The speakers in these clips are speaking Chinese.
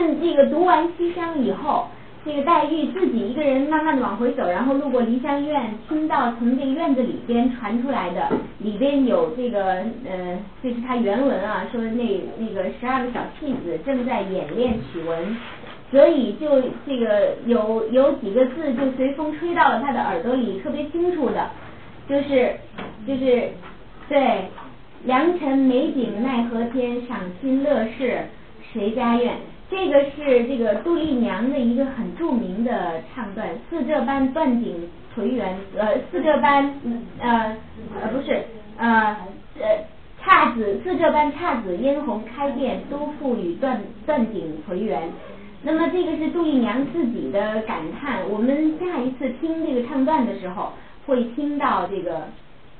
们这个读完西厢以后，这个黛玉自己一个人慢慢的往回走，然后路过梨香院，听到从这个院子里边传出来的，里边有这个呃，这是他原文啊，说那那个十二个小戏子正在演练曲文，所以就这个有有几个字就随风吹到了他的耳朵里，特别清楚的，就是就是对。良辰美景奈何天，赏心乐事谁家院？这个是这个杜丽娘的一个很著名的唱段，似这般断井颓垣，呃，似这般呃呃不是呃呃姹紫似这般姹紫嫣红开遍，都付与断断井颓垣。那么这个是杜丽娘自己的感叹。我们下一次听这个唱段的时候，会听到这个。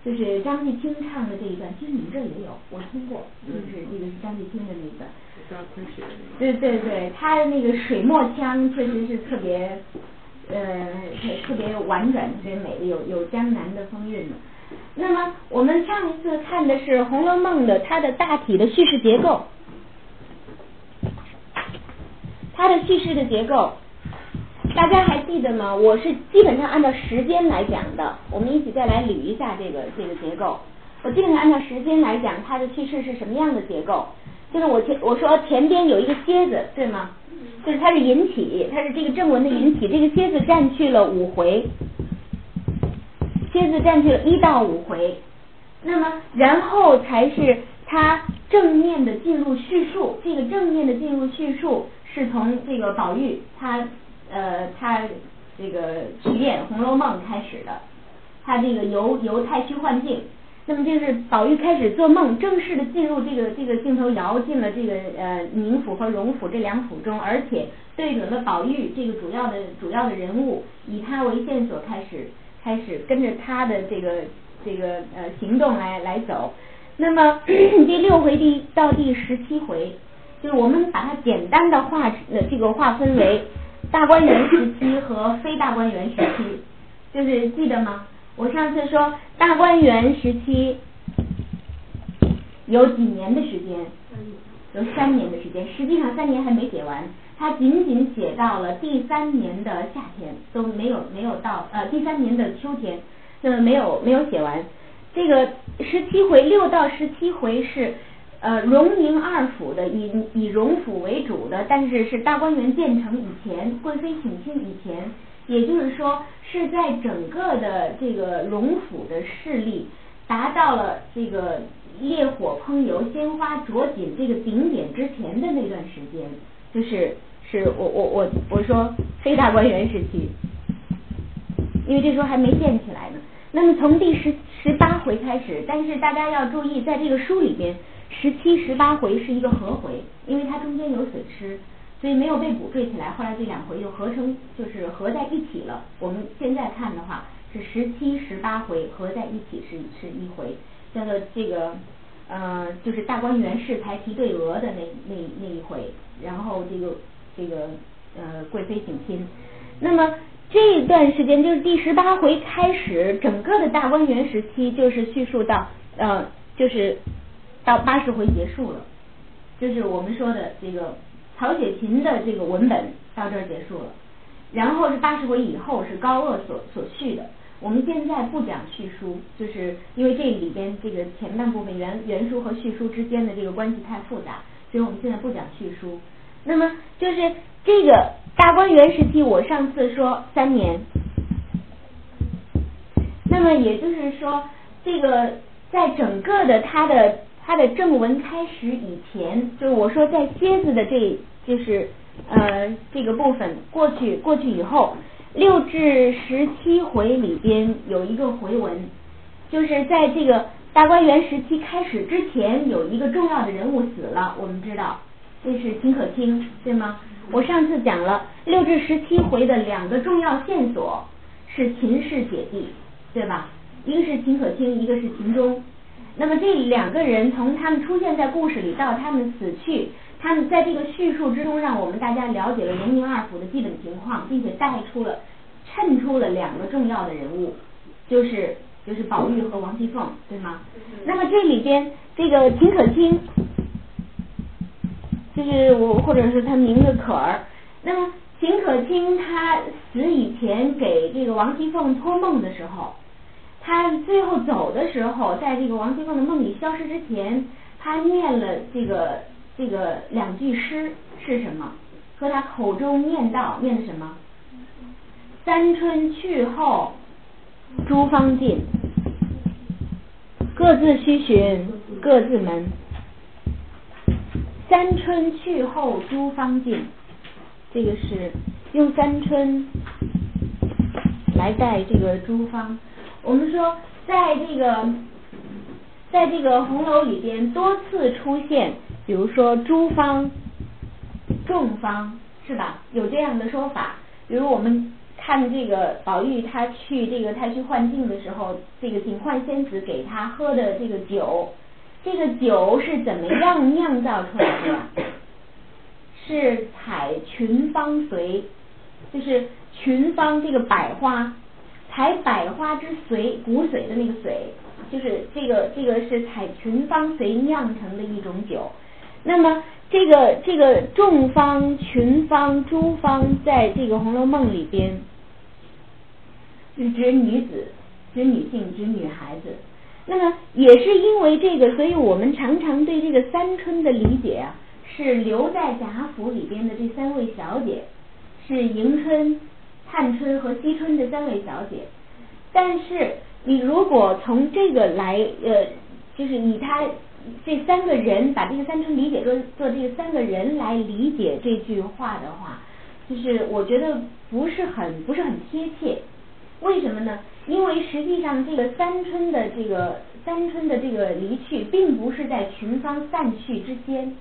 就是张继青唱的这一段，其实你们这也有，我听过，就是这个是张继青的那一段。对对对，他的那个水墨腔确实是特别，呃，特别婉转，特别美丽，有有江南的风韵的。那么我们上一次看的是《红楼梦》的它的大体的叙事结构，它的叙事的结构。大家还记得吗？我是基本上按照时间来讲的。我们一起再来捋一下这个这个结构。我基本上按照时间来讲，它的叙事是什么样的结构？就是我前我说前边有一个蝎子，对吗？就是它是引起，它是这个正文的引起。这个蝎子占据了五回，蝎子占据了一到五回。那么然后才是它正面的进入叙述。这个正面的进入叙述是从这个宝玉他。呃，他这个去演《红楼梦》开始的，他这个由由太虚幻境，那么就是宝玉开始做梦，正式的进入这个这个镜头摇进了这个呃宁府和荣府这两府中，而且对准了宝玉这个主要的主要的人物，以他为线索开始开始跟着他的这个这个呃行动来来走。那么 第六回第到第十七回，就是我们把它简单的划呃这个划分为。大观园时期和非大观园时期，就是记得吗？我上次说大观园时期有几年的时间？有三年的时间。实际上三年还没写完，他仅仅写到了第三年的夏天，都没有没有到呃第三年的秋天，就没有没有写完。这个十七回六到十七回是。呃，荣宁二府的以以荣府为主的，但是是大观园建成以前，贵妃省亲以前，也就是说是在整个的这个荣府的势力达到了这个烈火烹油、鲜花着锦这个顶点之前的那段时间，就是是我我我我说非大观园时期，因为这时候还没建起来呢。那么从第十十八回开始，但是大家要注意，在这个书里边。十七、十八回是一个合回，因为它中间有损失，所以没有被补缀起来。后来这两回又合成，就是合在一起了。我们现在看的话，是十七、十八回合在一起是是一回，叫做这个呃，就是大观园试才提对额的那那那一回。然后这个这个呃贵妃省亲，那么这段时间就是第十八回开始，整个的大观园时期就是叙述到呃就是。到八十回结束了，就是我们说的这个曹雪芹的这个文本到这儿结束了，然后是八十回以后是高鹗所所续的。我们现在不讲叙书，就是因为这里边这个前半部分原原书和叙书之间的这个关系太复杂，所以我们现在不讲叙述。那么就是这个大观园时期，我上次说三年，那么也就是说，这个在整个的它的。它的正文开始以前，就是我说在蝎子的这，就是呃这个部分过去过去以后，六至十七回里边有一个回文，就是在这个大观园时期开始之前，有一个重要的人物死了，我们知道这是秦可卿，对吗？我上次讲了六至十七回的两个重要线索是秦氏姐弟，对吧？一个是秦可卿，一个是秦钟。那么这两个人从他们出现在故事里到他们死去，他们在这个叙述之中，让我们大家了解了荣宁二府的基本情况，并且带出了衬出了两个重要的人物，就是就是宝玉和王熙凤，对吗？那么这里边这个秦可卿，就是我或者是他名字可儿。那么秦可卿他死以前给这个王熙凤托梦的时候，他最后走的时候，在这个王熙凤的梦里消失之前，他念了这个这个两句诗是什么？和他口中念道念的什么？三春去后，诸芳尽，各自西寻各自门。三春去后，诸芳尽。这个是用三春来带这个诸芳。我们说，在这个在这个红楼里边多次出现，比如说诸方、众方，是吧？有这样的说法。比如我们看这个宝玉他去这个太虚幻境的时候，这个警幻仙子给他喝的这个酒。这个酒是怎么样酿造出来的？是采群芳髓，就是群芳这个百花，采百花之髓骨髓的那个髓，就是这个这个是采群芳髓酿成的一种酒。那么这个这个众芳、群芳、诸芳，在这个《红楼梦》里边，是指女子，指女性，指女孩子。那么也是因为这个，所以我们常常对这个三春的理解啊，是留在贾府里边的这三位小姐，是迎春、探春和惜春这三位小姐。但是你如果从这个来呃，就是以他这三个人把这个三春理解做做这个三个人来理解这句话的话，就是我觉得不是很不是很贴切。为什么呢？因为实际上这个三春的这个三春的这个离去，并不是在群芳散去之间，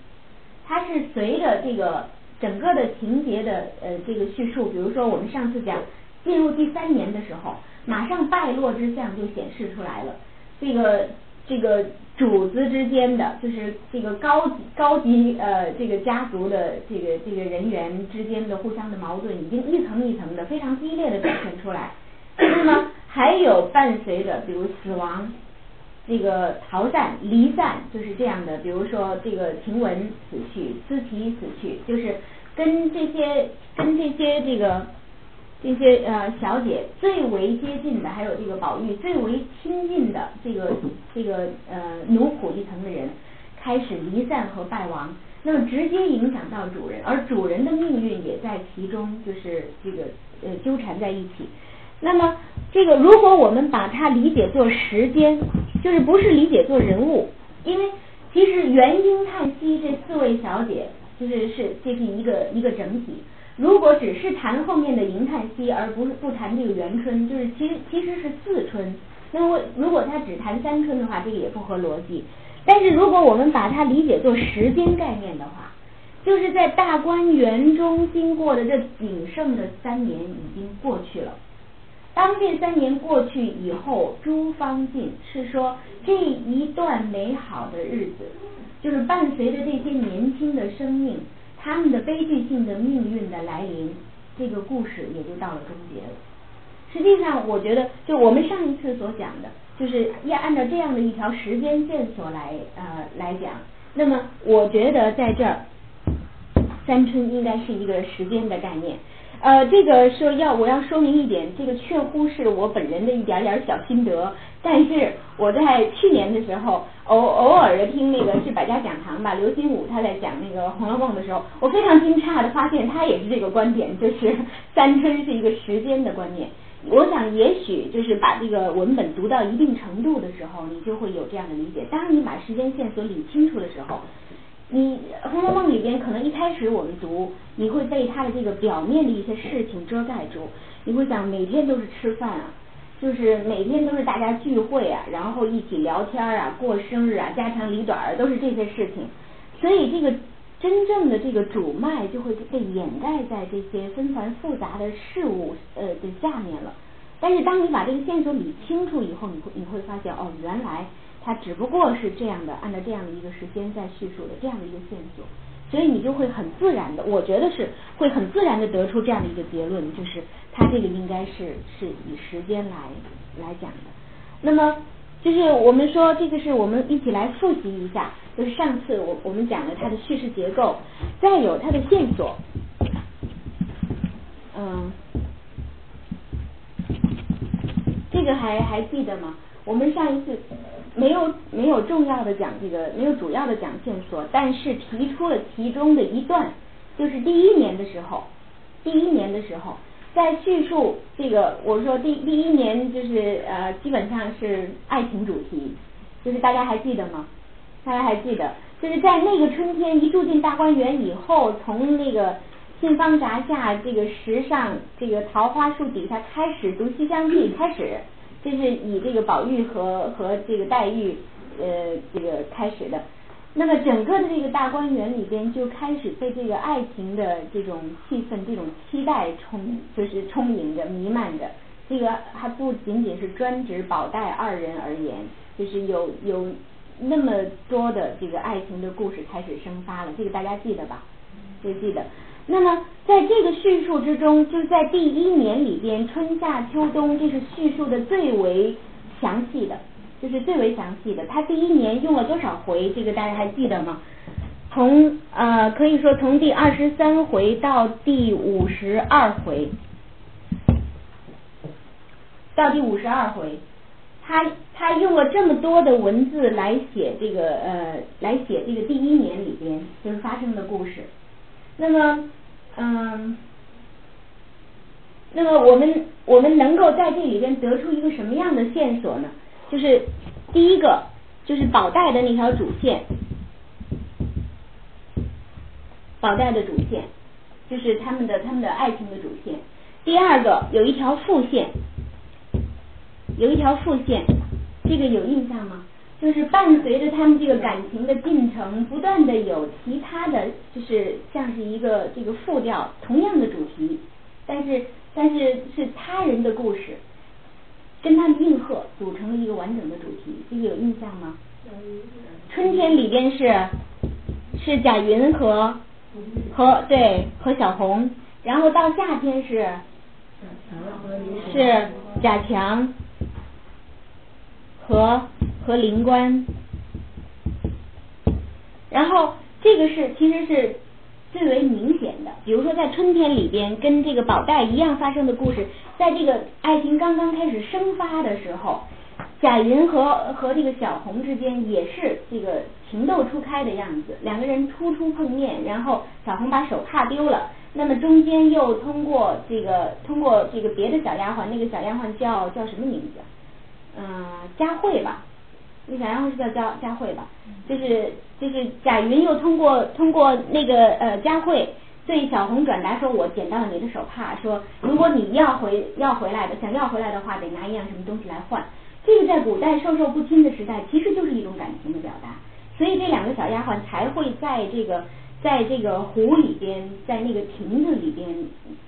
它是随着这个整个的情节的呃这个叙述。比如说我们上次讲进入第三年的时候，马上败落之象就显示出来了。这个这个主子之间的，就是这个高级高级呃这个家族的这个这个人员之间的互相的矛盾，已经一层一层的非常激烈的表现出来。那么还有伴随着，比如死亡，这个逃散、离散，就是这样的。比如说这个晴雯死去，思琪死去，就是跟这些跟这些这个这些呃小姐最为接近的，还有这个宝玉最为亲近的这个这个呃奴仆一层的人开始离散和败亡，那么直接影响到主人，而主人的命运也在其中，就是这个呃纠缠在一起。那么，这个如果我们把它理解做时间，就是不是理解做人物，因为其实元婴叹息这四位小姐，就是是这是一个一个整体。如果只是谈后面的迎叹息，而不是不谈这个元春，就是其实其实是四春。那么如果他只谈三春的话，这个也不合逻辑。但是如果我们把它理解做时间概念的话，就是在大观园中经过的这仅剩的三年已经过去了。当这三年过去以后，诸芳尽，是说这一段美好的日子，就是伴随着这些年轻的生命，他们的悲剧性的命运的来临，这个故事也就到了终结了。实际上，我觉得，就我们上一次所讲的，就是要按照这样的一条时间线索来呃来讲。那么，我觉得在这儿，三春应该是一个时间的概念。呃，这个说要我要说明一点，这个确乎是我本人的一点点小心得。但是我在去年的时候，偶偶尔的听那个是百家讲堂吧，刘心武他在讲那个《红楼梦》的时候，我非常惊诧的发现他也是这个观点，就是三春是一个时间的观念。我想也许就是把这个文本读到一定程度的时候，你就会有这样的理解。当你把时间线索理清楚的时候。你《红楼梦》里边可能一开始我们读，你会被它的这个表面的一些事情遮盖住，你会想每天都是吃饭啊，就是每天都是大家聚会啊，然后一起聊天啊，过生日啊，家长里短儿都是这些事情，所以这个真正的这个主脉就会被掩盖在这些纷繁复杂的事物呃的下面了。但是当你把这个线索理清楚以后，你会你会发现哦，原来。它只不过是这样的，按照这样的一个时间在叙述的这样的一个线索，所以你就会很自然的，我觉得是会很自然的得出这样的一个结论，就是它这个应该是是以时间来来讲的。那么就是我们说这个是我们一起来复习一下，就是上次我我们讲了它的叙事结构，再有它的线索，嗯，这个还还记得吗？我们上一次没有没有重要的讲这个，没有主要的讲线索，但是提出了其中的一段，就是第一年的时候，第一年的时候。在叙述这个，我说第第一年就是呃，基本上是爱情主题，就是大家还记得吗？大家还记得，就是在那个春天一住进大观园以后，从那个沁芳闸下这个石上这个桃花树底下开始读《西厢记》开始，这是以这个宝玉和和这个黛玉呃这个开始的。那么整个的这个大观园里边就开始被这个爱情的这种气氛、这种期待充，就是充盈着、弥漫着。这个还不仅仅是专指宝黛二人而言，就是有有那么多的这个爱情的故事开始生发了。这个大家记得吧？就记得。那么在这个叙述之中，就是在第一年里边，春夏秋冬，这是叙述的最为详细的。就是最为详细的，他第一年用了多少回？这个大家还记得吗？从呃，可以说从第二十三回到第五十二回，到第五十二回，他他用了这么多的文字来写这个呃，来写这个第一年里边就是发生的故事。那么嗯，那么我们我们能够在这里边得出一个什么样的线索呢？就是第一个，就是宝黛的那条主线，宝黛的主线，就是他们的他们的爱情的主线。第二个有一条副线，有一条副线，这个有印象吗？就是伴随着他们这个感情的进程，不断的有其他的就是像是一个这个副调，同样的主题，但是但是是他人的故事。跟他们应和，组成了一个完整的主题，这个有印象吗？春天里边是是贾云和和对和小红，然后到夏天是是贾强和和灵官，然后这个是其实是。最为明显的，比如说在春天里边，跟这个宝黛一样发生的故事，在这个爱情刚刚开始生发的时候，贾云和和这个小红之间也是这个情窦初开的样子，两个人初初碰面，然后小红把手帕丢了，那么中间又通过这个通过这个别的小丫鬟，那个小丫鬟叫叫什么名字？嗯，佳慧吧。那小丫鬟是叫佳佳慧吧？就是就是贾云又通过通过那个呃佳慧对小红转达说，我捡到了你的手帕，说如果你要回要回来的，想要回来的话，得拿一样什么东西来换。这个在古代授受不亲的时代，其实就是一种感情的表达。所以这两个小丫鬟才会在这个在这个湖里边，在那个亭子里边，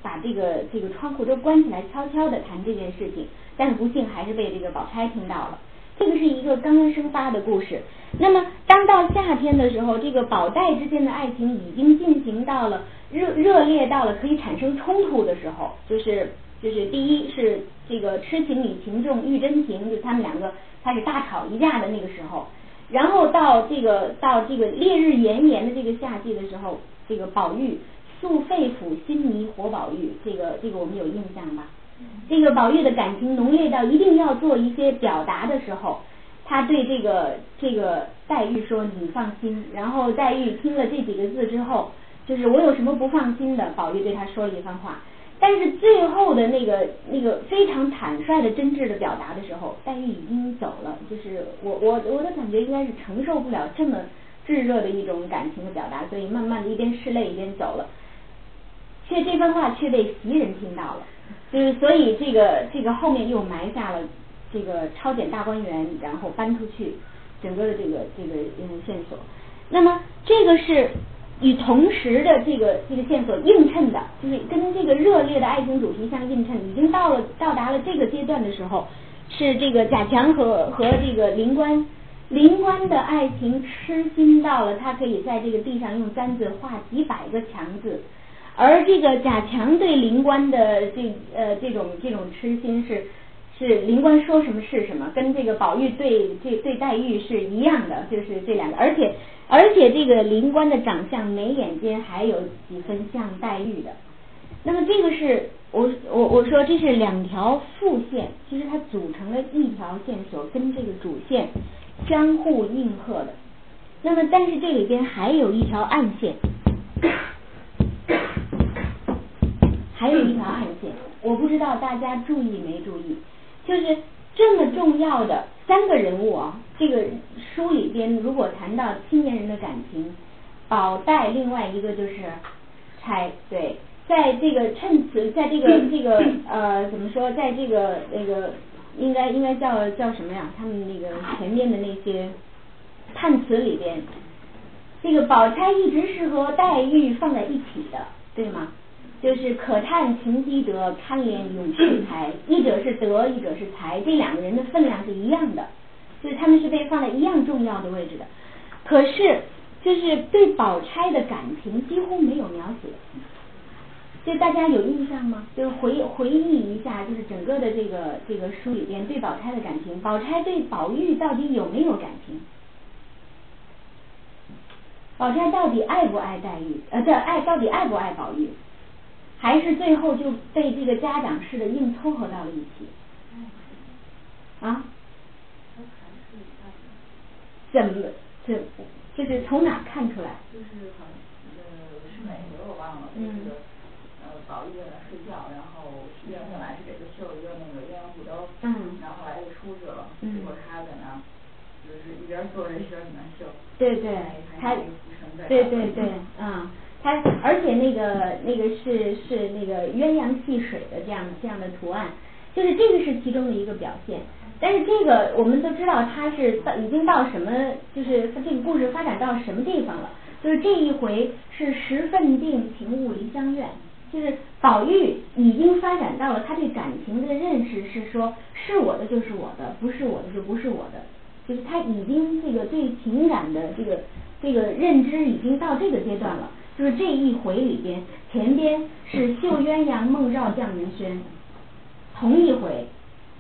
把这个这个窗户都关起来，悄悄的谈这件事情。但是不幸还是被这个宝钗听到了。这个是一个刚刚生发的故事。那么，当到夏天的时候，这个宝黛之间的爱情已经进行到了热热烈到了可以产生冲突的时候，就是就是第一是这个痴情女情重玉真情，就他们两个开始大吵一架的那个时候。然后到这个到这个烈日炎炎的这个夏季的时候，这个宝玉诉肺腑心迷活宝玉，这个这个我们有印象吧？这个宝玉的感情浓烈到一定要做一些表达的时候，他对这个这个黛玉说：“你放心。”然后黛玉听了这几个字之后，就是我有什么不放心的？宝玉对他说了一番话。但是最后的那个那个非常坦率的真挚的表达的时候，黛玉已经走了。就是我我我的感觉应该是承受不了这么炙热的一种感情的表达，所以慢慢的一边拭泪一边走了。却这番话却被袭人听到了。就是所以这个这个后面又埋下了这个抄检大观园，然后搬出去整个的这个这个嗯线索。那么这个是与同时的这个这个线索映衬的，就是跟这个热烈的爱情主题相映衬。已经到了到达了这个阶段的时候，是这个贾强和和这个林官林官的爱情痴心到了，他可以在这个地上用簪子画几百个强字。而这个贾强对灵官的这呃这种这种痴心是是灵官说什么是什么，跟这个宝玉对这对黛玉是一样的，就是这两个，而且而且这个灵官的长相眉眼间还有几分像黛玉的。那么这个是我我我说这是两条副线，其实它组成了一条线索，跟这个主线相互应和的。那么但是这里边还有一条暗线，还有一条暗线，我不知道大家注意没注意，就是这么重要的三个人物啊，这个书里边如果谈到青年人的感情，宝黛另外一个就是钗，对。在这个衬词，在这个 这个呃怎么说，在这个那个应该应该叫叫什么呀？他们那个前面的那些判词里边，这个宝钗一直是和黛玉放在一起的，对吗？就是可叹情积德，堪怜咏絮才，一者是德，一者是才，这两个人的分量是一样的，就是他们是被放在一样重要的位置的。可是就是对宝钗的感情几乎没有描写。就大家有印象吗？就是回回忆一下，就是整个的这个这个书里边对宝钗的感情，宝钗对宝玉到底有没有感情？宝钗到底爱不爱黛玉？呃，这爱到底爱不爱宝玉？还是最后就被这个家长式的硬凑合到了一起？啊？怎么？这就是从哪看出来？就是好像呃是哪回我忘了，就是呃。宝玉在那睡觉，然后实际上本来是给他绣一个那个鸳鸯肚兜，然后后来又出去了，结果他在那就是一边坐着一边在那绣。对对，他对对对，嗯，他而且那个那个是是那个鸳鸯戏水的这样这样的图案，就是这个是其中的一个表现。但是这个我们都知道，他是到已经到什么，就是这个故事发展到什么地方了？就是这一回是十分定情物离香院。就是宝玉已经发展到了他对感情的认识是说，是我的就是我的，不是我的就不是我的，就是他已经这个对情感的这个这个认知已经到这个阶段了。就是这一回里边，前边是绣鸳鸯梦绕绛云轩，同一回，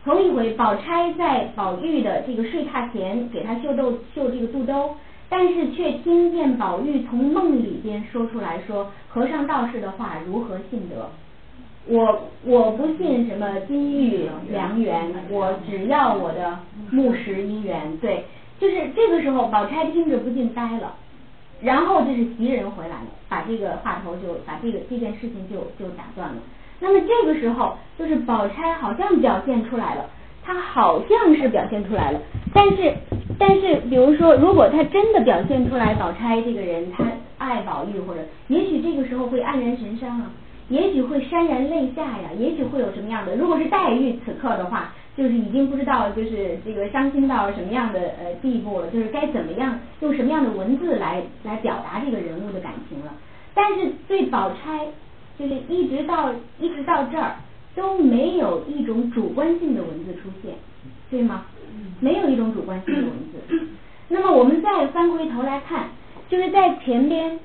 同一回，宝钗在宝玉的这个睡榻前给他绣豆绣这个肚兜。但是却听见宝玉从梦里边说出来说和尚道士的话如何信得？我我不信什么金玉良缘，我只要我的木石姻缘。对，就是这个时候，宝钗听着不禁呆了。然后就是袭人回来了，把这个话头就把这个这件事情就就打断了。那么这个时候，就是宝钗好像表现出来了。她好像是表现出来了，但是但是，比如说，如果他真的表现出来，宝钗这个人他爱宝玉，或者也许这个时候会黯然神伤啊，也许会潸然泪下呀，也许会有什么样的？如果是黛玉此刻的话，就是已经不知道就是这个伤心到什么样的呃地步了，就是该怎么样用什么样的文字来来表达这个人物的感情了。但是对宝钗，就是一直到一直到这儿。都没有一种主观性的文字出现，对吗？没有一种主观性的文字。那么我们再翻回头来看，就是在前边，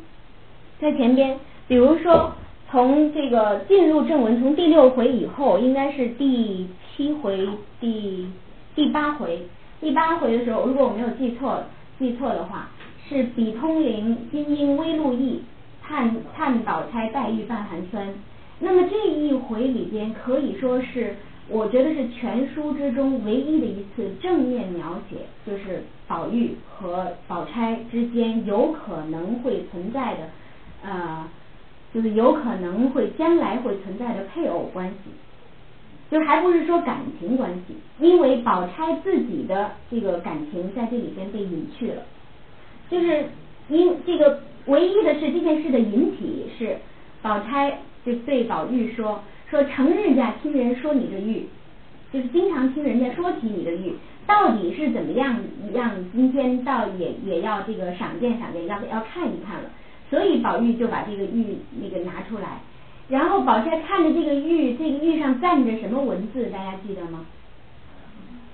在前边，比如说从这个进入正文，从第六回以后，应该是第七回、第第八回。第八回的时候，如果我没有记错记错的话，是比通灵、金英、微露意、探探宝钗、黛玉、半寒酸。那么这一回里边可以说是，我觉得是全书之中唯一的一次正面描写，就是宝玉和宝钗之间有可能会存在的，呃，就是有可能会将来会存在的配偶关系，就还不是说感情关系，因为宝钗自己的这个感情在这里边被隐去了，就是因这个唯一的是这件事的引起是宝钗。就对宝玉说说，成日家听人说你这玉，就是经常听人家说起你的玉，到底是怎么样样？今天倒也也要这个赏鉴赏鉴，要要看一看了。所以宝玉就把这个玉那个拿出来，然后宝钗看着这个玉，这个玉上站着什么文字？大家记得吗？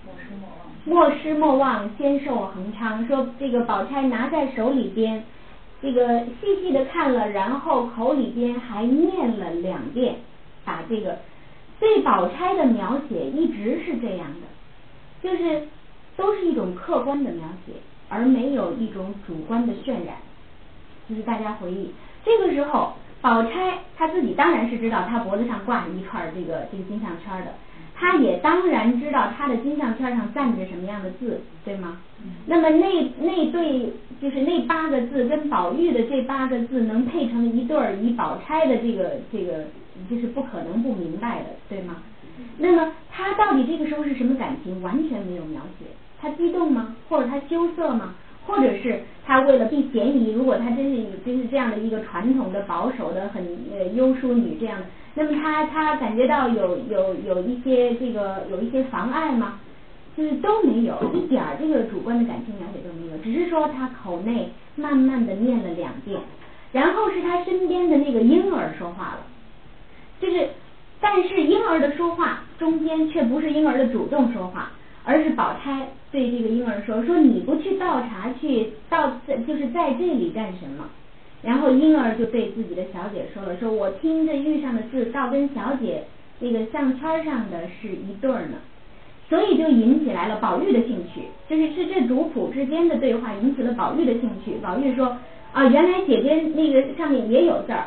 莫失莫忘。莫失莫忘，仙寿恒昌。说这个宝钗拿在手里边。这个细细的看了，然后口里边还念了两遍，把这个对宝钗的描写一直是这样的，就是都是一种客观的描写，而没有一种主观的渲染。就是大家回忆，这个时候，宝钗她自己当然是知道她脖子上挂着一串这个这个金项圈的。她也当然知道她的金项圈上站着什么样的字，对吗？那么那那对就是那八个字跟宝玉的这八个字能配成一对儿，以宝钗的这个这个就是不可能不明白的，对吗？那么她到底这个时候是什么感情？完全没有描写。她激动吗？或者她羞涩吗？或者是他为了避嫌疑？如果他真是真是这样的一个传统的保守的很呃优淑女这样的。那么他他感觉到有有有一些这个有一些妨碍吗？就是都没有，一点儿这个主观的感情描写都没有，只是说他口内慢慢的念了两遍，然后是他身边的那个婴儿说话了，就是但是婴儿的说话中间却不是婴儿的主动说话，而是宝钗对这个婴儿说说你不去倒茶去倒在就是在这里干什么？然后婴儿就对自己的小姐说了，说我听着玉上的字，倒跟小姐那个项圈上的是一对儿呢，所以就引起来了宝玉的兴趣，就是是这主仆之间的对话引起了宝玉的兴趣。宝玉说啊，原来姐姐那个上面也有字儿，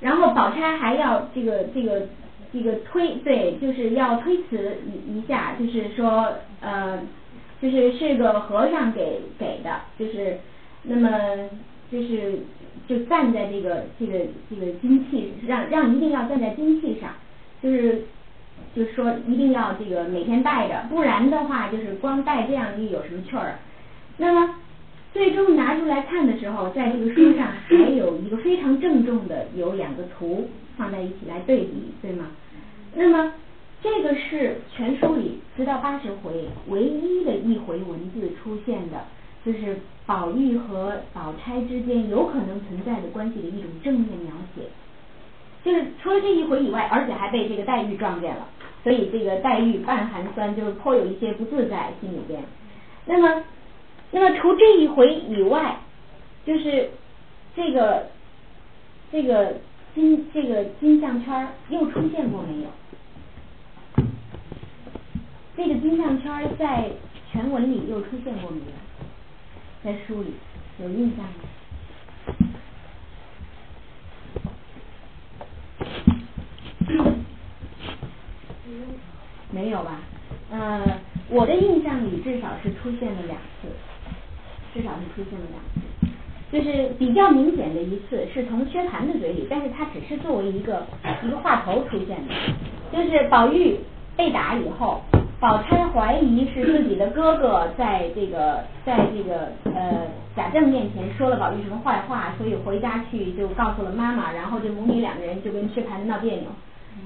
然后宝钗还要这个这个这个推对，就是要推辞一一下，就是说呃，就是是个和尚给给的，就是那么就是。就站在这个这个这个金器，让让一定要站在金器上，就是就是说一定要这个每天带着，不然的话就是光带这样又有什么趣儿？那么最终拿出来看的时候，在这个书上还有一个非常郑重的有两个图放在一起来对比，对吗？那么这个是全书里直到八十回唯一的一回文字出现的。就是宝玉和宝钗之间有可能存在的关系的一种正面描写，就是除了这一回以外，而且还被这个黛玉撞见了，所以这个黛玉半寒酸，就是颇有一些不自在心里边。那么，那么除这一回以外，就是这个这个金这个金项圈又出现过没有？那个金项圈在全文里又出现过没有？在书里有印象吗？没有吧？呃，我的印象里至少是出现了两次，至少是出现了两次。就是比较明显的一次是从薛蟠的嘴里，但是他只是作为一个一个话头出现的，就是宝玉被打以后。宝钗怀疑是自己的哥哥在这个在这个呃贾政面前说了宝玉什么坏话，所以回家去就告诉了妈妈，然后这母女两个人就跟薛蟠闹别扭，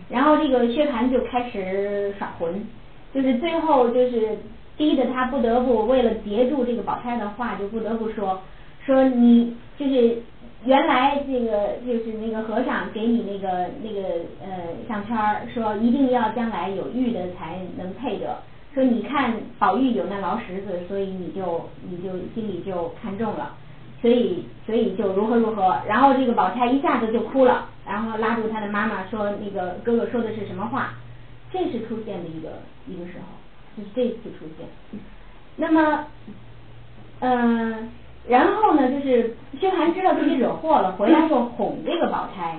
然后这个薛蟠就开始耍浑，就是最后就是逼得他不得不为了截住这个宝钗的话，就不得不说说你就是。原来这个就是那个和尚给你那个那个呃项圈儿，说一定要将来有玉的才能配得。说你看宝玉有那劳什子，所以你就你就心里就看中了，所以所以就如何如何。然后这个宝钗一下子就哭了，然后拉住她的妈妈说那个哥哥说的是什么话？这是出现的一个一个时候，就是这次出现。那么，嗯。然后呢，就是薛蟠知道自己惹祸了，回来就哄这个宝钗，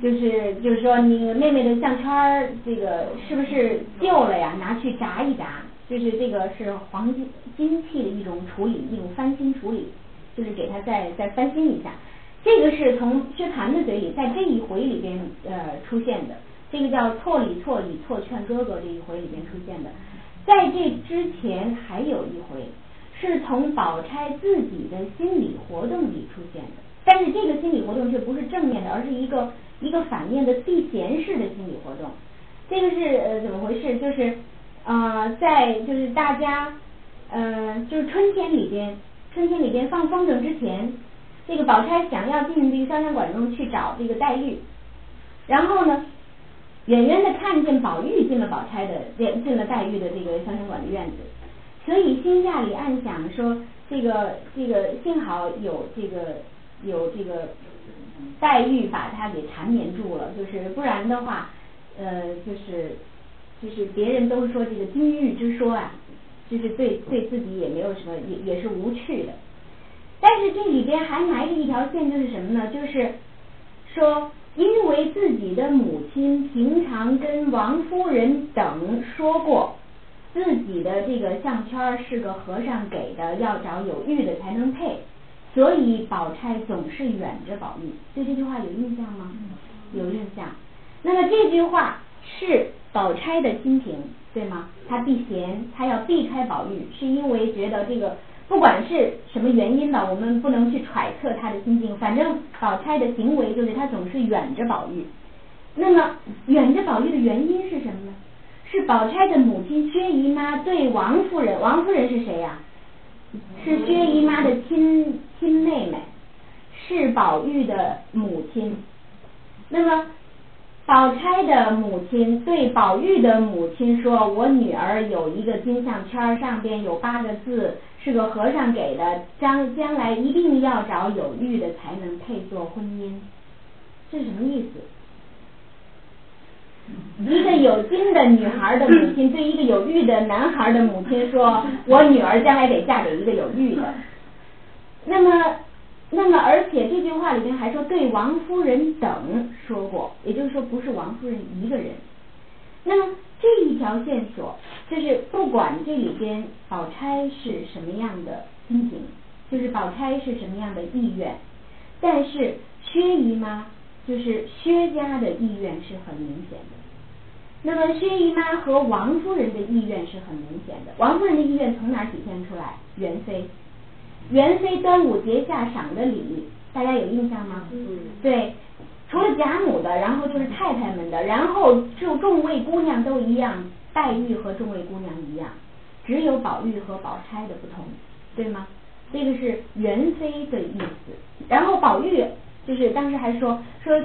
就是就是说你妹妹的项圈，这个是不是旧了呀？拿去炸一炸，就是这个是黄金金器的一种处理，一种翻新处理，就是给他再再翻新一下。这个是从薛蟠的嘴里，在这一回里边呃出现的，这个叫错里错里错劝哥哥这一回里边出现的，在这之前还有一回。是从宝钗自己的心理活动里出现的，但是这个心理活动却不是正面的，而是一个一个反面的避嫌式的心理活动。这个是呃怎么回事？就是呃在就是大家呃就是春天里边，春天里边放风筝之前，这个宝钗想要进这个潇湘馆中去找这个黛玉，然后呢，远远的看见宝玉进了宝钗的进进了黛玉的这个潇湘馆的院子。所以心下里暗想说，这个这个幸好有这个有这个黛玉把他给缠绵住了，就是不然的话，呃，就是就是别人都说这个金玉之说啊，就是对对自己也没有什么，也也是无趣的。但是这里边还埋着一条线，就是什么呢？就是说，因为自己的母亲平常跟王夫人等说过，自己的这个项圈是个和尚给的，要找有玉的才能配，所以宝钗总是远着宝玉。对这句话有印象吗？有印象。那么这句话是宝钗的心情，对吗？她避嫌，她要避开宝玉，是因为觉得这个不管是什么原因吧，我们不能去揣测她的心境。反正宝钗的行为就是她总是远着宝玉。那么远着宝玉的原因是什么呢？是宝钗的母亲薛姨妈对王夫人，王夫人是谁呀？是薛姨妈的亲亲妹妹，是宝玉的母亲。那么。宝钗的母亲对宝玉的母亲说：“我女儿有一个金项圈，上边有八个字，是个和尚给的，将将来一定要找有玉的才能配做婚姻。”这是什么意思？一个有金的女孩的母亲对一个有玉的男孩的母亲说：“ 我女儿将来得嫁给一个有玉的。”那么。那么，而且这句话里面还说对王夫人等说过，也就是说不是王夫人一个人。那么这一条线索就是不管这里边宝钗是什么样的心情，就是宝钗是什么样的意愿，但是薛姨妈就是薛家的意愿是很明显的。那么薛姨妈和王夫人的意愿是很明显的。王夫人的意愿从哪体现出来？元妃。元妃端午节下赏的礼，大家有印象吗？嗯。对，除了贾母的，然后就是太太们的，然后就众位姑娘都一样，黛玉和众位姑娘一样，只有宝玉和宝钗的不同，对吗？这个是元妃的意思。然后宝玉就是当时还说说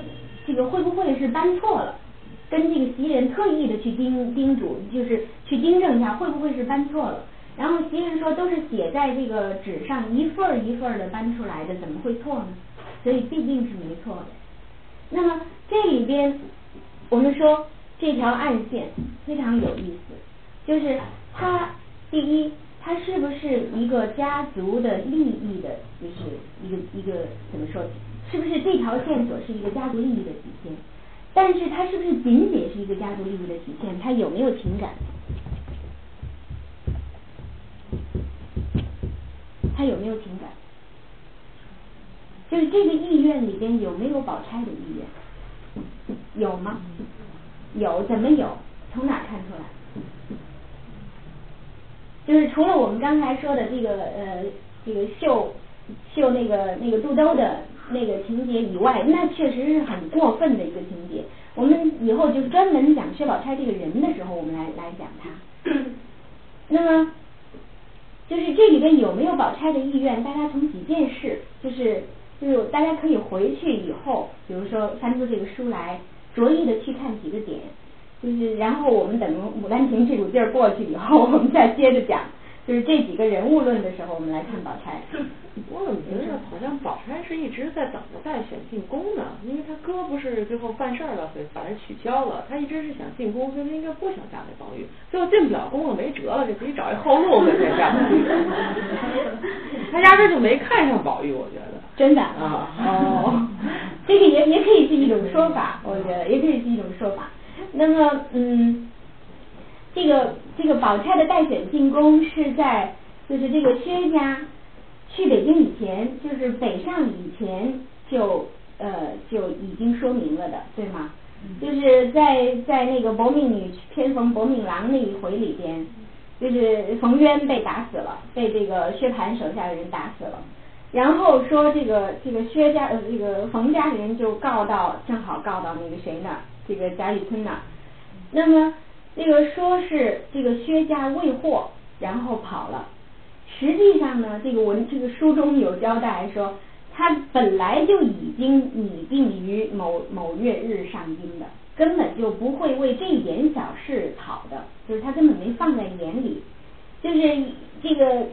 这个会不会是搬错了，跟这个袭人特意的去叮叮嘱，就是去订正一下，会不会是搬错了？然后袭人说都是写在这个纸上一份儿一份儿的搬出来的，怎么会错呢？所以必定是没错的。那么这里边我们说这条暗线非常有意思，就是它第一，它是不是一个家族的利益的，就是一个一个怎么说？是不是这条线索是一个家族利益的体现？但是它是不是仅仅是一个家族利益的体现？它有没有情感？他有没有情感？就是这个意愿里边有没有宝钗的意愿？有吗？有，怎么有？从哪看出来？就是除了我们刚才说的这个呃这个绣绣那个那个肚兜的那个情节以外，那确实是很过分的一个情节。我们以后就专门讲薛宝钗这个人的时候，我们来来讲她。那么。就是这里边有没有宝钗的意愿？大家从几件事，就是就是大家可以回去以后，比如说翻出这个书来，着意的去看几个点，就是然后我们等《牡丹亭》这股劲儿过去以后，我们再接着讲。就是这几个人物论的时候，我们来看宝钗。我怎么觉得好像宝钗是一直在等着待选进宫呢？因为她哥不是最后犯事儿了，所以把她取消了。她一直是想进宫，所以她应该不想嫁给宝玉。最后进不了宫了，没辙了，就自己找一后路呗，这样。他压根就没看上宝玉，我觉得。真的啊？哦，这个也也可以是一种说法，我觉得也可以是一种说法。那么，嗯。这个这个宝钗的待选进宫是在就是这个薛家去北京以前，就是北上以前就呃就已经说明了的，对吗？就是在在那个薄命女偏逢薄命郎那一回里边，就是冯渊被打死了，被这个薛蟠手下的人打死了，然后说这个这个薛家呃这个冯家人就告到正好告到那个谁那儿，这个贾雨村那儿，那么。这个说是这个薛家未获，然后跑了。实际上呢，这个文这个书中有交代说，他本来就已经拟定于某某月日上京的，根本就不会为这一点小事跑的，就是他根本没放在眼里。就是这个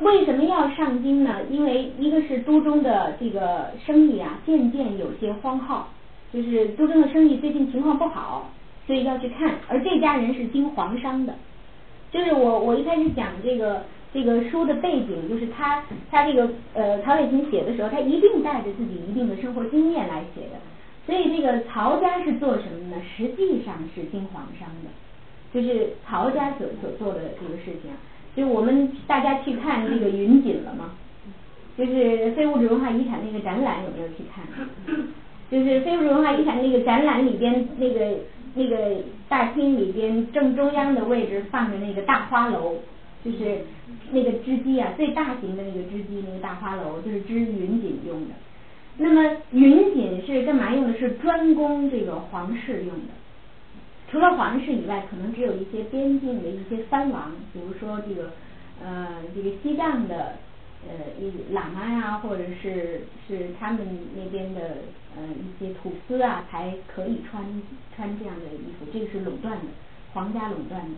为什么要上京呢？因为一个是都中的这个生意啊，渐渐有些荒耗，就是都中的生意最近情况不好。所以要去看。而这家人是经皇商的，就是我我一开始讲这个这个书的背景，就是他他这个呃曹雪芹写的时候，他一定带着自己一定的生活经验来写的。所以这个曹家是做什么呢？实际上是经皇商的，就是曹家所所做的这个事情。就我们大家去看这个云锦了吗？就是非物质文化遗产那个展览有没有去看？就是非物质文化遗产那个展览里边那个那个大厅里边正中央的位置放着那个大花楼，就是那个织机啊，最大型的那个织机那个大花楼，就是织云锦用的。那么云锦是干嘛用的？是专供这个皇室用的。除了皇室以外，可能只有一些边境的一些藩王，比如说这个呃这个西藏的呃一喇嘛呀，或者是是他们那边的呃一些土司啊，才可以穿穿这样的衣服。这个是垄断的，皇家垄断的。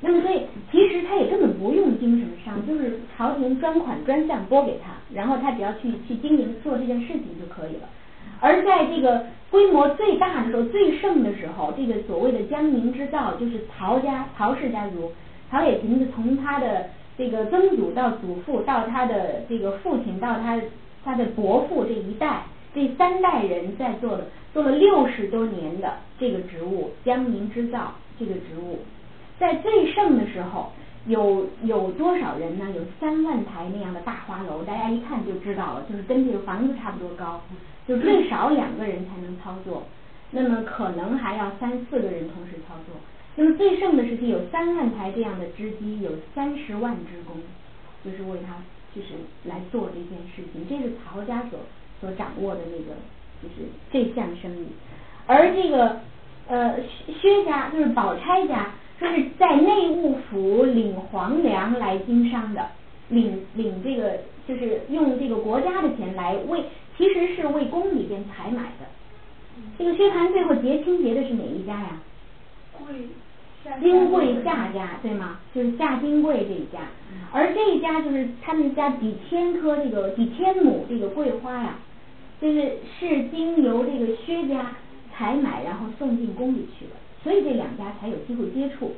那么所以其实他也根本不用经什么商，就是朝廷专款专项拨给他，然后他只要去去经营做这件事情就可以了。而在这个规模最大的时候、最盛的时候，这个所谓的江宁织造，就是曹家、曹氏家族，曹雪芹是从他的这个曾祖到祖父，到他的这个父亲，到他他的伯父这一代，这三代人在做的，做了六十多年的这个植物，江宁织造这个植物，在最盛的时候，有有多少人呢？有三万台那样的大花楼，大家一看就知道了，就是跟这个房子差不多高。就最少两个人才能操作，那么可能还要三四个人同时操作。那么最盛的时期有三万台这样的织机，有三十万织工，就是为他就是来做这件事情。这是曹家所所掌握的那个就是这项生意。而这个呃薛家就是宝钗家，说是在内务府领皇粮来经商的，领领这个就是用这个国家的钱来为。其实是为宫里边采买的。这个薛蟠最后结亲结的是哪一家呀？贵金贵夏家对吗？就是夏金贵这一家。而这一家就是他们家几千棵这个几千亩这个桂花呀，就是是经由这个薛家采买，然后送进宫里去的。所以这两家才有机会接触，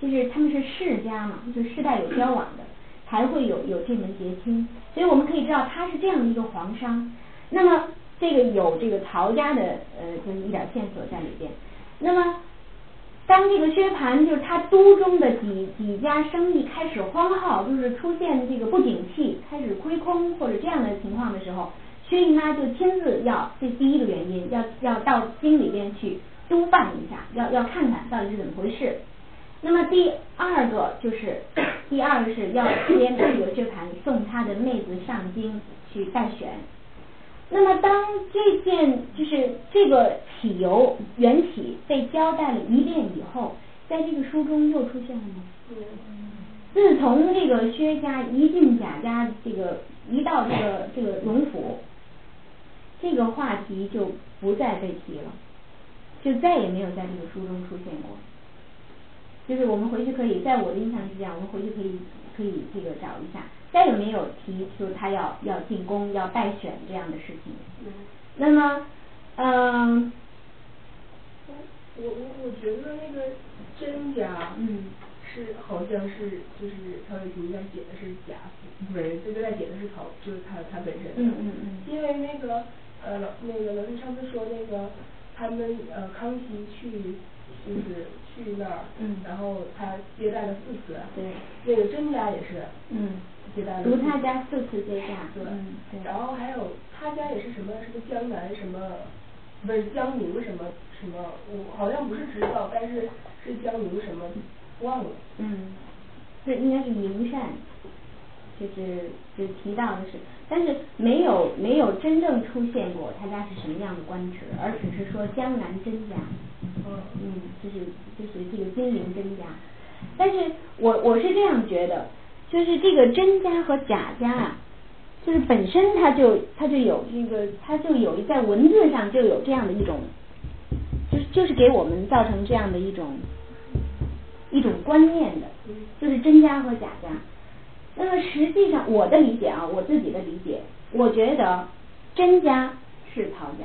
就是他们是世家嘛，就世代有交往的，才会有有这门结亲。所以我们可以知道他是这样的一个皇商。那么这个有这个曹家的呃，就是一点线索在里边。那么当这个薛蟠就是他都中的几几家生意开始荒耗，就是出现这个不景气，开始亏空或者这样的情况的时候，薛姨妈就亲自要这第一个原因，要要到京里边去督办一下，要要看看到底是怎么回事。那么第二个就是 第二个是要接这个薛蟠送他的妹子上京去待选。那么，当这件就是这个起由缘起被交代了一遍以后，在这个书中又出现了吗？自从这个薛家一进贾家，这个一到这个这个荣府，这个话题就不再被提了，就再也没有在这个书中出现过。就是我们回去可以，在我的印象是这样，我们回去可以可以这个找一下。再也没有提出他要要进宫要待选这样的事情。那么，嗯，我我我觉得那个甄家，嗯，是好像是就是曹雪芹在写的是贾府，不是这个在写的是曹，就是他他本身。嗯嗯嗯。因为那个呃老那个老师上次说那个他们呃康熙去就是去那儿，嗯，然后他接待了四次。对。那个甄家也是。嗯。接待了。如他家四次接驾，对，对。然后还有他家也是什么什么江南什么，不是江宁什么什么，我好像不是知道，但是是江宁什么忘了。嗯，这应该是宁善，就是就提到的是，但是没有没有真正出现过他家是什么样的官职，而只是说江南甄家。嗯。嗯，就是就是这个金陵甄家，但是我我是这样觉得。就是这个甄家和贾家啊，就是本身它就它就有这个，它就有在文字上就有这样的一种，就是就是给我们造成这样的一种一种观念的，就是甄家和贾家。那么实际上我的理解啊，我自己的理解，我觉得甄家是曹家，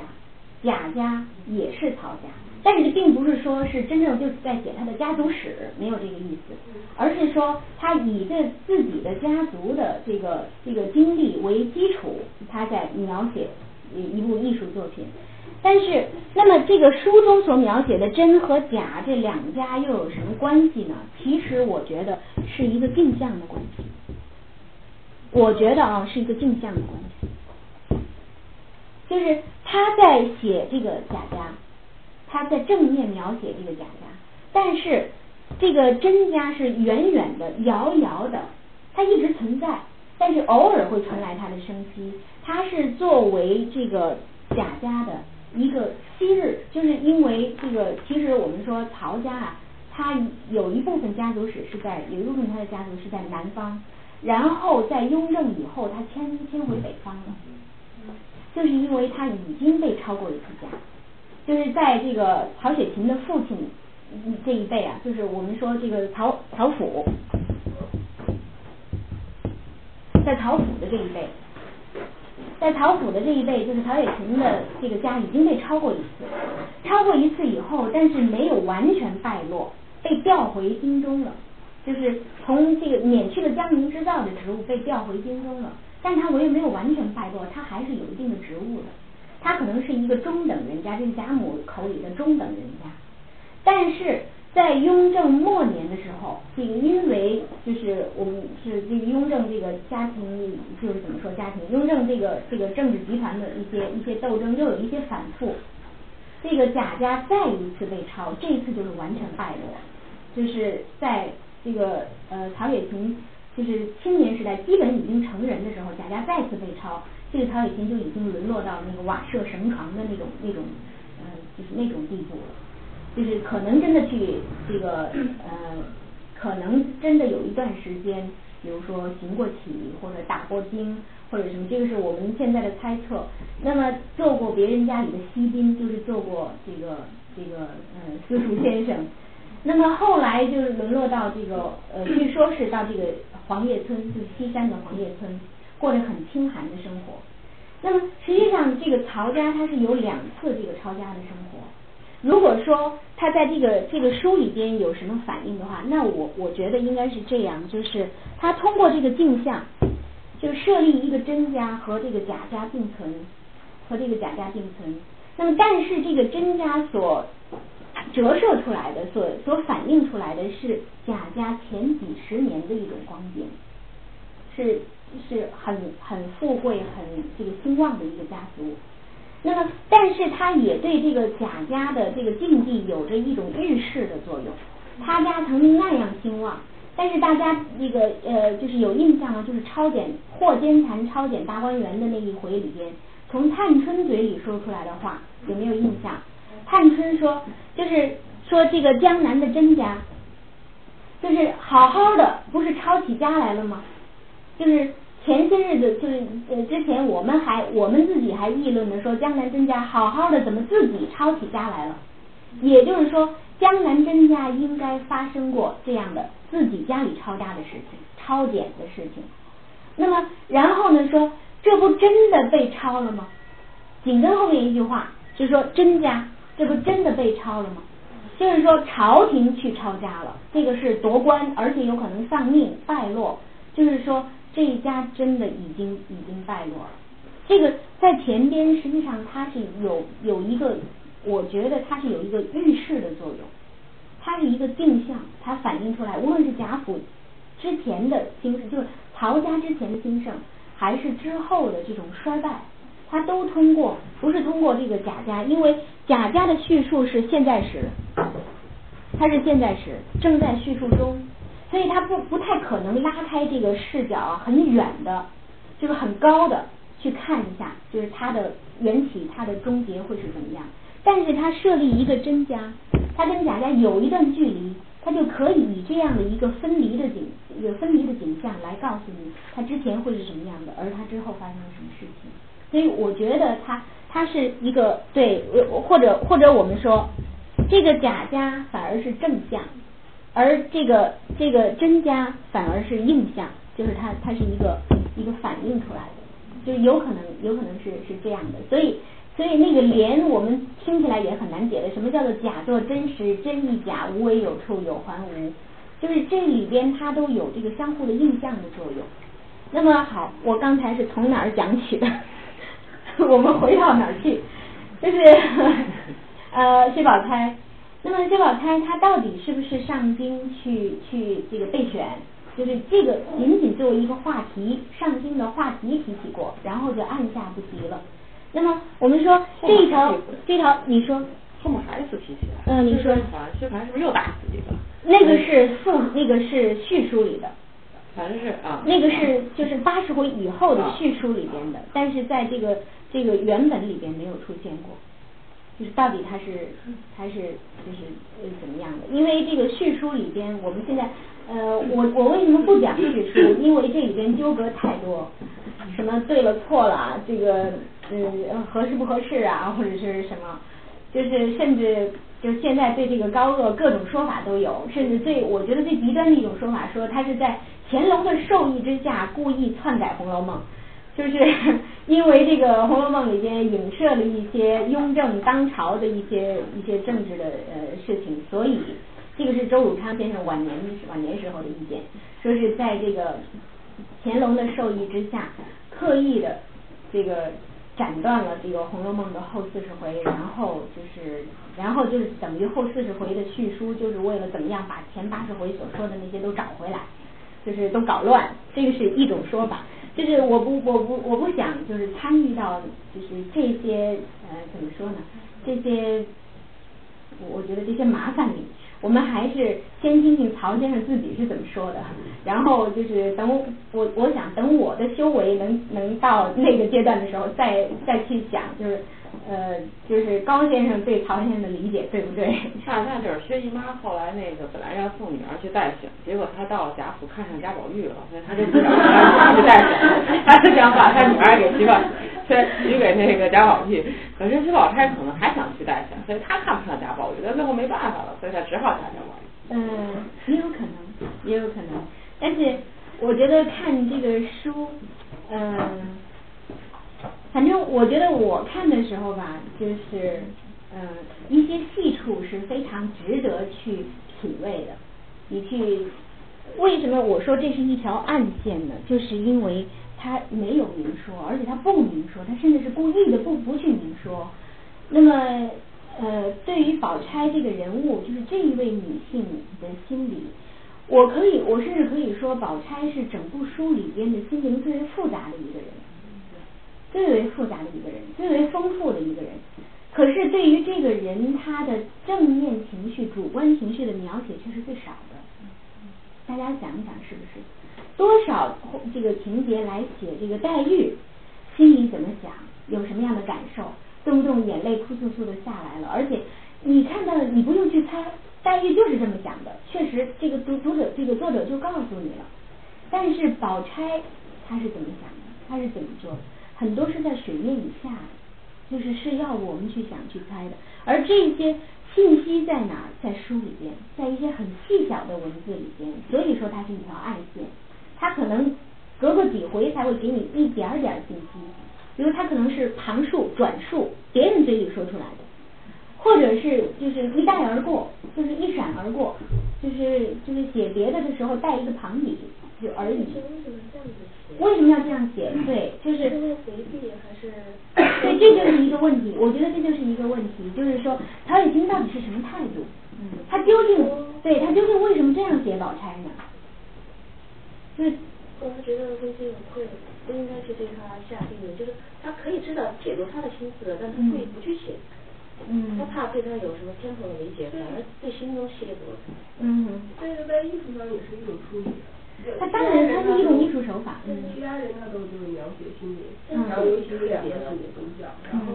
贾家也是曹家，但是并不是说是真正就是在写他的家族史，没有这个意思，而是说他以这自己的家族的这个这个经历为基础，他在描写一部艺术作品。但是，那么这个书中所描写的真和假这两家又有什么关系呢？其实我觉得是一个镜像的关系。我觉得啊，是一个镜像的关系，就是他在写这个贾家，他在正面描写这个贾家，但是这个甄家是远远的、遥遥的，他一直存在，但是偶尔会传来他的声息。他是作为这个贾家的。一个昔日，就是因为这个，其实我们说曹家啊，他有一部分家族史是在，有一部分他的家族是在南方，然后在雍正以后，他迁迁回北方了，就是因为他已经被抄过一次家，就是在这个曹雪芹的父亲这一辈啊，就是我们说这个曹曹府，在曹府的这一辈。在曹府的这一辈，就是曹雪芹的这个家已经被抄过一次，抄过一次以后，但是没有完全败落，被调回京中了，就是从这个免去了江宁织造的职务，被调回京中了。但他唯没有完全败落，他还是有一定的职务的。他可能是一个中等人家，这个贾母口里的中等人家，但是。在雍正末年的时候，这个因为就是我们是这个雍正这个家庭就是怎么说家庭，雍正这个这个政治集团的一些一些斗争又有一些反复，这个贾家再一次被抄，这一次就是完全败落，就是在这个呃曹雪芹就是青年时代基本已经成人的时候，贾家再次被抄，这个曹雪芹就已经沦落到那个瓦舍绳床的那种那种呃就是那种地步了。就是可能真的去这个呃，可能真的有一段时间，比如说行过乞或者打过经或者什么，这个是我们现在的猜测。那么做过别人家里的西宾，就是做过这个这个呃私塾先生。那么后来就是沦落到这个呃，据说是到这个黄叶村，就是西山的黄叶村，过着很清寒的生活。那么实际上这个曹家他是有两次这个抄家的生活。如果说他在这个这个书里边有什么反应的话，那我我觉得应该是这样，就是他通过这个镜像，就设立一个真家和这个假家并存，和这个假家并存。那么，但是这个真家所折射出来的，所所反映出来的是贾家前几十年的一种光景，是是很很富贵、很这个兴旺的一个家族。那么，但是他也对这个贾家的这个境地有着一种预示的作用。他家曾经那样兴旺，但是大家那个呃，就是有印象吗？就是抄检霍坚禅抄检大观园的那一回里边，从探春嘴里说出来的话，有没有印象？探春说，就是说这个江南的甄家，就是好好的，不是抄起家来了吗？就是。前些日子就是呃，之前我们还我们自己还议论呢，说江南甄家好好的怎么自己抄起家来了？也就是说，江南甄家应该发生过这样的自己家里抄家的事情、抄检的事情。那么然后呢，说这不真的被抄了吗？紧跟后面一句话就是说甄家这不真的被抄了吗？就是说朝廷去抄家了，这个是夺官，而且有可能丧命败落，就是说。这一家真的已经已经败落了。这个在前边实际上它是有有一个，我觉得它是有一个预示的作用，它是一个镜像，它反映出来，无论是贾府之前的兴盛，就是曹家之前的兴盛，还是之后的这种衰败，它都通过不是通过这个贾家，因为贾家的叙述是现在时，它是现在时正在叙述中。所以他不不太可能拉开这个视角啊，很远的，就是很高的去看一下，就是它的缘起，它的终结会是怎么样。但是他设立一个真家，他跟贾家有一段距离，他就可以以这样的一个分离的景，有分离的景象来告诉你，他之前会是什么样的，而他之后发生了什么事情。所以我觉得他他是一个对，或者或者我们说，这个贾家反而是正向。而这个这个真家反而是印象，就是它它是一个一个反映出来的，就有可能有可能是是这样的。所以所以那个连我们听起来也很难解的，什么叫做假作真实，真亦假，无为有处，有还无，就是这里边它都有这个相互的印象的作用。那么好，我刚才是从哪儿讲起的？我们回到哪儿去？就是 呃薛宝钗。那么薛宝钗她到底是不是上京去去这个备选？就是这个仅仅作为一个话题，上京的话题提起过，然后就按下不提了。那么我们说这一条，这条你说后面还是提起来。嗯，你说薛蟠是不是又打死一个？那个是附，那个是序书里的。反正是啊。那个是就是八十回以后的序书里边的，但是在这个这个原本里边没有出现过。就是到底他是他是就是怎么样的？因为这个序书里边，我们现在呃我我为什么不讲序书？因为这里边纠葛太多，什么对了错了，这个呃合适不合适啊，或者是什么，就是甚至就现在对这个高鹗各种说法都有，甚至最我觉得最极端的一种说法，说他是在乾隆的授意之下故意篡改《红楼梦》。就是 因为这个《红楼梦》里边影射了一些雍正当朝的一些一些政治的呃事情，所以这个是周汝昌先生晚年晚年时候的意见，说是在这个乾隆的授意之下，刻意的这个斩断了这个《红楼梦》的后四十回，然后就是然后就是等于后四十回的叙书，就是为了怎么样把前八十回所说的那些都找回来，就是都搞乱，这个是一种说法。就是我不我不我不想就是参与到就是这些呃怎么说呢这些我我觉得这些麻烦里，我们还是先听听曹先生自己是怎么说的，然后就是等我我想等我的修为能能到那个阶段的时候再再去想就是。呃，就是高先生对曹先生的理解对不对？恰恰就是薛姨妈后来那个本来要送女儿去代选，结果她到了贾府看上贾宝玉了，所以她就不想让女儿去代选，她就想把她女儿给许宝许许给那个贾宝玉。可是薛宝钗可能还想去代选，所以她看不上贾宝玉，但最后没办法了，所以她只好嫁贾宝玉。嗯，也有可能，也有可能，但是我觉得看这个书，嗯。反正我觉得我看的时候吧，就是嗯一些细处是非常值得去品味的。你去为什么我说这是一条暗线呢？就是因为他没有明说，而且他不明说，他甚至是故意的不不去明说。那么呃，对于宝钗这个人物，就是这一位女性的心理，我可以我甚至可以说，宝钗是整部书里边的心灵最为复杂的一个人。最为复杂的一个人，最为丰富的一个人。可是对于这个人，他的正面情绪、主观情绪的描写却是最少的。大家想一想，是不是？多少这个情节来写这个黛玉心里怎么想，有什么样的感受，动不动眼泪哭簌簌的下来了。而且你看到，你不用去猜，黛玉就是这么想的。确实，这个读读者，这个作者就告诉你了。但是宝钗她是怎么想的？她是怎么做的？很多是在水面以下的，就是是要我们去想去猜的。而这些信息在哪儿？在书里边，在一些很细小的文字里边。所以说它是一条暗线，它可能隔个几回才会给你一点点信息。比如它可能是旁述、转述，别人嘴里说出来的，或者是就是一带而过，就是一闪而过，就是就是写别的的时候带一个旁语。就而已。为什么要这样写？对，就是。回避还是？对，这就是一个问题。我觉得这就是一个问题，就是说曹雪芹到底是什么态度？嗯。他究竟对他究竟为什么这样写宝钗呢？就是我是觉得微信会不应该去对他下定论，就是他可以知道解读他的心思，但他故意不去写。嗯。他怕对他有什么偏颇的理解，反而对心中亵渎。嗯。这个在艺术上也是一种处理。他当然，他是一种艺术手法。嗯其他人他都就是描写心理，然后尤其是两个主角，然后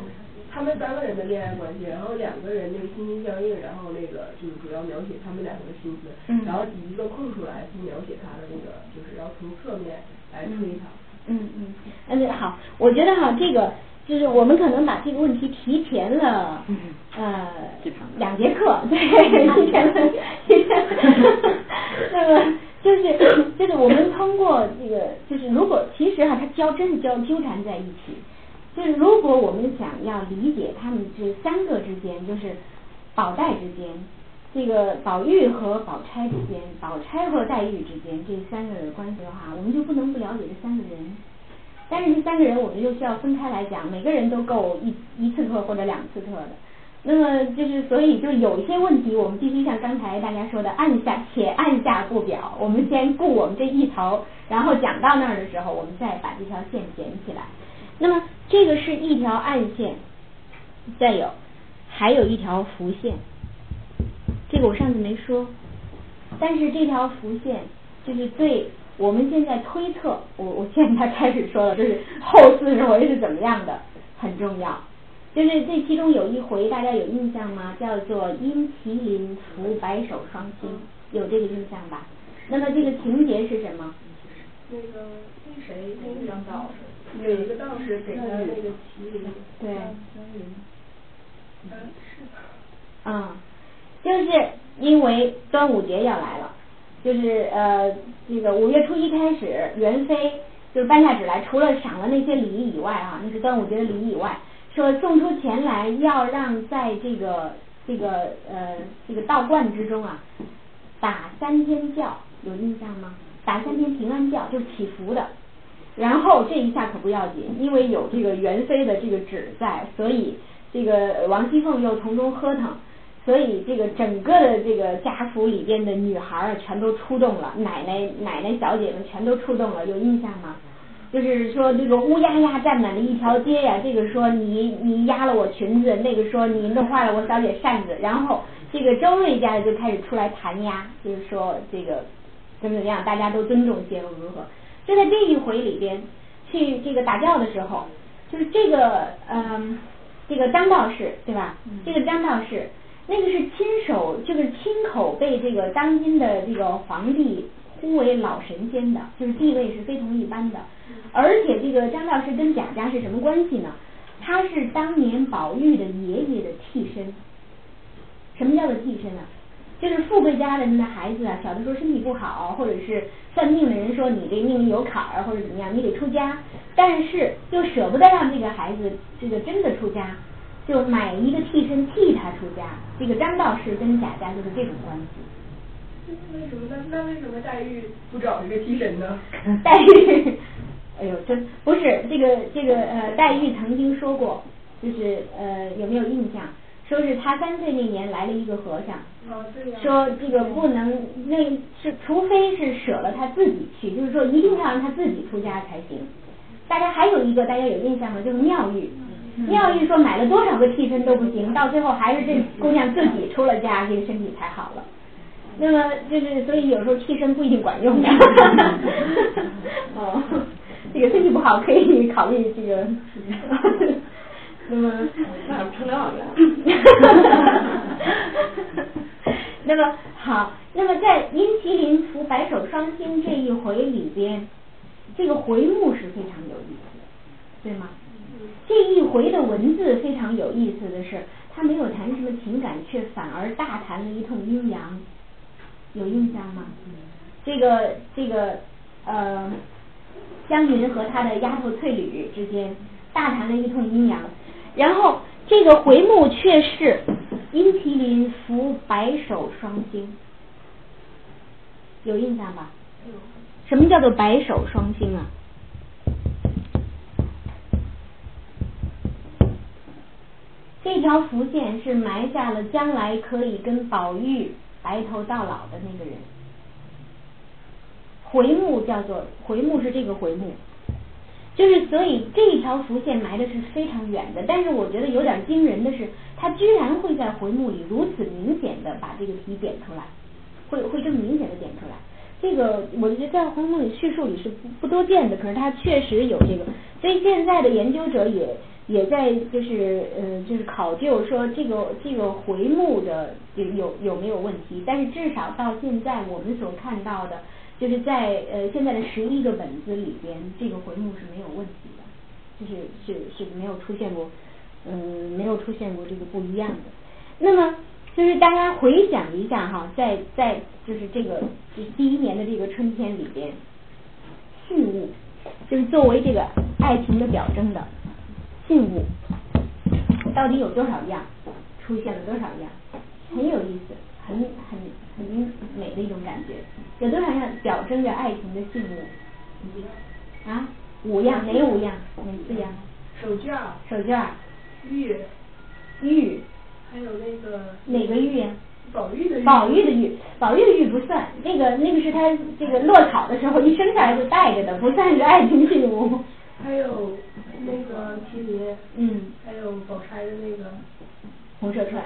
他们三个人的恋爱关系，然后两个人那个心心相印，然后那个就是主要描写他们两个的心思，然后一个空出来去描写他的那个，就是要从侧面来推他。嗯嗯，嗯好，我觉得哈，这个就是我们可能把这个问题提前了，呃，两节课，对，提前了，提前了，那么。就是 就是我们通过这个，就是如果其实哈，他交真是交纠缠在一起，就是如果我们想要理解他们这三个之间，就是宝黛之间，这个宝玉和宝钗之间，宝钗和黛玉之间这三个人关系的话，我们就不能不了解这三个人。但是这三个人，我们又需要分开来讲，每个人都够一一次课或者两次课的。那么就是，所以就有一些问题，我们必须像刚才大家说的，按下且按下不表，我们先顾我们这一头，然后讲到那儿的时候，我们再把这条线捡起来。那么这个是一条暗线，再有还有一条浮线，这个我上次没说，但是这条浮线就是对我们现在推测，我我现在开始说了，就是后四十回是怎么样的，很重要。就是这其中有一回，大家有印象吗？叫做因麒麟伏白首双星，有这个印象吧？那么这个情节是什么？那个那谁，那个张道士，有一个道士给他那个麒麟。对。嗯，是。啊，就是因为端午节要来了，就是呃，这个五月初一开始，元妃就是颁下旨来，除了赏了那些礼以外啊，那是端午节的礼以外。说送出钱来，要让在这个这个呃这个道观之中啊，打三天教，有印象吗？打三天平安教，就是祈福的。然后这一下可不要紧，因为有这个元妃的这个旨在，所以这个王熙凤又从中喝腾，所以这个整个的这个家府里边的女孩啊，全都出动了，奶奶奶奶小姐们全都出动了，有印象吗？就是说这个乌压压站满了一条街呀，这个说你你压了我裙子，那个说你弄坏了我小姐扇子，然后这个周瑞家的就开始出来弹压，就是说这个怎么怎么样，大家都尊重些如如何？就在这一回里边，去这个打轿的时候，就是这个嗯这个张道士对吧？这个张道士那个是亲手就是亲口被这个当今的这个皇帝。呼为老神仙的，就是地位是非同一般的，而且这个张道士跟贾家是什么关系呢？他是当年宝玉的爷爷的替身。什么叫做替身呢？就是富贵家人的孩子啊，小的时候身体不好，或者是算命的人说你这命里有坎儿或者怎么样，你得出家，但是又舍不得让这个孩子这个真的出家，就买一个替身替他出家。这个张道士跟贾家就是这种关系。为什么？那那为什么黛玉不找一个替身呢？黛玉，哎呦，真不是这个这个呃，黛玉曾经说过，就是呃，有没有印象？说是她三岁那年来了一个和尚，说这个不能，那是除非是舍了他自己去，就是说一定要让他自己出家才行。大家还有一个大家有印象吗？就是妙玉，妙玉说买了多少个替身都不行，到最后还是这姑娘自己出了家，这个身体才好了。那么就是，所以有时候替身不一定管用的。哦，这个身体不好可以考虑这个。那么，那不成了呀。那么好，那么在阴麒麟伏白首双星这一回里边，这个回目是非常有意思的，对吗？这一回的文字非常有意思的是，他没有谈什么情感，却反而大谈了一通阴阳。有印象吗？这个这个呃，湘云和他的丫头翠缕之间大谈了一通阴阳，然后这个回目却是阴麒麟伏白首双星，有印象吧？什么叫做白首双星啊？这条伏线是埋下了将来可以跟宝玉。白头到老的那个人，回目叫做回目是这个回目，就是所以这条弧线埋的是非常远的，但是我觉得有点惊人的是，他居然会在回目里如此明显的把这个题点出来，会会这么明显的点出来，这个我觉得在回目里叙述里是不不多见的，可是他确实有这个，所以现在的研究者也。也在就是呃就是考究说这个这个回目的有有有没有问题，但是至少到现在我们所看到的，就是在呃现在的十一个本子里边，这个回目是没有问题的，就是是是没有出现过嗯没有出现过这个不一样的。那么就是大家回想一下哈，在在就是这个就是第一年的这个春天里边，信物就是作为这个爱情的表征的。信物，到底有多少样，出现了多少样，很有意思，很很很美的一种感觉。有多少样表征着爱情的信物？啊，五样，哪五样？哪四样？手绢。手绢。玉。玉。还有那个。哪个玉呀？宝玉的玉。宝玉的玉，宝玉的玉不算，那个那个是他这个落草的时候一生下来就带着的，不算是爱情信物。还有那个麒麟。嗯。还有宝钗的那个。红色串。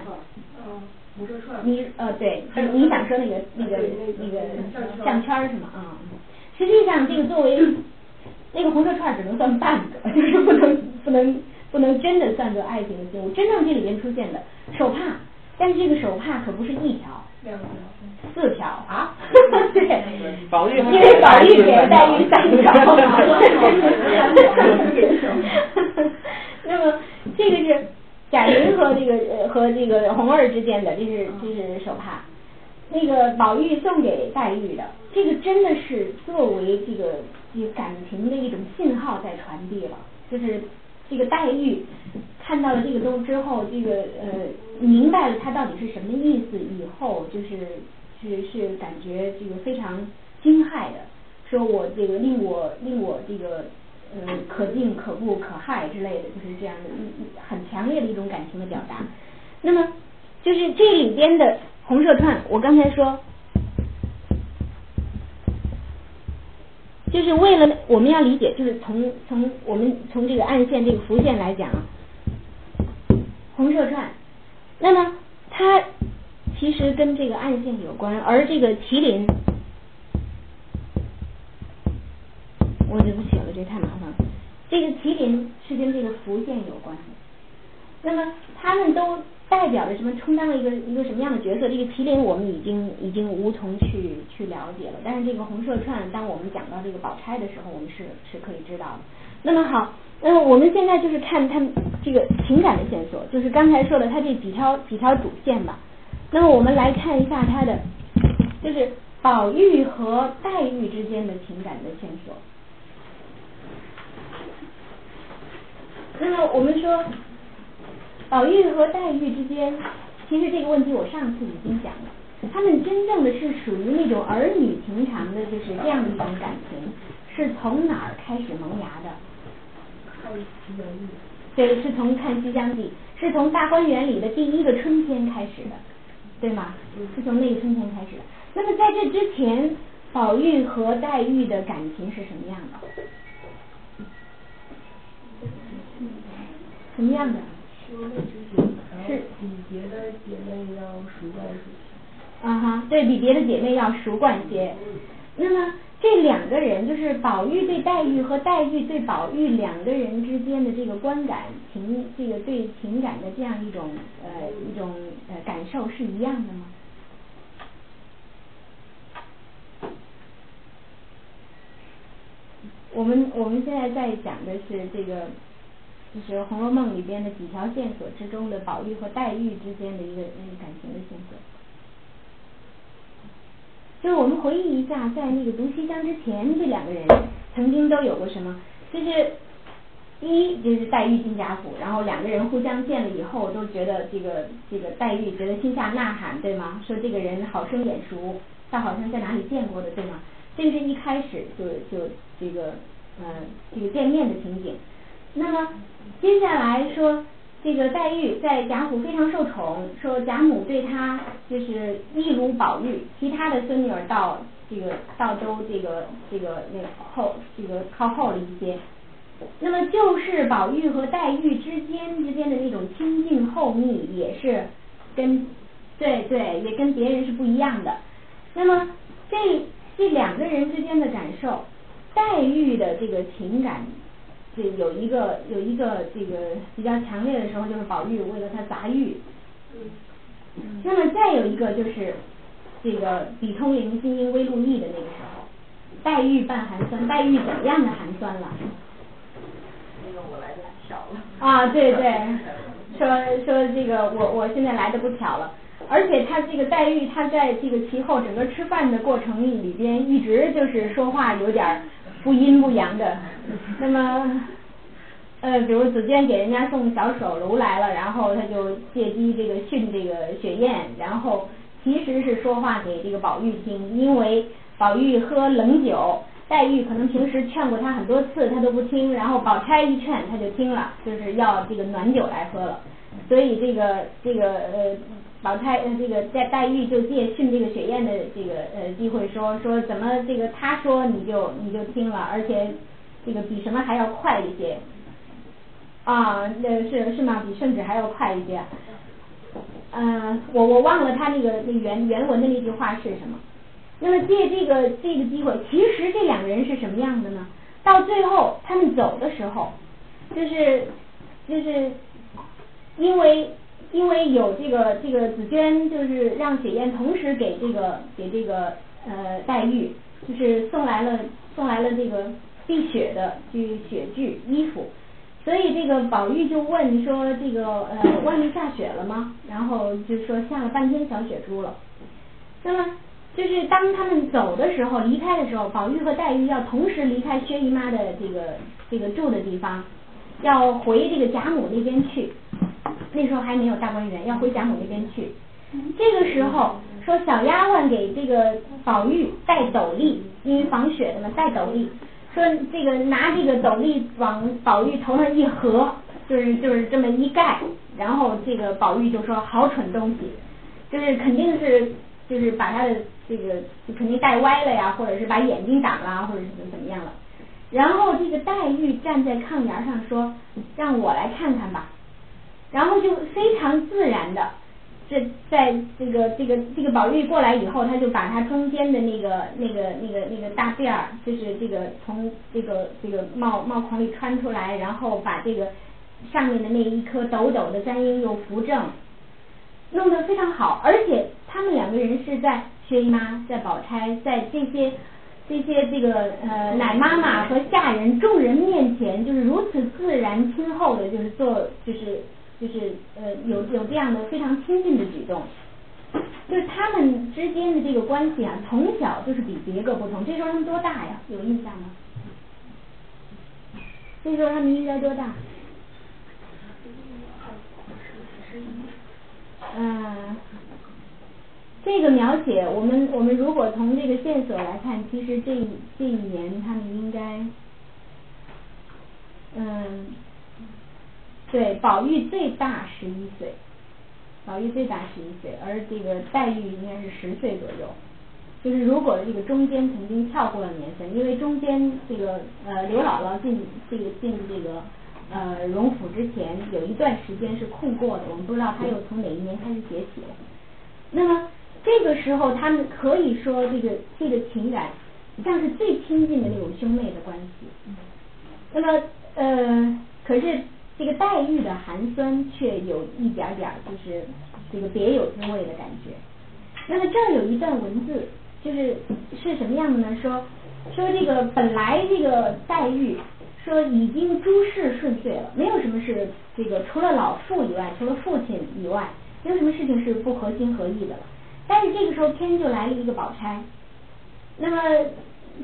嗯，红色串。你呃对，你想说那个那个那个项圈是吗？啊。实际上，这个作为那个红色串只能算半个，就是不能不能不能真的算作爱情的信物。真正这里边出现的手帕，但是这个手帕可不是一条，两条，四条啊！对，因为宝玉给黛玉三条。那么这个是贾玲和这个和这个红儿之间的，这是这是手帕。那个宝玉送给黛玉的，这个真的是作为这个这个感情的一种信号在传递了。就是这个黛玉看到了这个东之后，这个呃明白了它到底是什么意思以后，就是是是感觉这个非常惊骇的，说我这个令我令我这个呃可敬可怖可害之类的，就是这样的很强烈的一种感情的表达。那么就是这里边的。红色串，我刚才说，就是为了我们要理解，就是从从我们从这个暗线这个浮线来讲，红色串，那么它其实跟这个暗线有关，而这个麒麟，我就不写了，这太麻烦了，这个麒麟是跟这个浮线有关，那么他们都。代表着什么？充当了一个一个什么样的角色？这个麒麟我们已经已经无从去去了解了。但是这个红色串，当我们讲到这个宝钗的时候，我们是是可以知道的。那么好，那么我们现在就是看他这个情感的线索，就是刚才说的他这几条几条主线吧。那么我们来看一下他的，就是宝玉和黛玉之间的情感的线索。那么我们说。宝玉和黛玉之间，其实这个问题我上次已经讲了。他们真正的是属于那种儿女情长的，就是这样一种感情，是从哪儿开始萌芽的？看《西厢记》。对，是从看《西厢记》，是从大观园里的第一个春天开始的，对吗？是从那个春天开始的。那么在这之前，宝玉和黛玉的感情是什么样的？什么样的？是比别的姐妹要熟惯些。啊哈，对比别的姐妹要熟惯些。那么这两个人，就是宝玉对黛玉和黛玉对宝玉两个人之间的这个观感情，这个对情感的这样一种呃一种呃感受是一样的吗？我们我们现在在讲的是这个。就是《红楼梦》里边的几条线索之中的宝玉和黛玉之间的一个那个感情的线索。就是我们回忆一下，在那个读西厢之前，这两个人曾经都有过什么？就是一就是黛玉进贾府，然后两个人互相见了以后，都觉得这个这个黛玉觉得心下呐喊，对吗？说这个人好生眼熟，他好像在哪里见过的，对吗？这是一开始就就这个呃这个见面的情景。那么接下来说，这个黛玉在贾府非常受宠，说贾母对她就是一如宝玉，其他的孙女儿到这个到都这个这个那个后这个靠后了一些。那么就是宝玉和黛玉之间之间的那种亲近厚密，也是跟对对也跟别人是不一样的。那么这这两个人之间的感受，黛玉的这个情感。这有一个有一个这个比较强烈的时候，就是宝玉为了他砸玉。那么再有一个就是这个笔通灵心因微露腻的那个时候，黛玉扮寒酸，黛玉怎样的寒酸了？那个我来的太巧了。啊，对对，说说这个我我现在来的不巧了，而且他这个黛玉，他在这个其后整个吃饭的过程里边，一直就是说话有点不阴不阳的，那么呃，比如子健给人家送小手炉来了，然后他就借机这个训这个雪雁，然后其实是说话给这个宝玉听，因为宝玉喝冷酒，黛玉可能平时劝过他很多次，他都不听，然后宝钗一劝他就听了，就是要这个暖酒来喝了，所以这个这个呃。老太，呃，这个在黛玉就借训这个雪雁的这个呃机会说说怎么这个他说你就你就听了，而且这个比什么还要快一些啊？那是是吗？比圣旨还要快一些？嗯，我我忘了他那个那原原文的那句话是什么。那么借这个这个机会，其实这两个人是什么样的呢？到最后他们走的时候，就是就是因为。因为有这个这个紫娟，就是让雪雁同时给这个给这个呃黛玉，就是送来了送来了这个避雪的具雪具衣服，所以这个宝玉就问说这个呃外面下雪了吗？然后就说下了半天小雪珠了。那么就是当他们走的时候离开的时候，宝玉和黛玉要同时离开薛姨妈的这个这个住的地方，要回这个贾母那边去。那时候还没有大观园，要回贾母那边去。这个时候说小丫鬟给这个宝玉戴斗笠，因为防雪的嘛，戴斗笠。说这个拿这个斗笠往宝玉头上一合，就是就是这么一盖，然后这个宝玉就说好蠢东西，就是肯定是就是把他的这个肯定戴歪了呀，或者是把眼睛挡了，或者是怎么怎么样了。然后这个黛玉站在炕沿上说，让我来看看吧。然后就非常自然的，这在这个这个这个宝玉过来以后，他就把他中间的那个那个那个那个大辫儿，就是这个从这个这个帽帽孔里穿出来，然后把这个上面的那一颗抖抖的簪缨又扶正，弄得非常好。而且他们两个人是在薛姨妈、在宝钗、在这些这些这个呃奶妈妈和下人众人面前，就是如此自然亲厚的，就是做就是。就是呃有有这样的非常亲近的举动，就是他们之间的这个关系啊，从小就是比别个不同。这时候他们多大呀？有印象吗？这时候他们应该多大？嗯，这个描写，我们我们如果从这个线索来看，其实这这一年他们应该，嗯。对，宝玉最大十一岁，宝玉最大十一岁，而这个黛玉应该是十岁左右。就是如果这个中间曾经跳过了年份，因为中间这个呃刘姥姥进这个进这个呃荣府之前有一段时间是空过的，我们不知道她又从哪一年开始写起的。那么这个时候他们可以说这个这个情感像是最亲近的那种兄妹的关系。那么呃可是。这个黛玉的寒酸却有一点点就是这个别有滋味的感觉。那么这儿有一段文字，就是是什么样的呢？说说这个本来这个黛玉说已经诸事顺遂了，没有什么是这个除了老父以外，除了父亲以外，没有什么事情是不合心合意的了。但是这个时候偏就来了一个宝钗，那么。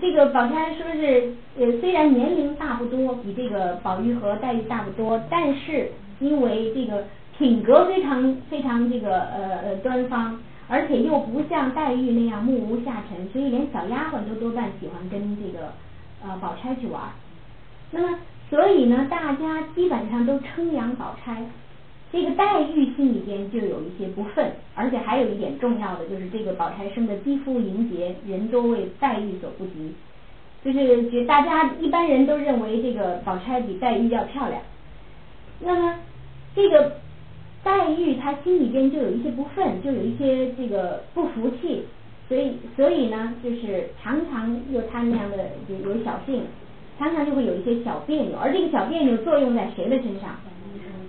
这个宝钗说是呃，虽然年龄大不多，比这个宝玉和黛玉大不多，但是因为这个品格非常非常这个呃呃端方，而且又不像黛玉那样目无下尘，所以连小丫鬟都多半喜欢跟这个呃宝钗去玩。那么所以呢，大家基本上都称扬宝钗。这个黛玉心里边就有一些不忿，而且还有一点重要的就是这个宝钗生的肌肤莹洁，人都为黛玉所不及，就是觉大家一般人都认为这个宝钗比黛玉要漂亮。那么这个黛玉她心里边就有一些不忿，就有一些这个不服气，所以所以呢，就是常常有她那样的有有小性，常常就会有一些小别扭，而这个小别扭作用在谁的身上？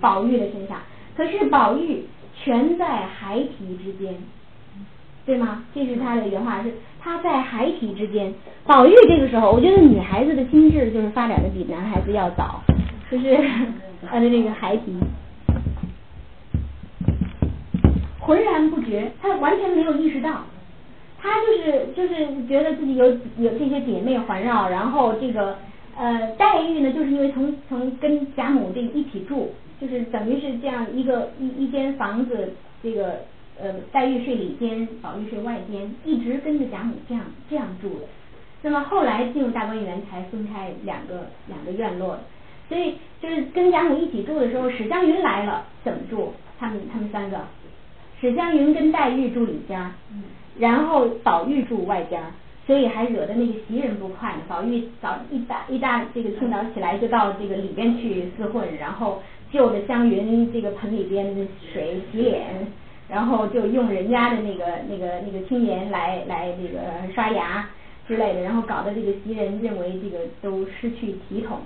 宝玉的身上。可是宝玉全在孩提之间，对吗？这是他的原话，是他在孩提之间。宝玉这个时候，我觉得女孩子的心智就是发展的比男孩子要早，就是他的那个孩提，浑然不觉，他完全没有意识到，他就是就是觉得自己有有这些姐妹环绕，然后这个呃，黛玉呢，就是因为从从跟贾母这一起住，就是等于是这样一个一一间房子，这个呃，黛玉睡里间，宝玉睡外间，一直跟着贾母这样这样住的。那么后来进入大观园才分开两个两个院落，所以就是跟贾母一起住的时候，史湘云来了怎么住？他们他们三个，史湘云跟黛玉住里间，然后宝玉住外间。所以还惹得那个袭人不快呢。宝玉早一大一大这个清早起来就到这个里边去厮混，然后就着香云这个盆里边的水洗脸，然后就用人家的那个那个那个青盐来来这个刷牙之类的，然后搞得这个袭人认为这个都失去体统。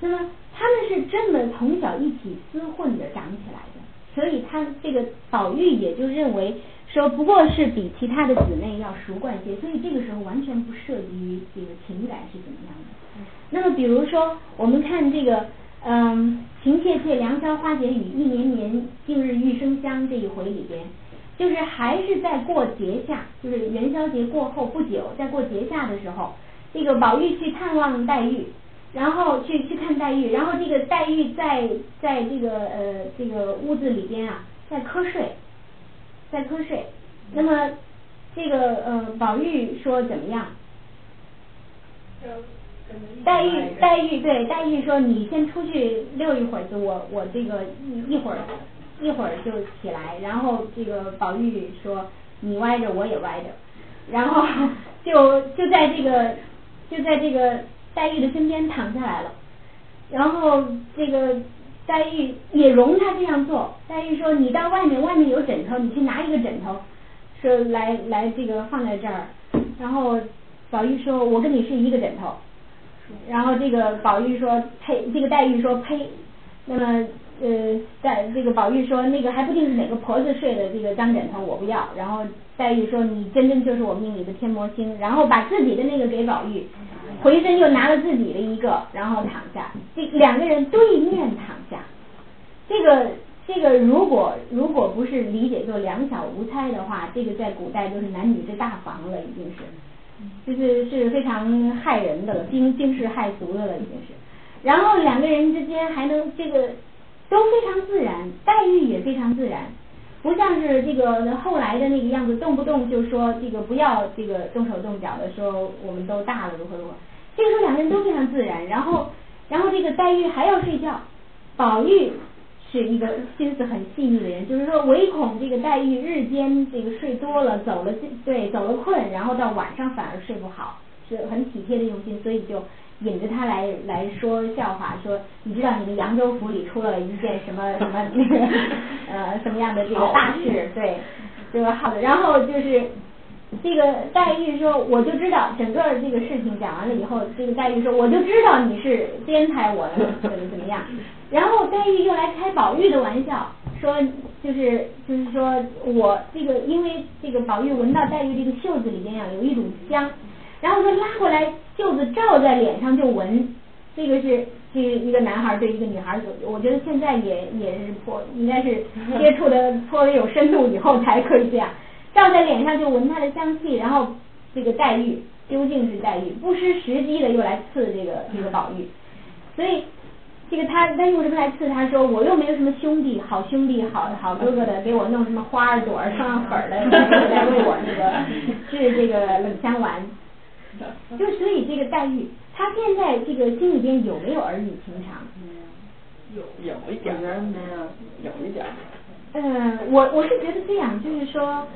那么他们是这么从小一起厮混着长起来的，所以他这个宝玉也就认为。说不过是比其他的姊妹要熟惯些，所以这个时候完全不涉及这个情感是怎么样的。那么比如说，我们看这个，嗯，情切切，良宵花间雨，一年年，近日玉生香这一回里边，就是还是在过节下，就是元宵节过后不久，在过节下的时候，这个宝玉去探望黛玉，然后去去看黛玉，然后这个黛玉在在这个呃这个屋子里边啊，在瞌睡。在瞌睡，那么这个呃，宝玉说怎么样？黛玉黛玉对黛玉说：“你先出去溜一会儿，就我我这个一一会儿一会儿就起来。”然后这个宝玉说：“你歪着，我也歪着。”然后就就在这个就在这个黛玉的身边躺下来了。然后这个。黛玉也容他这样做。黛玉说：“你到外面，外面有枕头，你去拿一个枕头，说来来这个放在这儿。”然后宝玉说：“我跟你是一个枕头。”然后这个宝玉说：“呸！”这个黛玉说：“呸！”那么呃，黛这个宝玉说：“那个还不定是哪个婆子睡的这个脏枕头，我不要。”然后黛玉说：“你真真就是我命里的天魔星。”然后把自己的那个给宝玉。回身又拿了自己的一个，然后躺下，这两个人对面躺下。这个这个如果如果不是理解作两小无猜的话，这个在古代就是男女之大防了，已经是，就是是非常害人的了，惊惊世骇俗的了，已经是。然后两个人之间还能这个都非常自然，黛玉也非常自然。不像是这个后来的那个样子，动不动就说这个不要这个动手动脚的，说我们都大了如何如何。这个时候两个人都非常自然，然后然后这个黛玉还要睡觉，宝玉是一个心思很细腻的人，就是说唯恐这个黛玉日间这个睡多了走了对走了困，然后到晚上反而睡不好，是很体贴的用心，所以就。引着他来来说笑话，说你知道你们扬州府里出了一件什么什么那 个呃什么样的这个大事，对，就是好的，然后就是这个黛玉说，我就知道整个这个事情讲完了以后，这个黛玉说，我就知道你是编排我的怎么怎么样，然后黛玉又来开宝玉的玩笑，说就是就是说我这个因为这个宝玉闻到黛玉这个袖子里边呀有一种香。然后说拉过来袖子罩在脸上就闻，这个是这一个男孩对一个女孩，我我觉得现在也也是颇应该是接触的颇为有深度以后才可以这样，罩在脸上就闻它的香气，然后这个黛玉究竟是黛玉不失时机的又来刺这个这个宝玉，所以这个他他用什么来刺他说我又没有什么兄弟好兄弟好好哥哥的给我弄什么花儿朵儿上上粉儿的来为我那个治这个冷香丸。就所以这个黛玉，她现在这个心里边有没有儿女情长？有有一点儿没有，有一点儿。嗯，我我是觉得这样，就是说，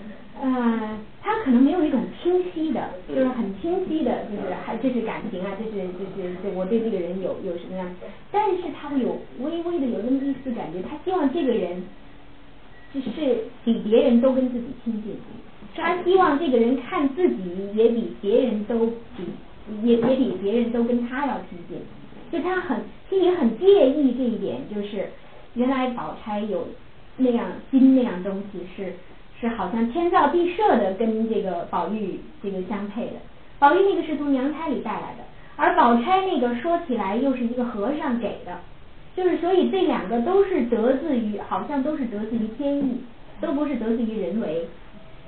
嗯，他可能没有一种清晰的，就是很清晰的，就是还这是感情啊，这是就是这我对这个人有有什么样，但是他会有微微的有那么一丝感觉，他希望这个人就是比别人都跟自己亲近。他希望这个人看自己也比别人都比也也比别人都跟他要亲近，就他很心里很介意这一点，就是原来宝钗有那样金那样东西，是是好像天造地设的跟这个宝玉这个相配的。宝玉那个是从娘胎里带来的，而宝钗那个说起来又是一个和尚给的，就是所以这两个都是得自于好像都是得自于天意，都不是得自于人为。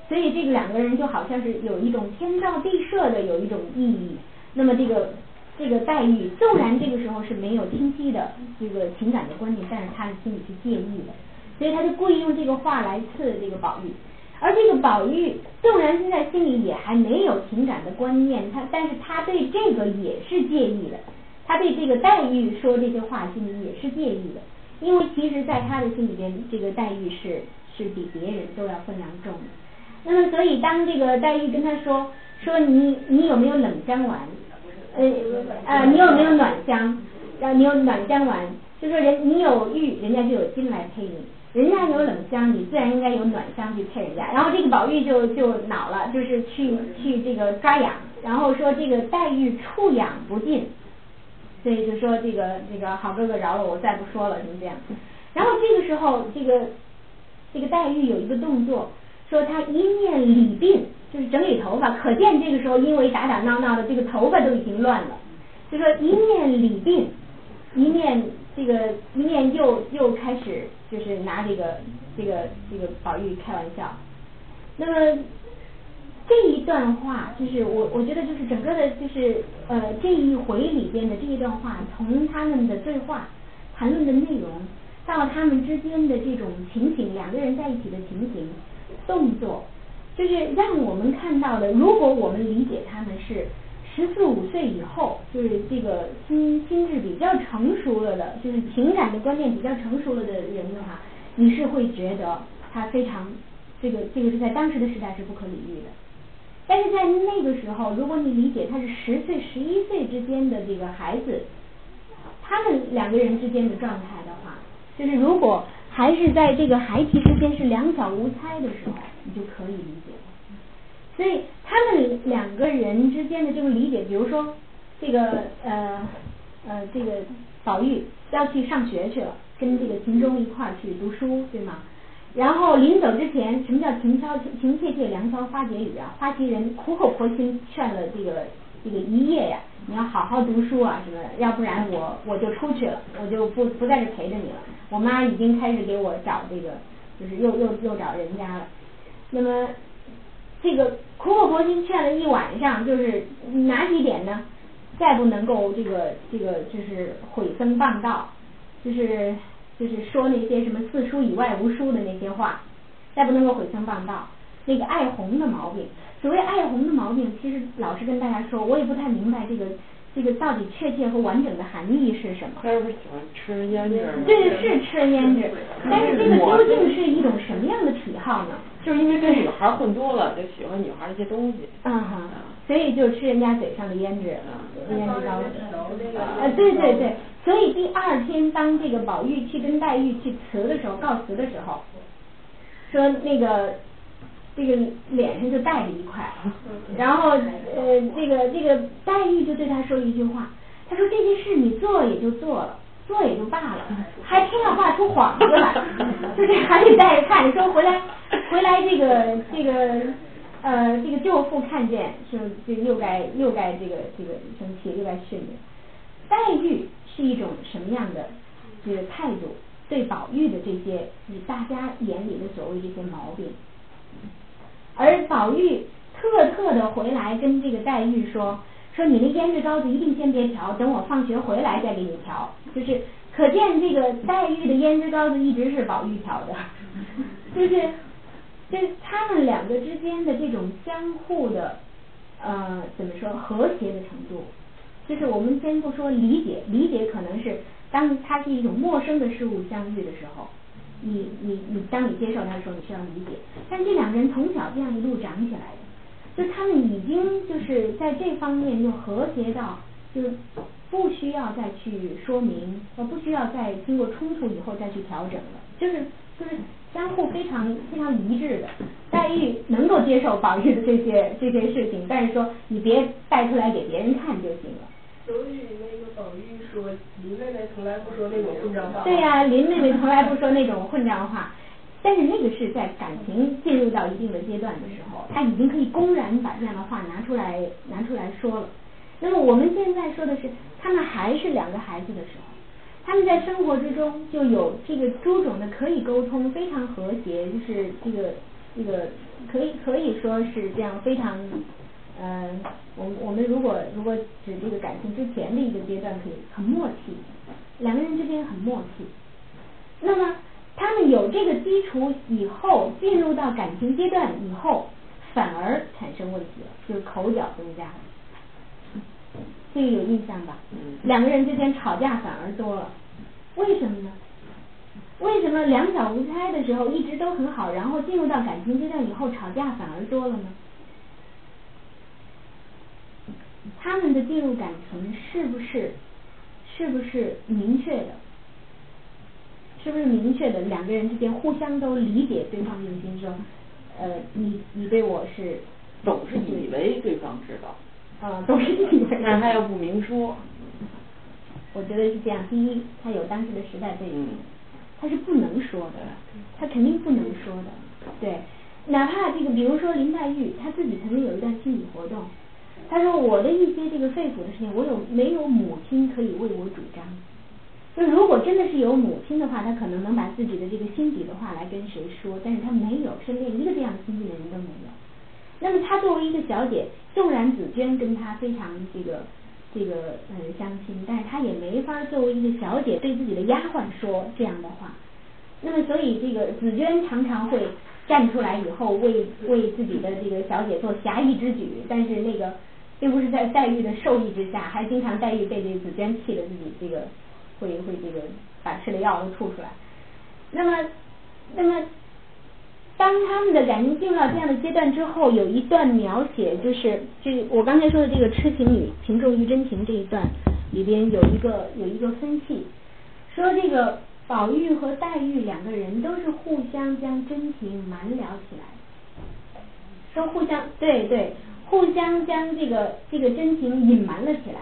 所以这个两个人就好像是有一种天造地设的有一种意义。那么这个这个黛玉纵然这个时候是没有清晰的这个情感的观念，但是他的心里是介意的，所以他就故意用这个话来刺这个宝玉。而这个宝玉纵然现在心里也还没有情感的观念，他但是他对这个也是介意的，他对这个黛玉说这些话心里也是介意的，因为其实在他的心里边，这个黛玉是是比别人都要分量重的。那么所以当这个黛玉跟他说说你你有没有冷香丸？呃呃，你有没有暖香？呃，你有暖香丸，就说人你有玉，人家就有金来配你；人家有冷香，你自然应该有暖香去配人家。然后这个宝玉就就恼了，就是去去这个抓痒，然后说这个黛玉触痒不尽，所以就说这个这个好哥哥饶了我，再不说了，什么这样。然后这个时候，这个这个黛玉有一个动作，说她一面理鬓。就是整理头发，可见这个时候因为打打闹闹的，这个头发都已经乱了。就说一面理鬓，一面这个一面又又开始就是拿这个这个这个宝玉开玩笑。那么这一段话，就是我我觉得就是整个的，就是呃这一回里边的这一段话，从他们的对话谈论的内容，到他们之间的这种情形，两个人在一起的情形，动作。就是让我们看到的，如果我们理解他们是十四五岁以后，就是这个心心智比较成熟了的，就是情感的观念比较成熟了的人的话，你是会觉得他非常这个这个是在当时的时代是不可理喻的。但是在那个时候，如果你理解他是十岁十一岁之间的这个孩子，他们两个人之间的状态的话，就是如果。还是在这个孩提之间是两小无猜的时候，你就可以理解。所以他们两个人之间的这个理解，比如说这个呃呃这个宝玉要去上学去了，跟这个秦钟一块儿去读书，对吗？然后临走之前，什么叫情悄情切切，凉宵花解语啊？花袭人苦口婆心劝了这个这个一夜呀。你要好好读书啊，什么，要不然我我就出去了，我就不不在这陪着你了。我妈已经开始给我找这个，就是又又又找人家了。那么这个苦口婆心劝了一晚上，就是哪几点呢？再不能够这个这个就是毁僧谤道，就是就是说那些什么四书以外无书的那些话，再不能够毁僧谤道，那个爱红的毛病。所谓爱红的毛病，其实老实跟大家说，我也不太明白这个这个到底确切和完整的含义是什么。他是不是喜欢吃胭脂？对，是吃胭脂，但是这个究竟是一种什么样的癖好呢？就是因为跟女孩混多了，就喜欢女孩一些东西。嗯哈，所以就吃人家嘴上的胭脂，胭脂膏。呃，对对对，所以第二天当这个宝玉去跟黛玉去辞的时候，告辞的时候，说那个。这个脸上就带着一块，然后呃，这个这个黛玉就对他说一句话，他说这件事你做也就做了，做也就罢了，还偏要画出幌子来，就是还得带着看，说回来回来这个这个呃这个舅父看见，说这又该又该这个这个生气，又该训的。黛玉是一种什么样的这个态度？对宝玉的这些，以大家眼里的所谓这些毛病。而宝玉特特的回来跟这个黛玉说，说你那胭脂膏子一定先别调，等我放学回来再给你调。就是可见这个黛玉的胭脂膏子一直是宝玉调的，就是就是他们两个之间的这种相互的呃怎么说和谐的程度，就是我们先不说理解，理解可能是当它是一种陌生的事物相遇的时候。你你你，当你接受他的时候，你需要理解。但这两个人从小这样一路长起来的，就他们已经就是在这方面就和谐到，就是不需要再去说明，呃，不需要再经过冲突以后再去调整了，就是就是相互非常非常一致的。黛玉能够接受宝玉的这些这些事情，但是说你别带出来给别人看就行了。所以那个宝玉说，林妹妹从来不说那种混账话。对呀，林妹妹从来不说那种混账话，但是那个是在感情进入到一定的阶段的时候，他已经可以公然把这样的话拿出来拿出来说了。那么我们现在说的是，他们还是两个孩子的时候，他们在生活之中就有这个诸种的可以沟通，非常和谐，就是这个这个可以可以说是这样非常。嗯，我我们如果如果指这个感情之前的一个阶段，可以很默契，两个人之间很默契。那么他们有这个基础以后，进入到感情阶段以后，反而产生问题了，就是口角增加了。这个有印象吧？两个人之间吵架反而多了，为什么呢？为什么两小无猜的时候一直都很好，然后进入到感情阶段以后吵架反而多了呢？他们的进入感情是不是是不是明确的？是不是明确的？两个人之间互相都理解对方用心，说呃，你你对我是总是以为对方知道。啊，总是以为，但他又不明说。我觉得是这样。第一，他有当时的时代背景，他是不能说的，他肯定不能说的。对，哪怕这个，比如说林黛玉，她自己曾经有一段心理活动，她说我的一些这个肺腑的事情，我有没有母亲可以为我主张？就如果真的是有母亲的话，她可能能把自己的这个心底的话来跟谁说，但是她没有，身边一个这样亲近的人都没有。那么她作为一个小姐，纵然紫娟跟她非常这个这个呃相亲，但是她也没法作为一个小姐对自己的丫鬟说这样的话。那么所以这个紫娟常常会站出来以后为为自己的这个小姐做侠义之举，但是那个并不是在黛玉的授意之下，还经常黛玉被这个紫娟气得自己这个会会这个把吃的药都吐出来。那么那么。当他们的感情进入到这样的阶段之后，有一段描写，就是这我刚才说的这个痴情女情重于真情这一段里边有一个有一个分析，说这个宝玉和黛玉两个人都是互相将真情瞒了起来，说互相对对，互相将这个这个真情隐瞒了起来，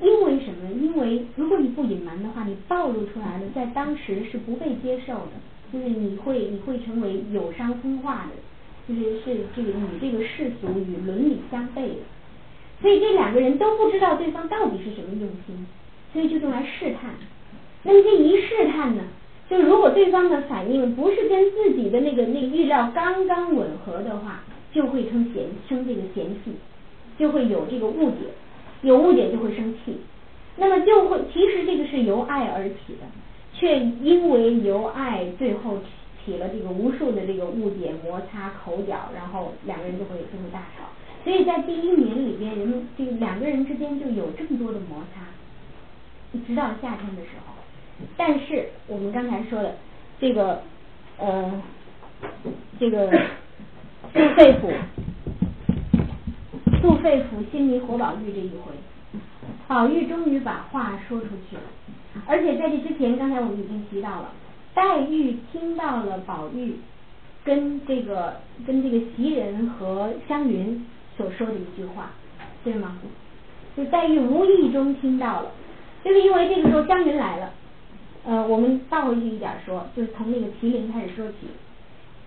因为什么？因为如果你不隐瞒的话，你暴露出来了，在当时是不被接受的。就是你会你会成为有伤风化的，就是是这个与这个世俗与伦理相悖的，所以这两个人都不知道对方到底是什么用心，所以就用来试探。那么这一试探呢，就如果对方的反应不是跟自己的那个那个预料刚刚吻合的话，就会生嫌生这个嫌隙，就会有这个误解，有误解就会生气，那么就会其实这个是由爱而起的。却因为由爱，最后起了这个无数的这个误解、摩擦、口角，然后两个人就会就会大吵。所以在第一年里边，人们这两个人之间就有这么多的摩擦，直到夏天的时候。但是我们刚才说的这个呃，这个肺腑，杜肺腑心里活宝玉这一回，宝玉终于把话说出去了。而且在这之前，刚才我们已经提到了，黛玉听到了宝玉跟这个跟这个袭人和湘云所说的一句话，对吗？就黛玉无意中听到了，就是因为这个时候湘云来了，呃，我们倒回去一点说，就是从那个麒麟开始说起，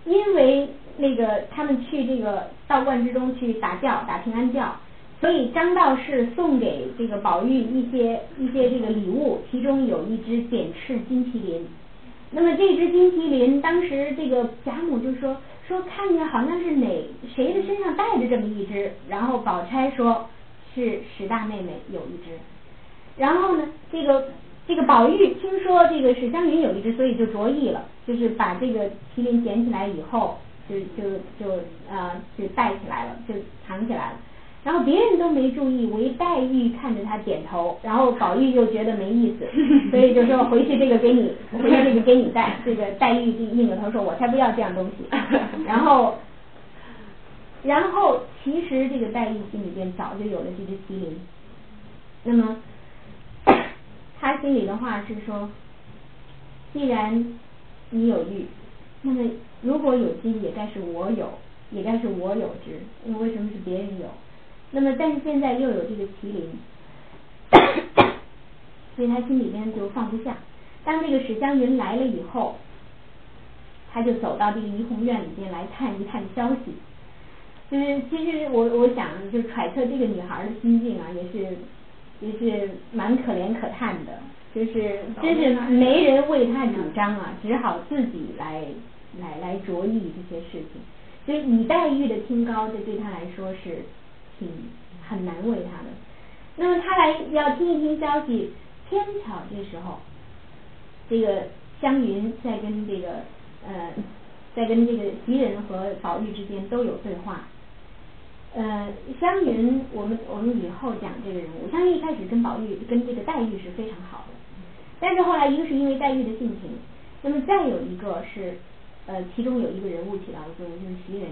因为那个他们去这个道观之中去打轿，打平安轿。所以张道士送给这个宝玉一些一些这个礼物，其中有一只点翅金麒麟。那么这只金麒麟，当时这个贾母就说说看见好像是哪谁的身上带着这么一只，然后宝钗说是史大妹妹有一只。然后呢，这个这个宝玉听说这个史湘云有一只，所以就着意了，就是把这个麒麟捡起来以后，就就就呃就带起来了，就藏起来了。然后别人都没注意，唯黛玉看着他点头，然后宝玉又觉得没意思，所以就说回去这个给你，回去这个给你带。这个黛玉就硬着头说：“我才不要这样东西。”然后，然后其实这个黛玉心里边早就有了这只麒麟。那么，他心里的话是说：既然你有玉，那么如果有金，也该是我有，也该是我有之。因为为什么是别人有？那么，但是现在又有这个麒麟，所以他心里边就放不下。当这个史湘云来了以后，他就走到这个怡红院里边来探一探消息。就是其实我我想就揣测这个女孩的心境啊，也是也是蛮可怜可叹的。就是真是没人为他主张啊，只好自己来来来着意这些事情。所以以黛玉的清高，这对他来说是。挺很难为他的。那么他来要听一听消息，天巧这时候，这个湘云在跟这个呃，在跟这个袭人和宝玉之间都有对话。呃，湘云，我们我们以后讲这个人物，湘云一开始跟宝玉跟这个黛玉是非常好的，但是后来一个是因为黛玉的性情，那么再有一个是呃，其中有一个人物起到的作用就是袭人。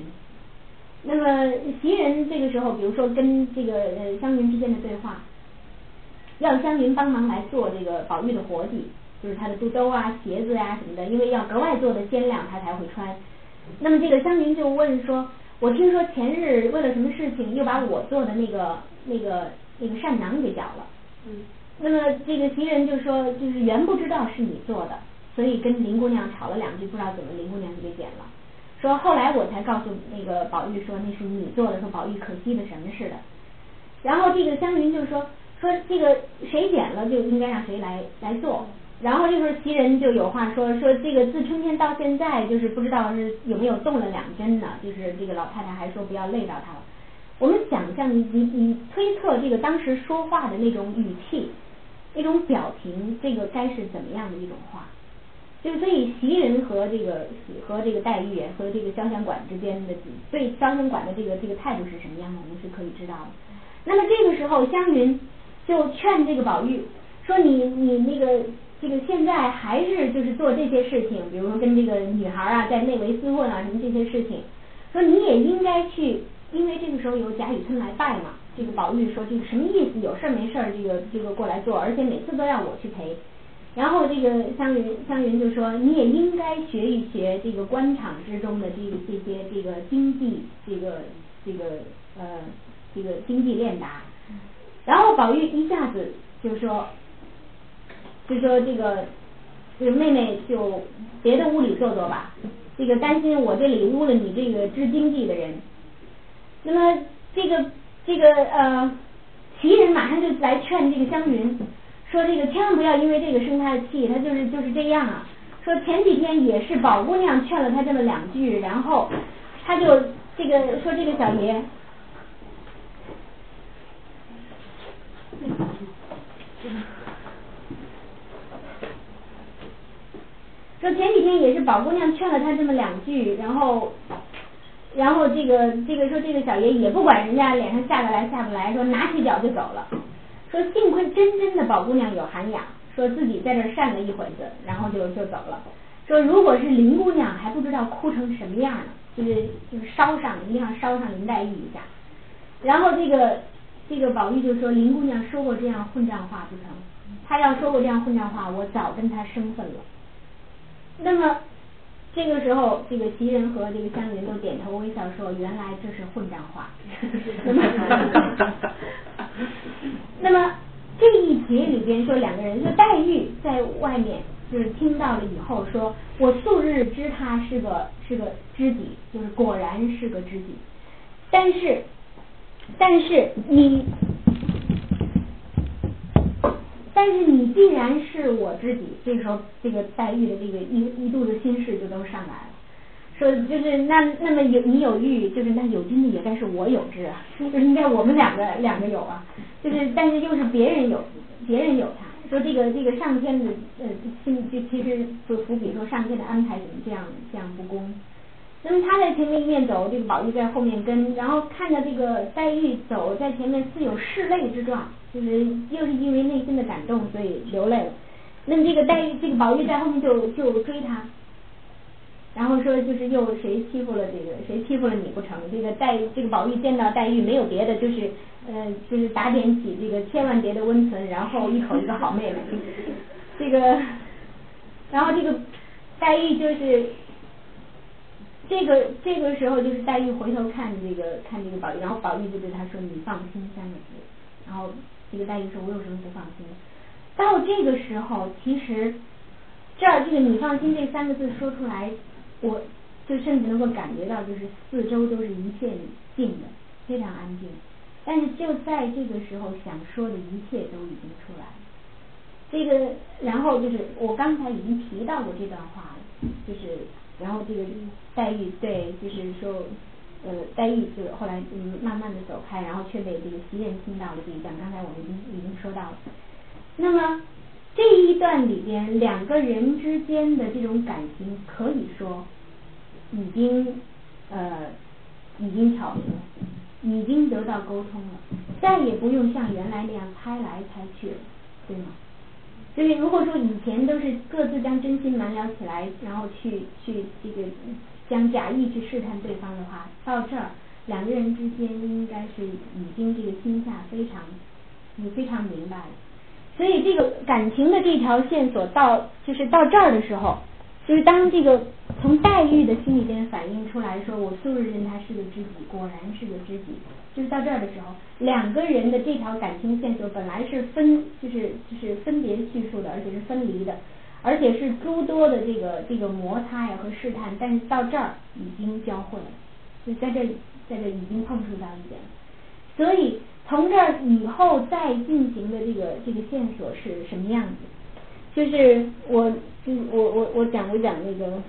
那么袭人这个时候，比如说跟这个呃湘云之间的对话，要湘云帮忙来做这个宝玉的活计，就是他的肚兜啊、鞋子呀什么的，因为要格外做的鲜亮，他才会穿。那么这个湘云就问说。我听说前日为了什么事情又把我做的那个那个那个扇囊给搅了。嗯。那么这个袭人就说，就是原不知道是你做的，所以跟林姑娘吵了两句，不知道怎么林姑娘就给剪了。说后来我才告诉那个宝玉说那是你做的，说宝玉可惜的什么似的。然后这个湘云就说说这个谁剪了就应该让谁来来做。然后这时候袭人就有话说说这个自春天到现在就是不知道是有没有动了两针呢，就是这个老太太还说不要累到她了。我们想象你你你推测这个当时说话的那种语气，那种表情，这个该是怎么样的一种话？就所以袭人和这个和这个黛玉和这个潇湘馆之间的对潇湘馆的这个这个态度是什么样的，我们是可以知道的。那么这个时候湘云就劝这个宝玉说你你那个。这个现在还是就是做这些事情，比如说跟这个女孩啊在内围厮混啊什么这些事情，说你也应该去，因为这个时候有贾雨村来拜嘛。这个宝玉说这个什么意思？有事没事儿这个这个过来做，而且每次都要我去陪。然后这个湘云湘云就说你也应该学一学这个官场之中的这这些这个经济这个这个呃这个经济练达。然后宝玉一下子就说。就说这个，这个妹妹就别的屋里坐坐吧，这个担心我这里污了你这个知经济的人。那么这个这个呃，袭人马上就来劝这个湘云，说这个千万不要因为这个生他的气，他就是就是这样啊。说前几天也是宝姑娘劝了他这么两句，然后他就这个说这个小爷。说前几天也是宝姑娘劝了他这么两句，然后，然后这个这个说这个小爷也不管人家脸上下得来下不来，说拿起脚就走了。说幸亏真真的宝姑娘有涵养，说自己在这扇了一会子，然后就就走了。说如果是林姑娘还不知道哭成什么样呢，就是就是烧上一定要烧上林黛玉一下。然后这个这个宝玉就说林姑娘说过这样混账话不成？她要说过这样混账话，我早跟她生分了。那么这个时候，这个袭人和这个湘云都点头微笑说：“原来这是混账话。”那么这一节里边说两个人，就黛玉在外面就是听到了以后，说我素日知他是个是个知己，就是果然是个知己。但是但是你。但是你既然是我知己，这时候这个黛玉的这个一一肚子心事就都上来了，说就是那那么有你有玉，就是那有金的也该是我有之啊，就是应该我们两个两个有啊，就是但是又是别人有别人有他，说这个这个上天的呃心就其实就伏笔说上天的安排怎么这样这样不公，那么他在前面一面走，这个宝玉在后面跟，然后看着这个黛玉走在前面似有拭泪之状。就是又是因为内心的感动，所以流泪了。那么这个黛玉，这个宝玉在后面就就追他，然后说就是又谁欺负了这个谁欺负了你不成？这个黛这个宝玉见到黛玉没有别的，就是呃就是打点起这个千万别的温存，然后一口一个好妹妹。这个，然后这个黛玉就是这个这个时候就是黛玉回头看这个看这个宝玉，然后宝玉就对他说：“你放心三个字。”然后。这个黛玉说：“我有什么不放心？”到这个时候，其实这儿这个“你放心”这三个字说出来，我就甚至能够感觉到，就是四周都是一片静的，非常安静。但是就在这个时候，想说的一切都已经出来了。这个，然后就是我刚才已经提到过这段话了，就是然后这个黛玉对，就是说呃，黛玉就后来嗯慢慢的走开，然后却被这个袭人听到了这一段，刚才我们已经已经说到了。那么这一段里边两个人之间的这种感情，可以说已经呃已经巧合，已经得到沟通了，再也不用像原来那样猜来猜去了，对吗？所以如果说以前都是各自将真心瞒了起来，然后去去这个将假意去试探对方的话，到这儿两个人之间应该是已经这个心下非常你非常明白了。所以这个感情的这条线索到就是到这儿的时候，就是当这个从黛玉的心里边反映出来说，我素日认他是个知己，果然是个知己。就是到这儿的时候，两个人的这条感情线索本来是分，就是就是分别叙述的，而且是分离的，而且是诸多的这个这个摩擦呀和试探，但是到这儿已经交汇了，就在这在这已经碰触到一点，所以从这儿以后再进行的这个这个线索是什么样子？就是我就我我我讲不讲那个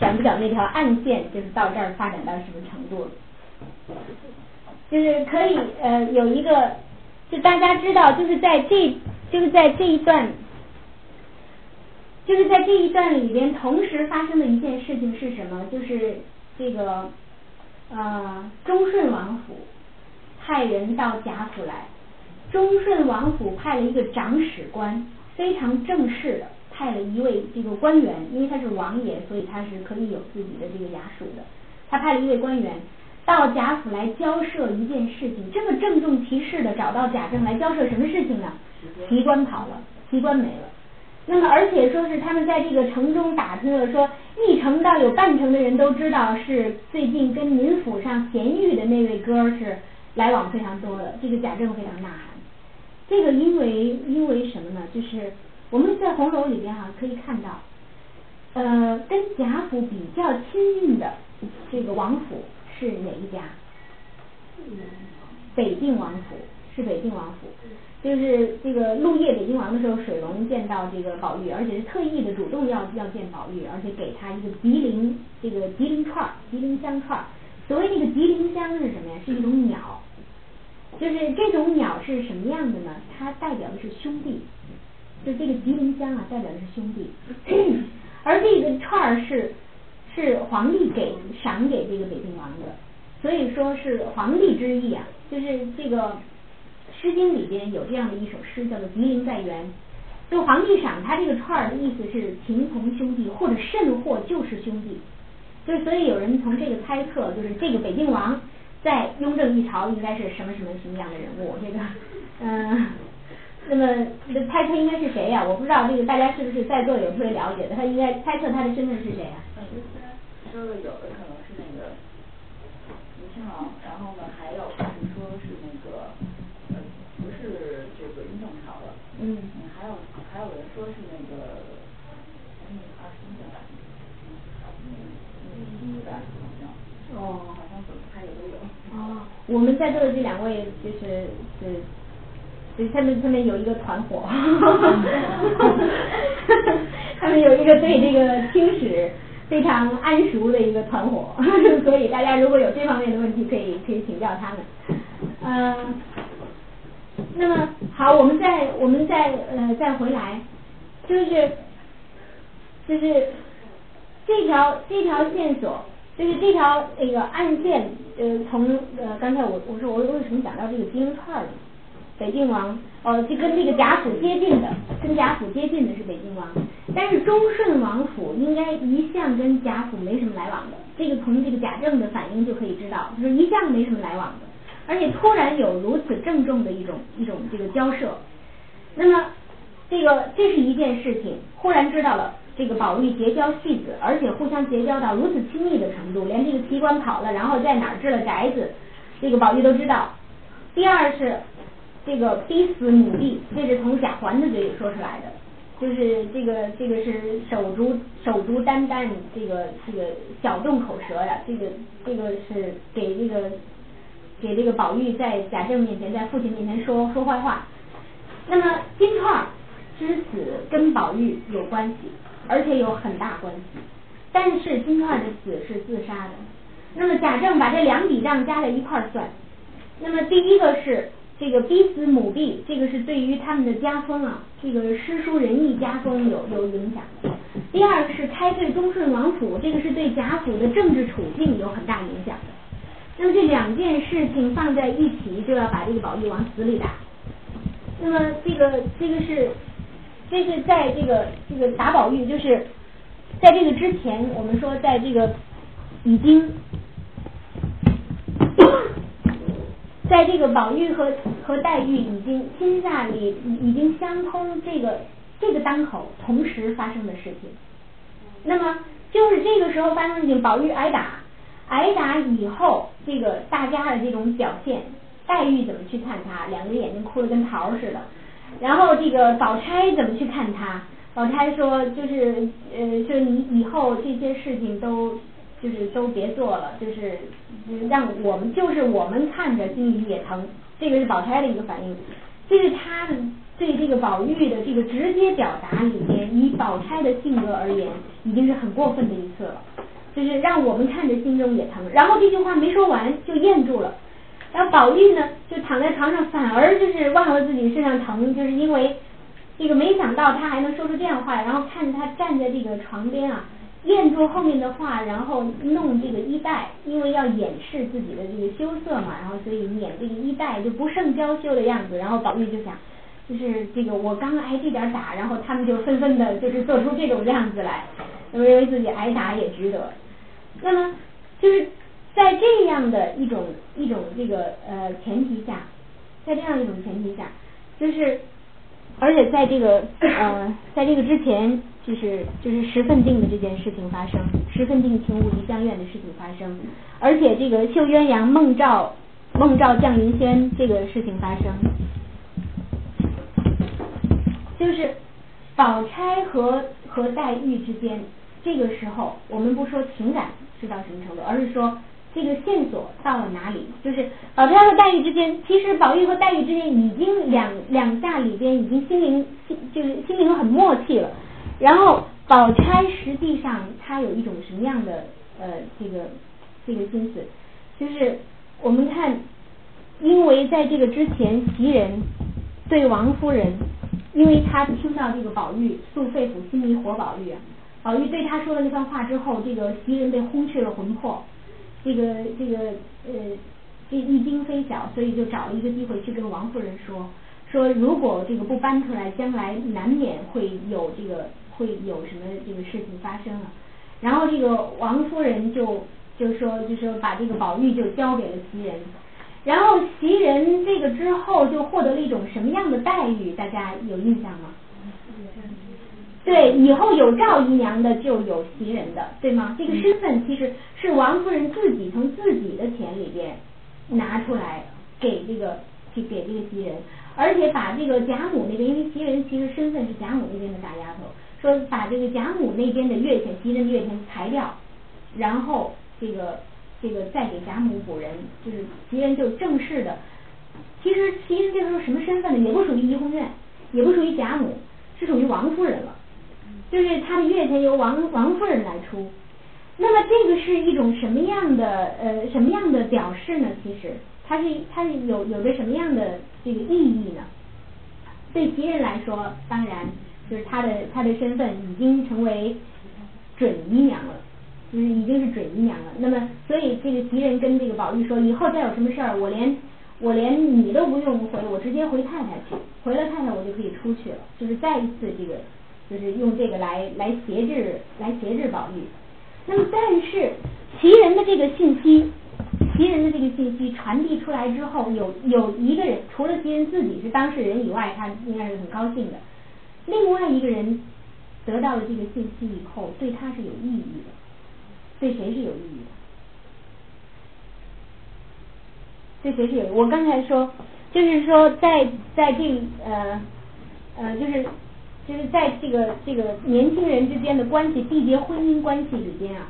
讲不讲那条暗线？就是到这儿发展到什么程度？就是可以呃有一个，就大家知道，就是在这就是在这一段，就是在这一段里边同时发生的一件事情是什么？就是这个呃忠顺王府派人到贾府来，忠顺王府派了一个长史官，非常正式的派了一位这个官员，因为他是王爷，所以他是可以有自己的这个衙署的，他派了一位官员。到贾府来交涉一件事情，这么郑重其事的找到贾政来交涉什么事情呢？提官跑了，提官没了。那么而且说是他们在这个城中打听了，说一城到有半城的人都知道是最近跟您府上贤玉的那位哥是来往非常多的。这个贾政非常呐喊。这个因为因为什么呢？就是我们在红楼里边哈可以看到，呃，跟贾府比较亲近的这个王府。是哪一家？北定王府是北定王府，就是这个入夜北京王的时候，水龙见到这个宝玉，而且是特意的主动要要见宝玉，而且给他一个吉林这个吉林串儿、吉林香串儿。所谓那个吉林香是什么呀？是一种鸟，就是这种鸟是什么样的呢？它代表的是兄弟，就这个吉林香啊，代表的是兄弟，而这个串儿是。是皇帝给赏给这个北静王的，所以说是皇帝之意啊。就是这个《诗经》里边有这样的一首诗，叫做《吉林在园》。就皇帝赏他这个串儿的意思是情同兄弟，或者甚或就是兄弟。就所以有人从这个猜测，就是这个北静王在雍正一朝应该是什么什么什么样的人物？这个嗯，那么猜测应该是谁呀？我不知道这个大家是不是在座有特别了解的？他应该猜测他的身份是谁啊？说的有的可能是那个吴亲王，然后呢还有就是说是那个呃不是这个雍正朝的，嗯，还有还有人说是那个嗯二十一代，嗯一代好像，哦，好像还有都有。哦，我们在座的这两位就是是，就是他们他们有一个团伙，他们有一个对这个听史。非常安熟的一个团伙，所以大家如果有这方面的问题，可以可以请教他们。嗯，那么好，我们再我们再呃再回来，就是就是这条这条线索，就是这条那个案件呃从呃刚才我我说我为什么讲到这个金串呢？北静王，呃，就跟这个贾府接近的，跟贾府接近的是北静王，但是忠顺王府应该一向跟贾府没什么来往的，这个从这个贾政的反应就可以知道，就是一向没什么来往的，而且突然有如此郑重的一种一种这个交涉，那么这个这是一件事情，忽然知道了这个宝玉结交戏子，而且互相结交到如此亲密的程度，连这个奇官跑了，然后在哪儿置了宅子，这个宝玉都知道。第二是。这个逼死母弟，这是从贾环的嘴里说出来的，就是这个这个是手足手足眈眈，这个这个小动口舌呀，这个这个是给这个给这个宝玉在贾政面前，在父亲面前说说坏话。那么金钏之死跟宝玉有关系，而且有很大关系，但是金钏的死是自杀的，那么贾政把这两笔账加在一块儿算，那么第一个是这个逼死母婢，这个是对于他们的家风啊，这个诗书仁义家风有有影响。第二个是开罪忠顺王府，这个是对贾府的政治处境有很大影响的。那么这两件事情放在一起，就要把这个宝玉往死里打。那么这个这个是，这是在这个这个打宝玉，就是在这个之前，我们说在这个已经，在这个宝玉和和黛玉已经心下里已经相通这个这个当口同时发生的事情。那么就是这个时候发生的事情，宝玉挨打，挨打以后，这个大家的这种表现。黛玉怎么去看他？两个眼睛哭得跟桃似的。然后这个宝钗怎么去看他？宝钗说，就是呃，说你以后这些事情都就是都别做了，就是让我们就是我们看着心里也疼。这个是宝钗的一个反应。这是他对这个宝玉的这个直接表达里面，以宝钗的性格而言，已经是很过分的一次了。就是让我们看着心中也疼。然后这句话没说完就咽住了。然后宝玉呢，就躺在床上，反而就是忘了自己身上疼，就是因为这个没想到他还能说出这样话，然后看着他站在这个床边啊，咽住后面的话，然后弄这个衣带，因为要掩饰自己的这个羞涩嘛，然后所以掩这个衣带就不胜娇羞的样子。然后宝玉就想，就是这个我刚挨这点打，然后他们就纷纷的就是做出这种样子来，认为自己挨打也值得。那么就是。在这样的一种一种这个呃前提下，在这样一种前提下，就是而且在这个呃在这个之前，就是就是十分定的这件事情发生，十分定情物离相愿的事情发生，而且这个绣鸳鸯梦照梦照绛云轩这个事情发生，就是宝钗和和黛玉之间，这个时候我们不说情感是到什么程度，而是说。这个线索到了哪里？就是宝钗和黛玉之间，其实宝玉和黛玉之间已经两两下里边已经心灵心就是心灵很默契了。然后宝钗实际上她有一种什么样的呃这个这个心思？就是我们看，因为在这个之前袭人对王夫人，因为她听到这个宝玉诉肺腑心迷活宝玉，宝玉对她说了那番话之后，这个袭人被轰去了魂魄。这个这个呃，这一惊非小，所以就找了一个机会去跟王夫人说，说如果这个不搬出来，将来难免会有这个会有什么这个事情发生了。然后这个王夫人就就说就说把这个宝玉就交给了袭人，然后袭人这个之后就获得了一种什么样的待遇？大家有印象吗？对，以后有赵姨娘的就有袭人的，对吗？这个身份其实是王夫人自己从自己的钱里边拿出来给这个给给这个袭人，而且把这个贾母那边，因为袭人其实身份是贾母那边的大丫头，说把这个贾母那边的月钱，袭人的月钱裁掉，然后这个这个再给贾母补人，就是袭人就正式的，其实袭人这时候什么身份呢？也不属于怡红院，也不属于贾母，是属于王夫人了。就是他的月钱由王王夫人来出，那么这个是一种什么样的呃什么样的表示呢？其实它是它是有有着什么样的这个意义呢？对袭人来说，当然就是他的他的身份已经成为准姨娘了，就是已经是准姨娘了。那么所以这个袭人跟这个宝玉说，以后再有什么事儿，我连我连你都不用回，我直接回太太去，回了太太我就可以出去了，就是再一次这个。就是用这个来来挟制来挟制宝玉，那么但是袭人的这个信息，袭人的这个信息传递出来之后，有有一个人除了袭人自己是当事人以外，他应该是很高兴的。另外一个人得到了这个信息以后，对他是有意义的，对谁是有意义的？对谁是有？我刚才说，就是说在在这呃呃就是。就是在这个这个年轻人之间的关系缔结婚姻关系里边啊，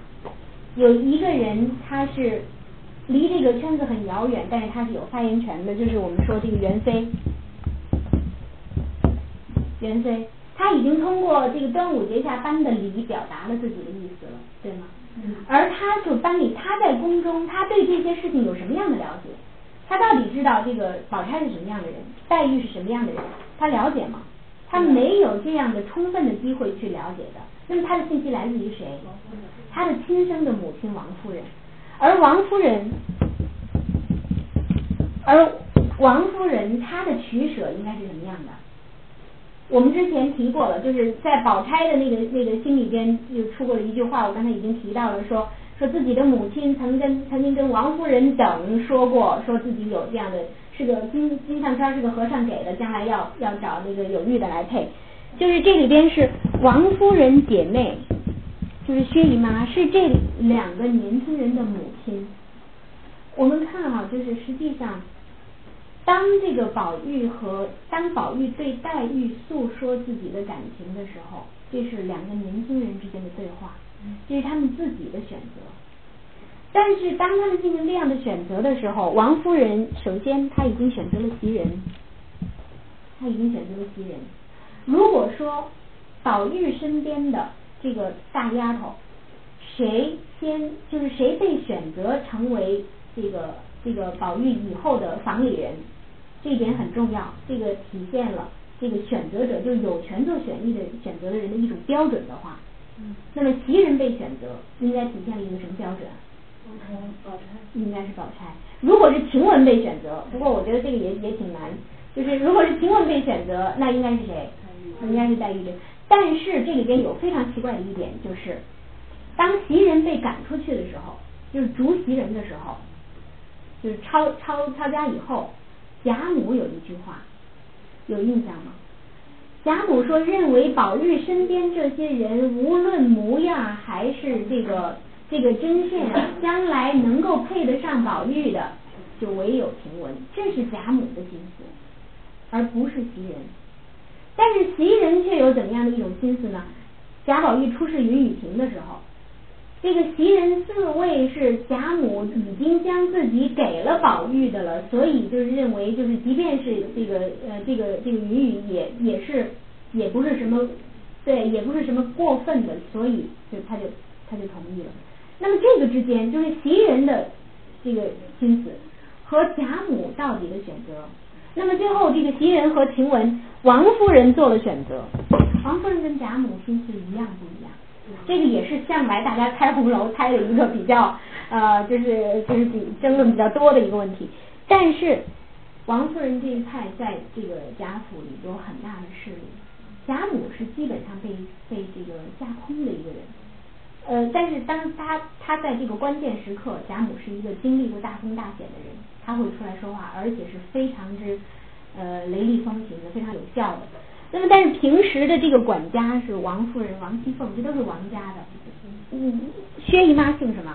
有一个人他是离这个圈子很遥远，但是他是有发言权的，就是我们说这个袁飞。袁飞，他已经通过这个端午节下班的礼表达了自己的意思了，对吗？而他就班里他在宫中，他对这些事情有什么样的了解？他到底知道这个宝钗是什么样的人，黛玉是什么样的人？他了解吗？他没有这样的充分的机会去了解的。那么他的信息来自于谁？他的亲生的母亲王夫人。而王夫人，而王夫人她的取舍应该是什么样的？我们之前提过了，就是在宝钗的那个那个心里边又出过了一句话，我刚才已经提到了说。说自己的母亲曾跟曾经跟王夫人等说过，说自己有这样的，是个金金项圈，是个和尚给的，将来要要找那个有玉的来配。就是这里边是王夫人姐妹，就是薛姨妈，是这两个年轻人的母亲。我们看哈，就是实际上，当这个宝玉和当宝玉对黛玉诉说自己的感情的时候，这是两个年轻人之间的对话。这是他们自己的选择，但是当他们进行这样的选择的时候，王夫人首先她已经选择了袭人，她已经选择了袭人。如果说宝玉身边的这个大丫头，谁先就是谁被选择成为这个这个宝玉以后的房里人，这一点很重要，这个体现了这个选择者就有权做选议的选择的人的一种标准的话。那么袭人被选择，应该体现了一个什么标准？应该是宝钗。如果是晴雯被选择，不过我觉得这个也也挺难。就是如果是晴雯被选择，那应该是谁？应该是黛玉。但是这里边有非常奇怪的一点，就是当袭人被赶出去的时候，就是逐袭人的时候，就是抄抄抄家以后，贾母有一句话，有印象吗？贾母说：“认为宝玉身边这些人，无论模样还是这个这个针线，将来能够配得上宝玉的，就唯有晴雯。这是贾母的心思，而不是袭人。但是袭人却有怎么样的一种心思呢？贾宝玉出示云雨亭的时候，这个袭人自谓是贾母已经将自己给了宝玉的了，所以就是认为，就是即便是这个呃这个这个云雨也也是也不是什么对，也不是什么过分的，所以就他就他就同意了。那么这个之间就是袭人的这个心思和贾母到底的选择。那么最后这个袭人和晴雯，王夫人做了选择，王夫人跟贾母心思一样不一样？这个也是向来大家猜红楼猜的一个比较呃，就是就是比争论比较多的一个问题。但是王夫人这一派在这个贾府里有很大的势力，贾母是基本上被被这个架空的一个人。呃，但是当他他在这个关键时刻，贾母是一个经历过大风大险的人，他会出来说话，而且是非常之呃雷厉风行的，非常有效的。那么，但是平时的这个管家是王夫人、王熙凤，这都是王家的。嗯，薛姨妈姓什么？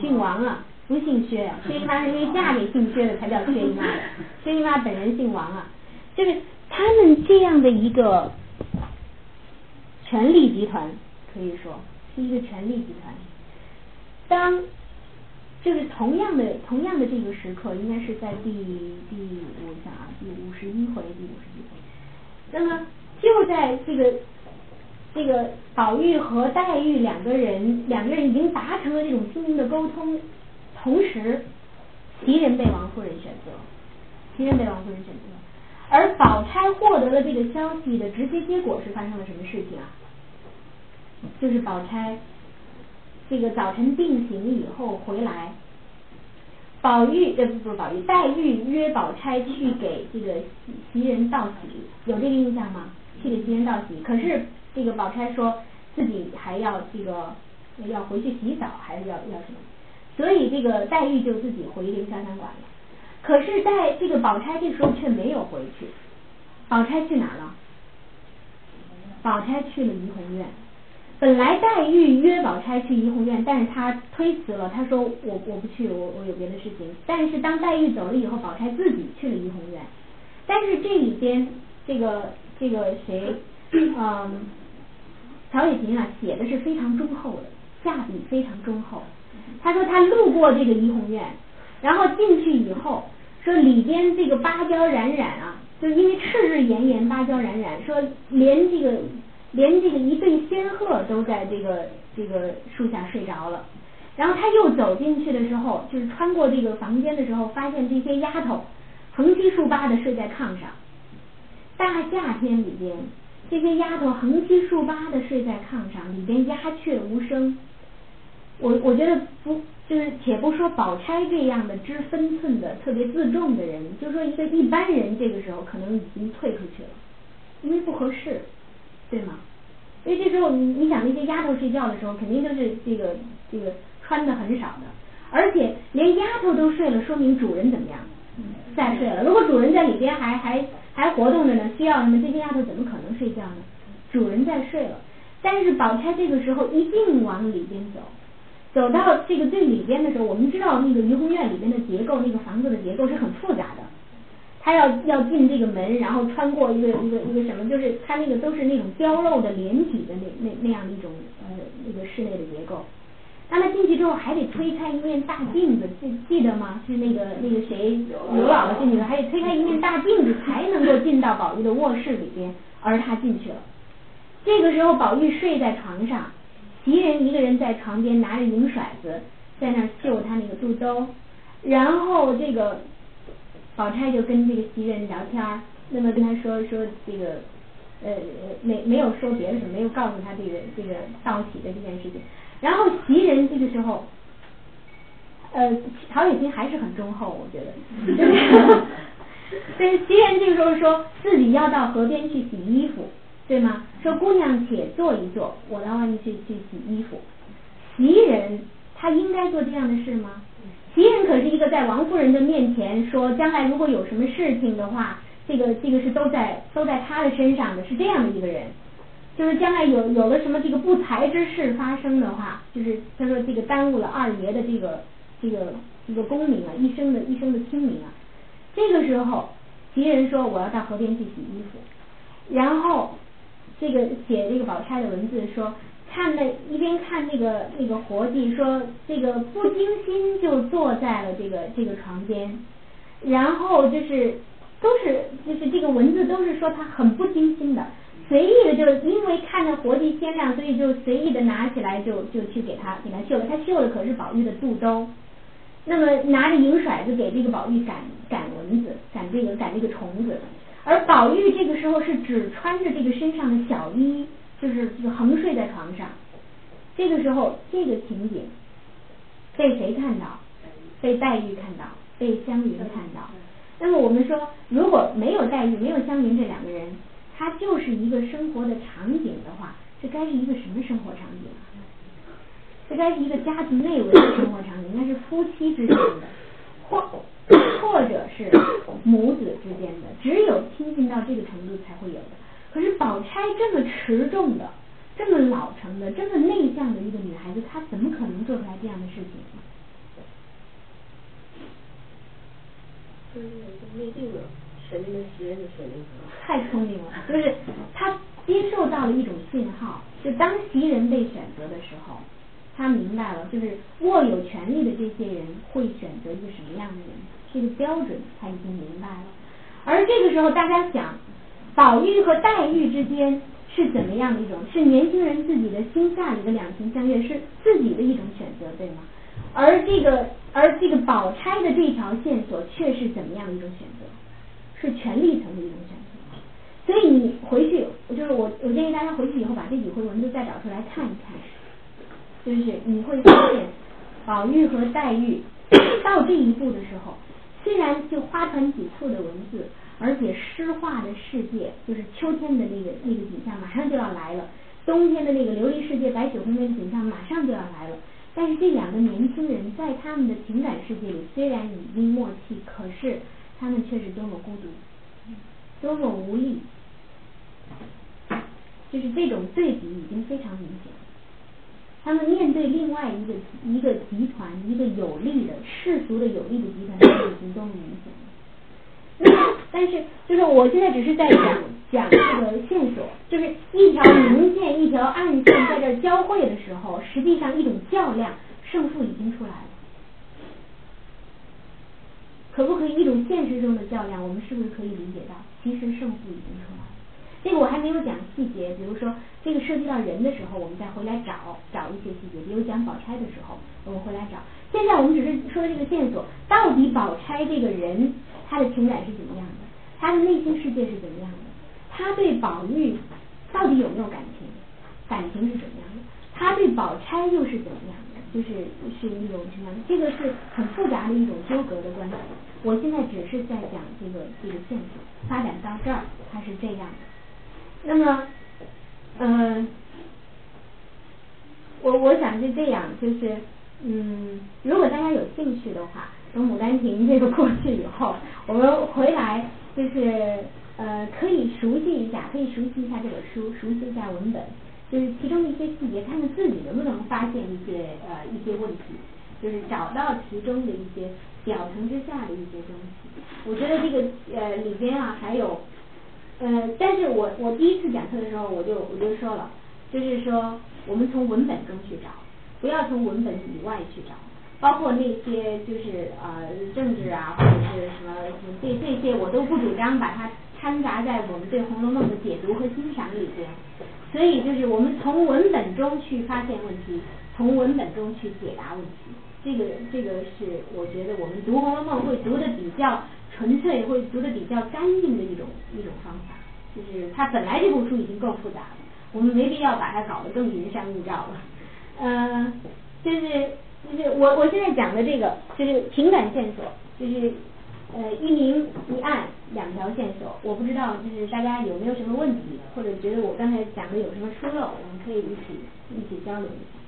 姓王啊，不姓薛。薛姨妈是因为嫁给姓薛的才叫薛姨妈的。薛姨妈本人姓王啊，就是他们这样的一个权力集团，可以说是一个权力集团。当就是同样的同样的这个时刻，应该是在第第我想啊，第五十一回，第五十一回。那么就在这个这个宝玉和黛玉两个人，两个人已经达成了这种心灵的沟通，同时袭人被王夫人选择，袭人被王夫人选择，而宝钗获得了这个消息的直接结果是发生了什么事情啊？就是宝钗。这个早晨定醒以后回来，宝玉这不是宝玉，黛玉约宝钗去给这个袭人道喜，有这个印象吗？去给袭人道喜，可是这个宝钗说自己还要这个要回去洗澡，还是要要什么？所以这个黛玉就自己回这个潇湘馆了。可是在这个宝钗这时候却没有回去，宝钗去哪了？宝钗去了怡红院。本来黛玉约宝钗去怡红院，但是她推辞了，她说我我不去，我我有别的事情。但是当黛玉走了以后，宝钗自己去了怡红院。但是这里边这个这个谁，嗯，曹雪芹啊写的是非常忠厚的，下笔非常忠厚。他说他路过这个怡红院，然后进去以后，说里边这个芭蕉冉冉啊，就因为赤日炎炎，芭蕉冉冉，说连这个。连这个一对仙鹤都在这个这个树下睡着了。然后他又走进去的时候，就是穿过这个房间的时候，发现这些丫头横七竖八的睡在炕上。大夏天里边，这些丫头横七竖八的睡在炕上，里边鸦雀无声。我我觉得不，就是且不说宝钗这样的知分寸的、特别自重的人，就说一个一般人，这个时候可能已经退出去了，因为不合适，对吗？因为这时候你你想那些丫头睡觉的时候，肯定都是这个这个。穿的很少的，而且连丫头都睡了，说明主人怎么样？在睡了。如果主人在里边还还还活动着呢，需要什么？这些丫头怎么可能睡觉呢？主人在睡了。但是宝钗这个时候一定往里边走，走到这个最里边的时候，我们知道那个怡红院里边的结构，那个房子的结构是很复杂的。他要要进这个门，然后穿过一个一个一个什么，就是他那个都是那种雕镂的连体的那那那样的一种呃那个室内的结构。当他进去之后还得推开一面大镜子，记记得吗？是那个那个谁刘姥姥进去了，还得推开一面大镜子才能够进到宝玉的卧室里边，而他进去了。这个时候宝玉睡在床上，袭人一个人在床边拿着银骰子在那绣他那个肚兜，然后这个宝钗就跟这个袭人聊天，那么跟他说说这个呃没没有说别的什么，没有告诉他这个这个道喜的这件事情。然后袭人这个时候，呃，曹雪芹还是很忠厚，我觉得。但是袭人这个时候说自己要到河边去洗衣服，对吗？说姑娘且坐一坐，我到外面去去洗衣服。袭人她应该做这样的事吗？袭人可是一个在王夫人的面前说将来如果有什么事情的话，这个这个是都在都在她的身上的，是这样的一个人。就是将来有有了什么这个不才之事发生的话，就是他说这个耽误了二爷的这个这个这个功名啊，一生的一生的清名啊。这个时候，袭人说我要到河边去洗衣服，然后这个写这个宝钗的文字说，看那一边看那个那个活计，说这个不经心就坐在了这个这个床边，然后就是都是就是这个文字都是说他很不经心的。随意的，就因为看着活计鲜亮，所以就随意的拿起来，就就去给他给他绣了。他绣的可是宝玉的肚兜，那么拿着银骰子给这个宝玉赶赶蚊子，赶这个赶这个虫子。而宝玉这个时候是只穿着这个身上的小衣，就是就横睡在床上。这个时候，这个情景被谁看到？被黛玉看到，被湘云看到。那么我们说，如果没有黛玉，没有湘云这两个人。他就是一个生活的场景的话，这该是一个什么生活场景啊？这该是一个家族内围的生活场景，应该是夫妻之间的，或或者是母子之间的，只有亲近到这个程度才会有的。可是宝钗这么持重的、这么老成的、这么内向的一个女孩子，她怎么可能做出来这样的事情？就是内定的。太聪明了，就是他接受到了一种信号，就当袭人被选择的时候，他明白了，就是握有权力的这些人会选择一个什么样的人，这个标准他已经明白了。而这个时候，大家想，宝玉和黛玉之间是怎么样的一种？是年轻人自己的心下里的两情相悦，是自己的一种选择，对吗？而这个，而这个宝钗的这条线索却是怎么样的一种选择？是权力层的一种选择，所以你回去，就是我，我建议大家回去以后把这几回文字再找出来看一看，就是你会发现，宝玉和黛玉到这一步的时候，虽然就花团锦簇的文字，而且诗画的世界，就是秋天的那个那个景象马上就要来了，冬天的那个琉璃世界白雪红梅的景象马上就要来了，但是这两个年轻人在他们的情感世界里虽然已经默契，可是。他们却是多么孤独，多么无力，就是这种对比已经非常明显。他们面对另外一个一个集团，一个有利的世俗的有利的集团，已经多么明显了。但是，就是我现在只是在讲讲这个线索，就是一条明线，一条暗线在这交汇的时候，实际上一种较量，胜负已经出来了。可不可以一种现实中的较量？我们是不是可以理解到，其实胜负已经出来了？这个我还没有讲细节，比如说这个涉及到人的时候，我们再回来找找一些细节，比如讲宝钗的时候，我们回来找。现在我们只是说这个线索，到底宝钗这个人他的情感是怎么样的，他的内心世界是怎么样的，他对宝玉到底有没有感情，感情是怎么样的，他对宝钗又是怎么样的，就是是一种什么样的，这个是很复杂的一种纠葛的关系。我现在只是在讲这个这个线索发展到这儿，它是这样的。那么，嗯，我我想是这样，就是嗯，如果大家有兴趣的话，从《牡丹亭》这个过去以后，我们回来就是呃，可以熟悉一下，可以熟悉一下这本书，熟悉一下文本，就是其中的一些细节，看看自己能不能发现一些呃一些问题，就是找到其中的一些表层之下的一些东西。我觉得这个呃里边啊还有。呃，但是我我第一次讲课的时候，我就我就说了，就是说我们从文本中去找，不要从文本以外去找，包括那些就是呃政治啊或者是什么这这些我都不主张把它掺杂在我们对《红楼梦》的解读和欣赏里边。所以就是我们从文本中去发现问题，从文本中去解答问题，这个这个是我觉得我们读《红楼梦》会读的比较。纯粹会读的比较干净的一种一种方法，就是它本来这部书已经够复杂了，我们没必要把它搞得更云山雾罩了。呃，就是就是我我现在讲的这个就是情感线索，就是呃一明一暗两条线索，我不知道就是大家有没有什么问题，或者觉得我刚才讲的有什么疏漏，我们可以一起一起交流一下，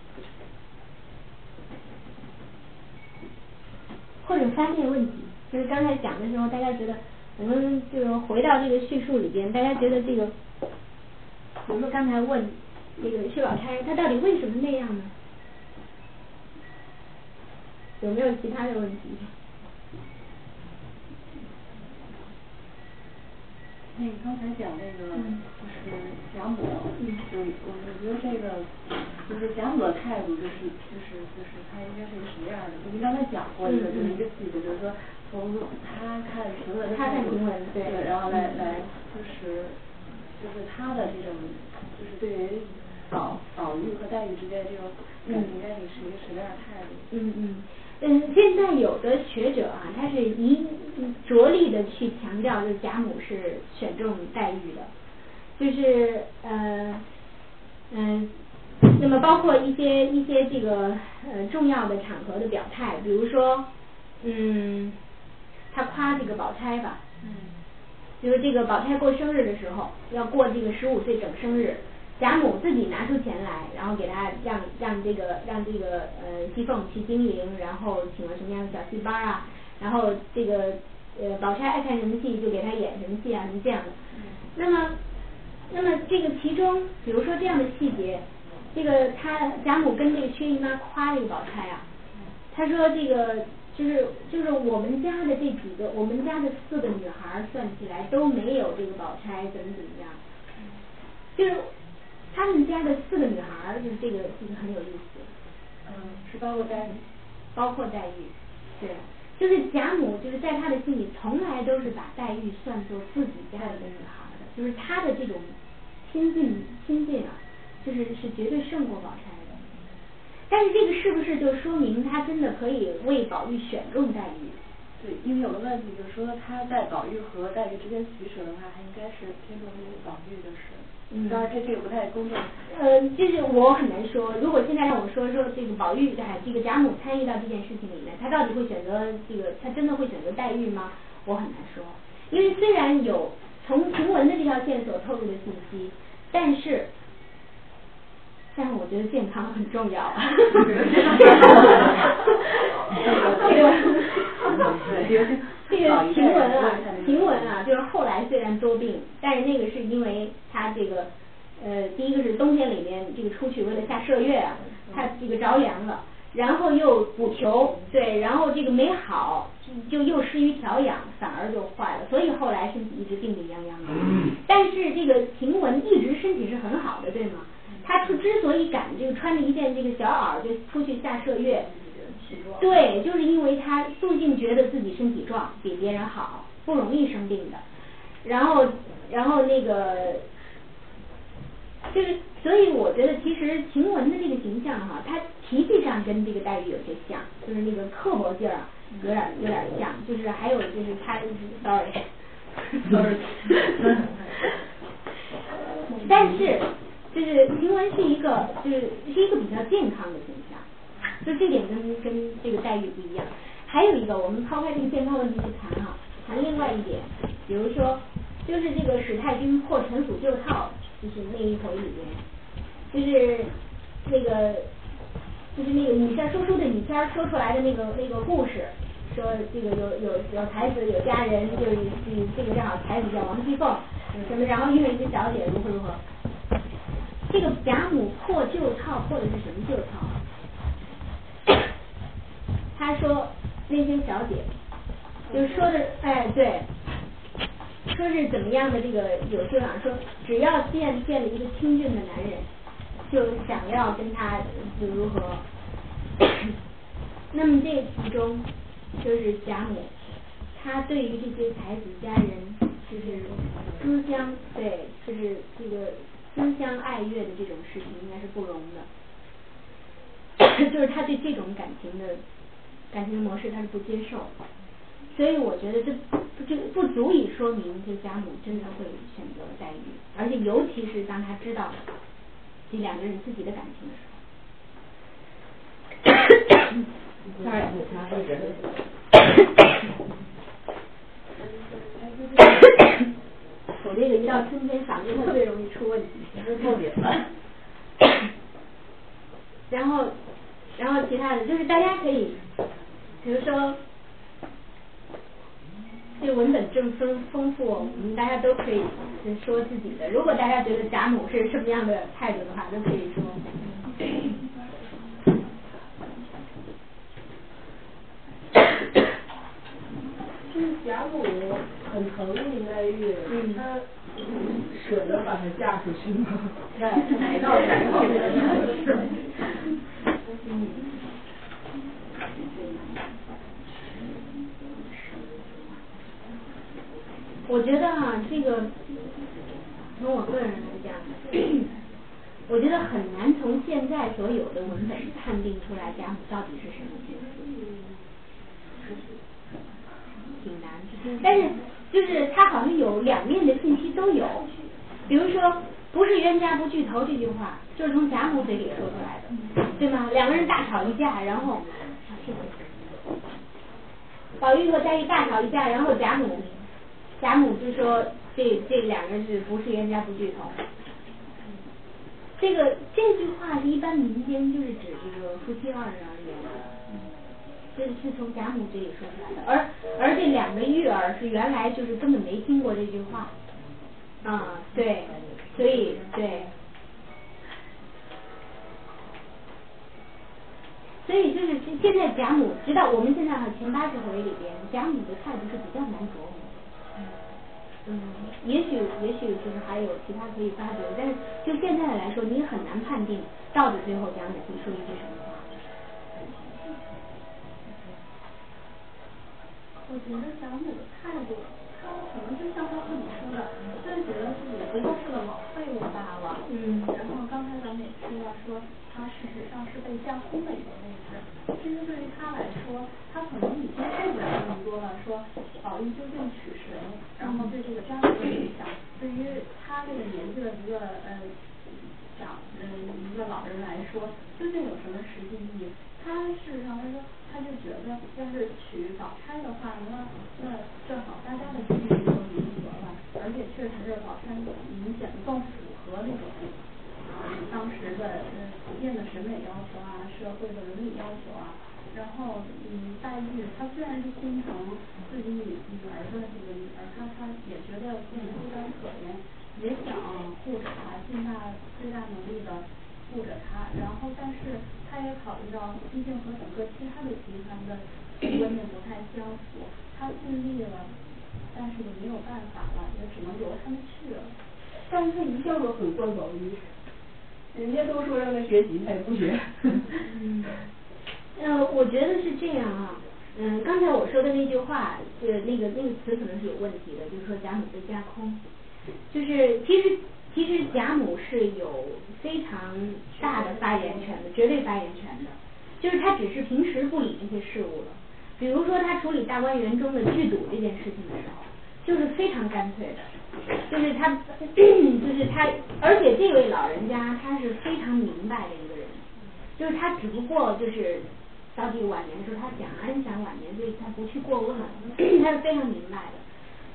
或者发现问题。就是刚才讲的时候，大家觉得我们就是回到这个叙述里边，大家觉得这个，比如说刚才问这个薛宝钗，她到底为什么那样呢？有没有其他的问题？那你刚才讲那个就是贾母，我我我觉得这个就是贾母的态度，就是就是就是她应该是一个什么样的？就您刚才讲过一个，就是一个例子，就是说从她看评论，她看评论，对，然后来来就是就是她的这种就是对于宝宝玉和黛玉之间这种感情该是一个什么样的态度？嗯嗯。嗯，现在有的学者啊，他是一着力的去强调，就是贾母是选中黛玉的，就是呃嗯，那么包括一些一些这个呃重要的场合的表态，比如说嗯，他夸这个宝钗吧，嗯，就是这个宝钗过生日的时候，要过这个十五岁整生日。贾母自己拿出钱来，然后给他让让这个让这个呃熙凤去经营，然后请了什么样的小戏班啊，然后这个呃宝钗爱看什么戏就给他演什么戏啊，什么这样的。那么那么这个其中，比如说这样的细节，这个他贾母跟这个薛姨妈夸这个宝钗啊，他说这个就是就是我们家的这几个，我们家的四个女孩算起来都没有这个宝钗怎么怎么样，就是。他们家的四个女孩儿，就是这个，这个很有意思。嗯，是包括黛玉，包括黛玉，对，就是贾母，就是在他的心里，从来都是把黛玉算作自己家里的女孩儿的，就是他的这种亲近亲近啊，就是是绝对胜过宝钗的。但是这个是不是就说明他真的可以为宝玉选中黛玉？对，因为有个问题就是说，他在宝玉和黛玉之间取舍的话，他应该是偏重于宝玉的事。嗯，当然这这个不太公正。呃，就是我很难说，如果现在让我说说这个宝玉哎，这个贾母参与到这件事情里面，他到底会选择这个，他真的会选择黛玉吗？我很难说，因为虽然有从晴雯的这条线索透露的信息，但是，但是我觉得健康很重要。这个这个晴雯啊，晴雯啊，就是后来虽然多病，但是那个是因为他这个呃，第一个是冬天里面这个出去为了下射月啊，他这个着凉了，然后又补球，对，然后这个没好，就又失于调养，反而就坏了，所以后来身体一直病病殃殃的。但是这个晴雯一直身体是很好的，对吗？他出之所以敢这个穿着一件这个小袄就出去下射月。对，就是因为他素净觉得自己身体壮，比别人好，不容易生病的。然后，然后那个就是所以我觉得其实晴雯的这个形象哈，她脾气上跟这个黛玉有些像，就是那个刻薄劲儿有点有点像，就是还有就是她，sorry，sorry，但是就是晴雯是一个就是是一个比较健康的形象，就这点跟跟这个黛玉不一样。还有一个，我们抛开这个健康问题去谈哈，谈另外一点，比如说就是这个史太君破陈腐旧套。就是那一回里面，就是那个，就是那个女仙说书的女仙说出来的那个那个故事，说这个有有有才子有佳人，就是这个正好才子叫王熙凤，什么然后因为一个小姐如何如何，这个贾母破旧套破的是什么旧套？他说那些小姐，就说的哎对。说是怎么样的这个有说法说，只要见见了一个清俊的男人，就想要跟他如何？那么这其中就是贾母，她对于这些才子佳人就是思乡，对，就是这个思乡爱悦的这种事情，应该是不容的。就是他对这种感情的感情模式，他是不接受。所以我觉得这这不足以说明这家母真的会选择黛玉，而且尤其是当他知道这两个人自己的感情的时候。我 这个一到春天嗓子特别容易出问题，透顶了。然后，然后其他的就是大家可以，比如说。这文本这么丰丰富，我们大家都可以说自己的。如果大家觉得贾母是什么样的态度的话，都可以说。就是贾母很疼林黛玉，她舍得把她嫁出去吗？奶到奶到的。我觉得哈，这个从我个人来讲，我觉得很难从现在所有的文本判定出来贾母到底是什么角色，挺难。但是就是他好像有两面的信息都有，比如说不是冤家不聚头这句话，就是从贾母嘴里说出来的，对吗？两个人大吵一架，然后宝玉和黛玉大吵一架，然后贾母。贾母就说：“这这两个是不是冤家不聚头？”这个这句话一般民间就是指这个夫妻二人而言的，这是从贾母嘴里说出来的。而而这两个玉儿是原来就是根本没听过这句话，啊，对，所以对，所以就是现在贾母，直到我们现在哈前八十回里边，贾母的态度是比较难琢磨。嗯，也许也许就是还有其他可以发掘，但是就现在来说，你很难判定到底最后贾母会说一句什么我觉得贾母的态度，她可能就像她自己说的，就觉得自己不过是个老废物罢了。嗯。然后刚才咱们也说了，说她事实上是被架空的一个位置。其实对于她来说，她可能已经受不了那么多了。说宝玉究竟娶谁？然后对这个家族的影响，对于他这个年纪的一个呃长嗯一个老人来说，究竟有什么实际意义？他事实上他说，他就觉得要是娶宝钗的话，那那正好大家的心意都迎合了，而且确实宝钗明显的更符合那种当时的的审美要求啊，社会的伦理要求啊。然后，嗯，黛玉她虽然是心疼自己女女儿的这个女儿，她她也觉得自己孤单可怜，也想护着她，尽大最大能力的护着她。然后，但是她也考虑到，毕竟和整个其他的集团的观念不太相符，她尽力了，但是也没有办法了，也只能由他们去了。但是她一向都很惯宝玉，人家都说让他学习，他也不学。呃，我觉得是这样啊，嗯，刚才我说的那句话，呃，那个那个词可能是有问题的，就是说贾母被架空，就是其实其实贾母是有非常大的发言权的，绝对发言权的，就是他只是平时不理这些事务了。比如说他处理大观园中的剧赌这件事情的时候，就是非常干脆的，就是他，就是他，而且这位老人家他是非常明白的一个人，就是他只不过就是到这个晚年的时候，他想安享晚年，所以他不去过问，他是非常明白的。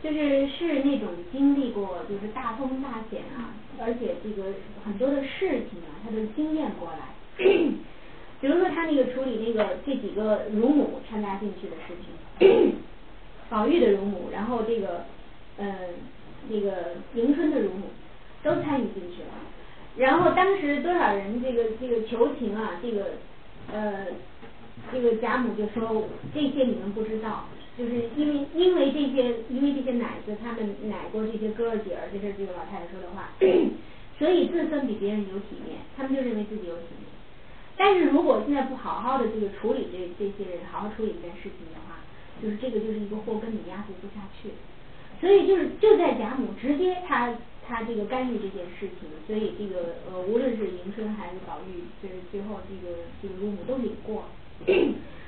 就是是那种经历过就是大风大险啊，而且这个很多的事情啊，他都经验过来。比如说他那个处理那个这几个乳母掺杂进去的事情，宝玉的乳母，然后这个呃那个迎春的乳母都参与进去了。然后当时多少人这个这个求情啊，这个呃这个贾母就说这些你们不知道。就是因为因为这些因为这些奶子他们奶过这些哥儿姐儿，这是这个老太太说的话，所以自身比别人有体面，他们就认为自己有体面。但是如果现在不好好的这个处理这这些人，好好处理一件事情的话，就是这个就是一个祸根，你压服不下去。所以就是就在贾母直接他他这个干预这件事情，所以这个呃无论是迎春还是宝玉，就是最后这个这个乳母都领过。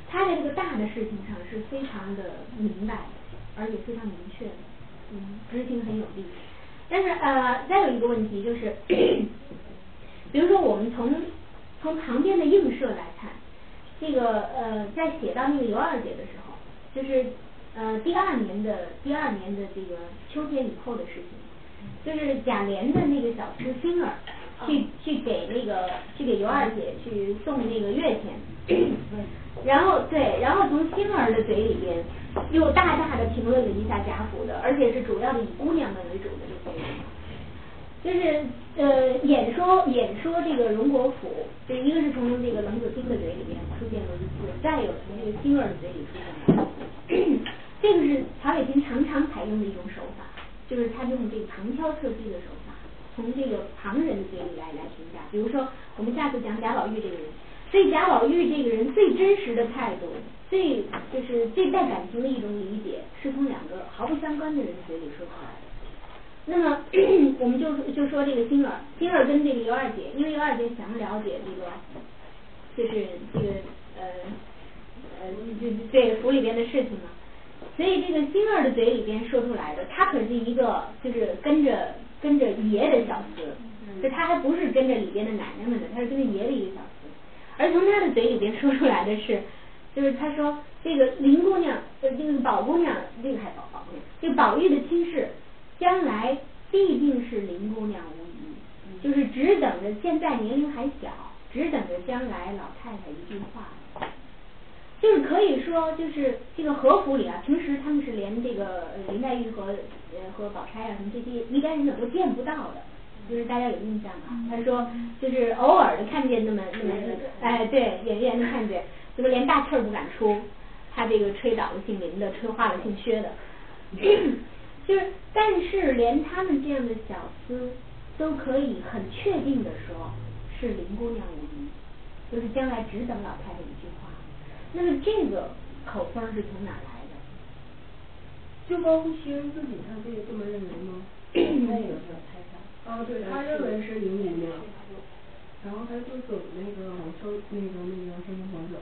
他在这个大的事情上是非常的明白，而且非常明确的，嗯，执行很有力。但是呃，再有一个问题就是，比如说我们从从旁边的映射来看，这个呃，在写到那个尤二姐的时候，就是呃第二年的第二年的这个秋天以后的事情，就是贾琏的那个小侄星儿去去给那个去给尤二姐去送那个月钱。然后对，然后从星儿的嘴里边又大大的评论了一下贾府的，而且是主要的以姑娘们为主的这些人，就是呃演说演说这个荣国府，就一个是从这个冷子兴的嘴里边出现了一次，再有从这个星儿嘴里出现了，这个是曹雪芹常常采用的一种手法，就是他用这个旁敲侧击的手法，从这个旁人嘴里来来评价，比如说我们下次讲贾宝玉这个人。对贾宝玉这个人最真实的态度，最就是最带感情的一种理解，是从两个毫不相关的人嘴里说出来的。那么 我们就就说这个星儿，星儿跟这个尤二姐，因为尤二姐想了解这个，就是这个呃呃这这个府里边的事情嘛，所以这个星儿的嘴里边说出来的，他可是一个就是跟着跟着爷的小厮，就他还不是跟着里边的奶奶们的，他是跟着爷的一个小厮。而从他的嘴里边说出来的是，就是他说这个林姑娘，呃，这个宝姑娘，这个还宝宝姑娘，这宝玉的亲事，将来必定是林姑娘无疑，就是只等着现在年龄还小，只等着将来老太太一句话，就是可以说，就是这个和府里啊，平时他们是连这个林黛玉和呃和宝钗啊什么这些一般人等都见不到的。就是大家有印象吗？他说，就是偶尔的看见那么那么，哎，对，远远的看见，就是连大气儿不敢出。他这个吹倒了姓林的，吹化了姓薛的，就是，但是连他们这样的小厮都可以很确定的说，是林姑娘无疑，就是将来只等老太太一句话。那么这个口风是从哪来的？就包括袭人自己，他不也这么认为吗？他也是猜想。啊，对，他认为是林姑娘，然后他就走那个生那个那个生活走。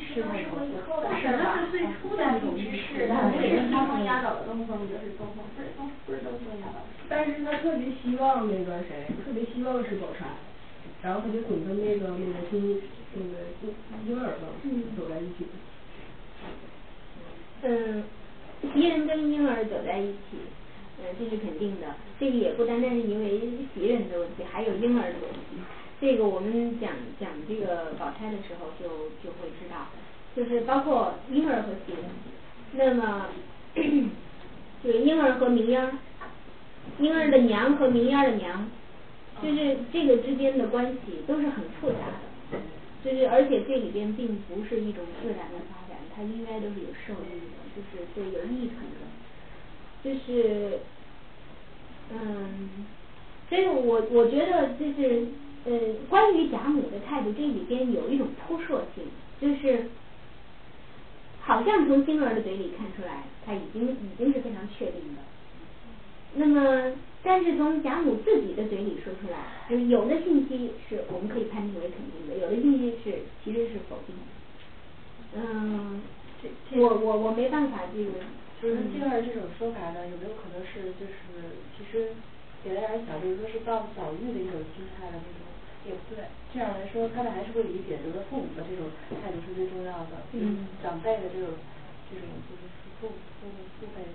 是他是以后的事吧？是最初的那种仪式，他不是东风压倒了东风，就是东风，不是东不是东风压倒。但是他特别希望那个谁，特别希望是宝钗，然后他就总跟那个那个金那个婴儿嘛走在一起。嗯，袭人跟婴儿走在一起。呃，这是肯定的，这个也不单单是因为袭人的问题，还有婴儿的问题。这个我们讲讲这个宝钗的时候就就会知道，就是包括婴儿和袭人，那么就是婴儿和明烟儿，婴儿的娘和明烟儿的娘，就是这个之间的关系都是很复杂的，就是而且这里边并不是一种自然的发展，它应该都是有受益的，就是对有意图的。就是，嗯，所以我我觉得就是呃，关于贾母的态度，这里边有一种扑朔性，就是好像从星儿的嘴里看出来，他已经已经是非常确定的，那么，但是从贾母自己的嘴里说出来，就是有的信息是我们可以判定为肯定的，有的信息是其实是否定的。嗯，我我我没办法这个。就是这儿这种说法呢，有没有可能是就是其实给大家想，比如说是抱宝玉的一种心态的那种，对。这样来说，他们还是会理解，觉得父母的这种态度是最重要的。嗯。长辈的这种这种就是父父父辈的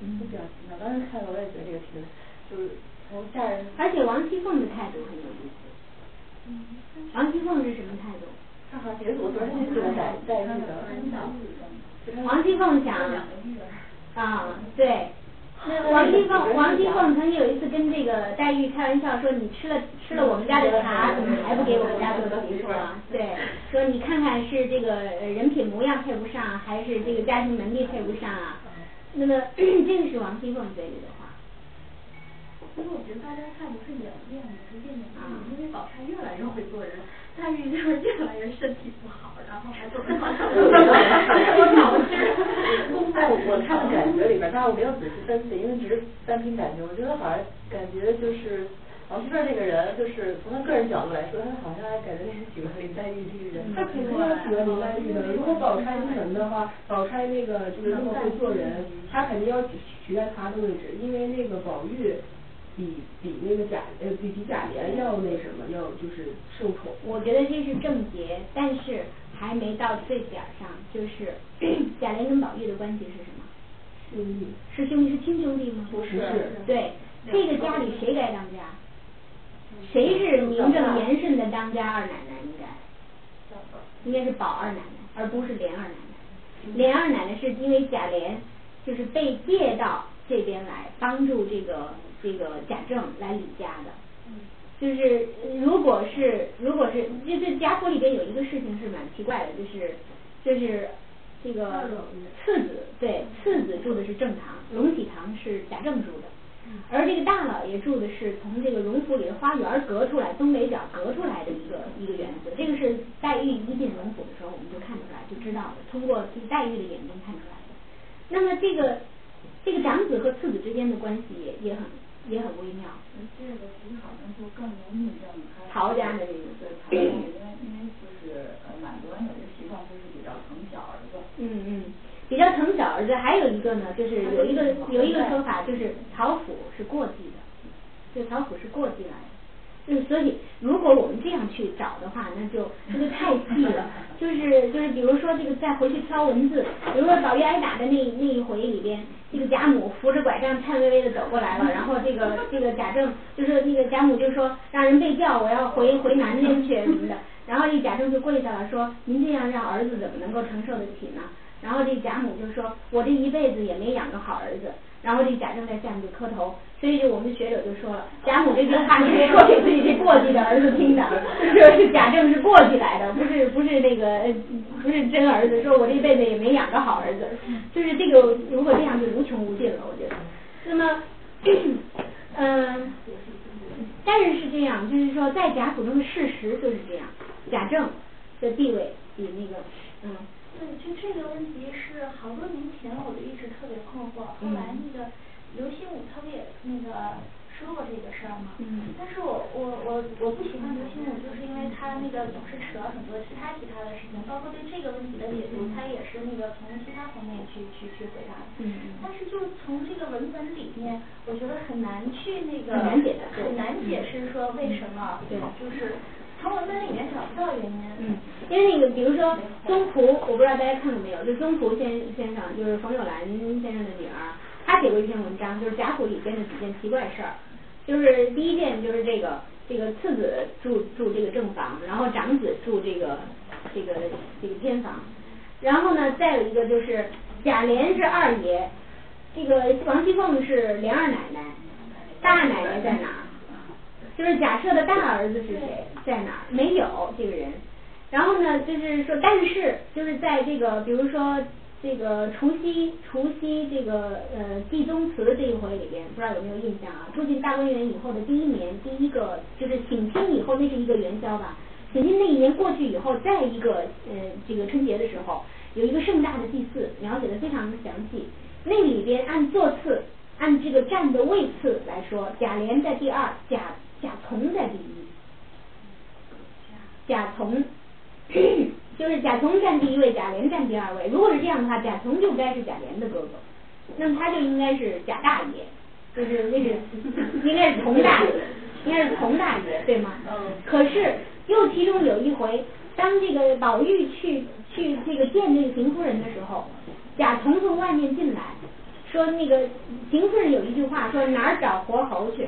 嗯。表情的，当时看了我也觉得这个挺，就是从家人。而且王熙凤的态度很有意思。嗯。王熙凤是什么态度？正好结组，昨天就在在那个。王熙凤想，啊，对，王熙凤，王熙凤曾经有一次跟这个黛玉开玩笑说：“你吃了吃了我们家的茶，怎么还不给我们家做媳妇啊？”对，说你看看是这个人品模样配不上，还是这个家庭能力配不上啊？那么 这个是王熙凤嘴里的话。其实我觉得大家看不是演变的，是变的啊，因为宝钗越来越会做人，黛玉就是越来越身体不好，然后还做不好。在我看的感觉里边，当然我没有仔细分析，因为只是单凭感觉，我觉得好像感觉就是王熙凤这个人，就是从他个人角度来说，他好像还感觉挺喜欢林黛玉这个人。他肯定要喜欢林黛玉的，如果宝钗不能的话，宝钗那个就是那么会做人，他肯定要取取代他的位置，因为那个宝玉。比比那个贾呃比比贾琏要那什么要就是受宠。我觉得这是正结，但是还没到最点儿上，就是 贾琏跟宝玉的关系是什么？兄弟。是兄弟是亲兄弟吗？不是。对，这个家里谁该当家？谁是名正言顺的当家二奶奶？应该。应该是宝二奶奶，而不是莲二奶奶。莲二奶奶是因为贾琏就是被借到这边来帮助这个。这个贾政来李家的，就是如果是如果是就这贾府里边有一个事情是蛮奇怪的，就是就是这个次子对次子住的是正堂，隆喜堂是贾政住的，而这个大老爷住的是从这个荣府里的花园隔出来东北角隔出来的一个一个园子，这个是黛玉一进荣府的时候我们就看出来就知道了，通过黛玉的眼睛看出来的。那么这个这个长子和次子之间的关系也也很。也很微妙。这个其实好像就更容易这曹家的这个对曹家，因为因为就是呃满族人有个习惯，就是比较疼小儿子。嗯嗯，比较疼小儿子，还有一个呢，就是有一个有一个说法，就是曹府是过继的，就曹府是过继来的。就是所以，如果我们这样去找的话，那就那就太细了。就是就是，比如说这个再回去挑文字，比如说宝玉挨打的那那一回里边，这个贾母扶着拐杖颤巍巍的走过来了，然后这个这个贾政就是那个贾母就说让人备轿，我要回回南边去什么的，然后这贾政就跪下了说您这样让儿子怎么能够承受得起呢？然后这贾母就说我这一辈子也没养个好儿子。然后这贾政在下面就磕头，所以就我们学者就说了，贾母这句话是说给自己这过继的儿子听的，就是贾政是过继来的，不是不是那个不是真儿子，说我这辈子也没养个好儿子，就是这个如果这样就无穷无尽了，我觉得。那么，嗯，但是是这样，就是说在贾府中的事实就是这样，贾政的地位比那个嗯。对，就这个问题是好多年前我就一直特别困惑，后来那个刘心武他不也那个说过这个事儿吗？嗯。但是我我我我不喜欢刘心武，就是因为他那个总是扯很多其他其他的事情，包括对这个问题的解读，他也是那个从其他方面去去去回答。嗯。但是就从这个文本里面，我觉得很难去那个很难解释，很难解释说为什么，对，就是。从文本里面找不到原因。嗯，因为那个，比如说宗璞，我不知道大家看过没有，就宗璞先先生，就是冯友兰先生的女儿，她写过一篇文章，就是贾府里边的几件奇怪事儿。就是第一件就是这个这个次子住住这个正房，然后长子住这个这个这个偏房，然后呢再有一个就是贾琏是二爷，这个王熙凤是琏二奶奶，大奶奶在哪？就是假设的大儿子是谁，在哪儿没有这个人。然后呢，就是说，但是就是在这个，比如说这个除夕除夕这个呃祭宗祠这一回里边，不知道有没有印象啊？住进大观园以后的第一年，第一个就是省亲以后，那是一个元宵吧？省亲那一年过去以后，再一个呃这个春节的时候，有一个盛大的祭祀，描写的非常的详细。那里边按座次，按这个站的位次来说，贾琏在第二，贾贾从在第一贾从就是贾从占第一位贾琏占第二位。如果是这样的话贾从就该是贾琏的哥哥那么他就应该是贾大爷。就是那个 应该是佟大爷。应该是佟大爷对吗？可是又其中有一回当这个宝玉去去这个见这个邢夫人的时候贾从从外面进来说那个邢夫人有一句话说哪儿找活猴去？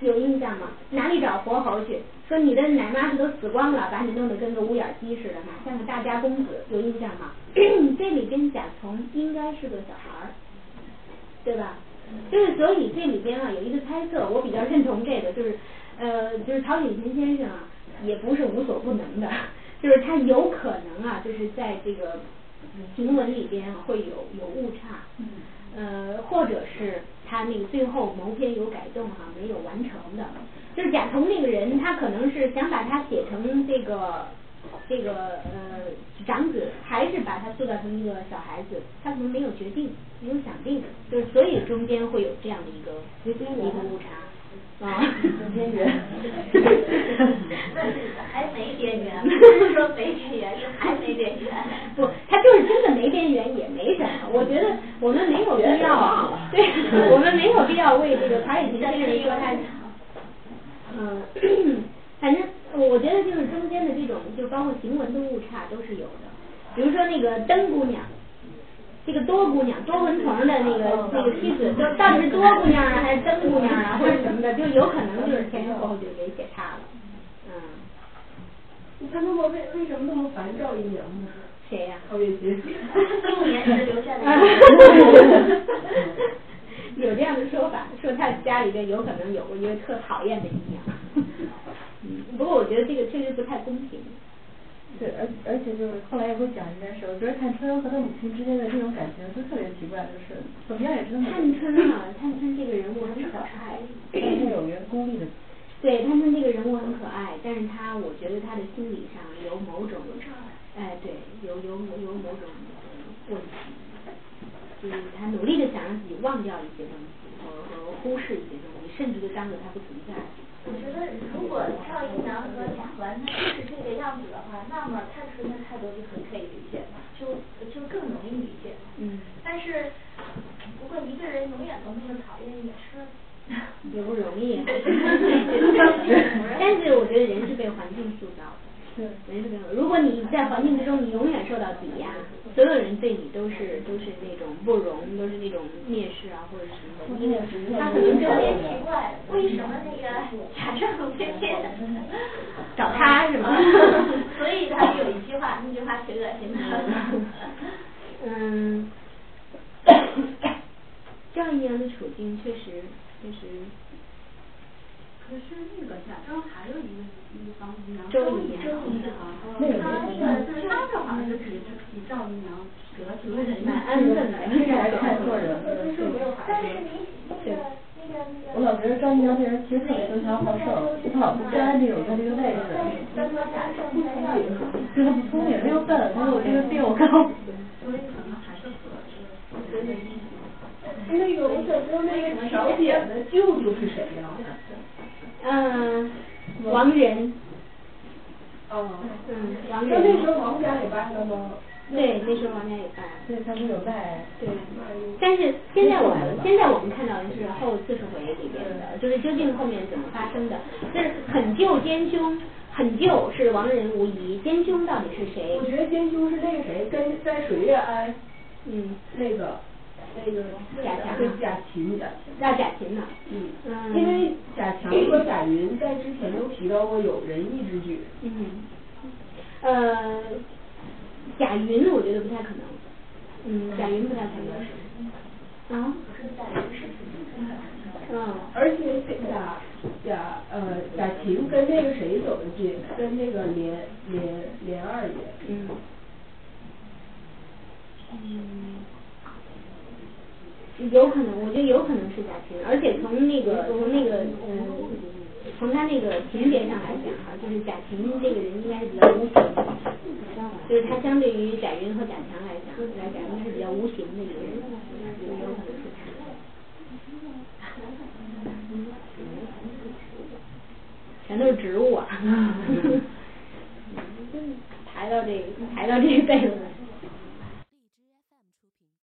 有印象吗？哪里找活猴去？说你的奶妈子都死光了把你弄得跟个乌眼鸡似的哪像个大家公子有印象吗？这里边贾彤应该是个小孩对吧？就是所以这里边啊有一个猜测我比较认同这个就是呃就是曹雪芹先生啊也不是无所不能的就是他有可能啊就是在这个行文里边会有有误差呃或者是他那个最后谋篇有改动哈没有完成的。就是贾同那个人他可能是想把他写成这个这个呃长子还是把他塑造成一个小孩子他可能没有决定没有想定。就是所以中间会有这样的一个一个误差。啊坚决为这个传染疾病的说个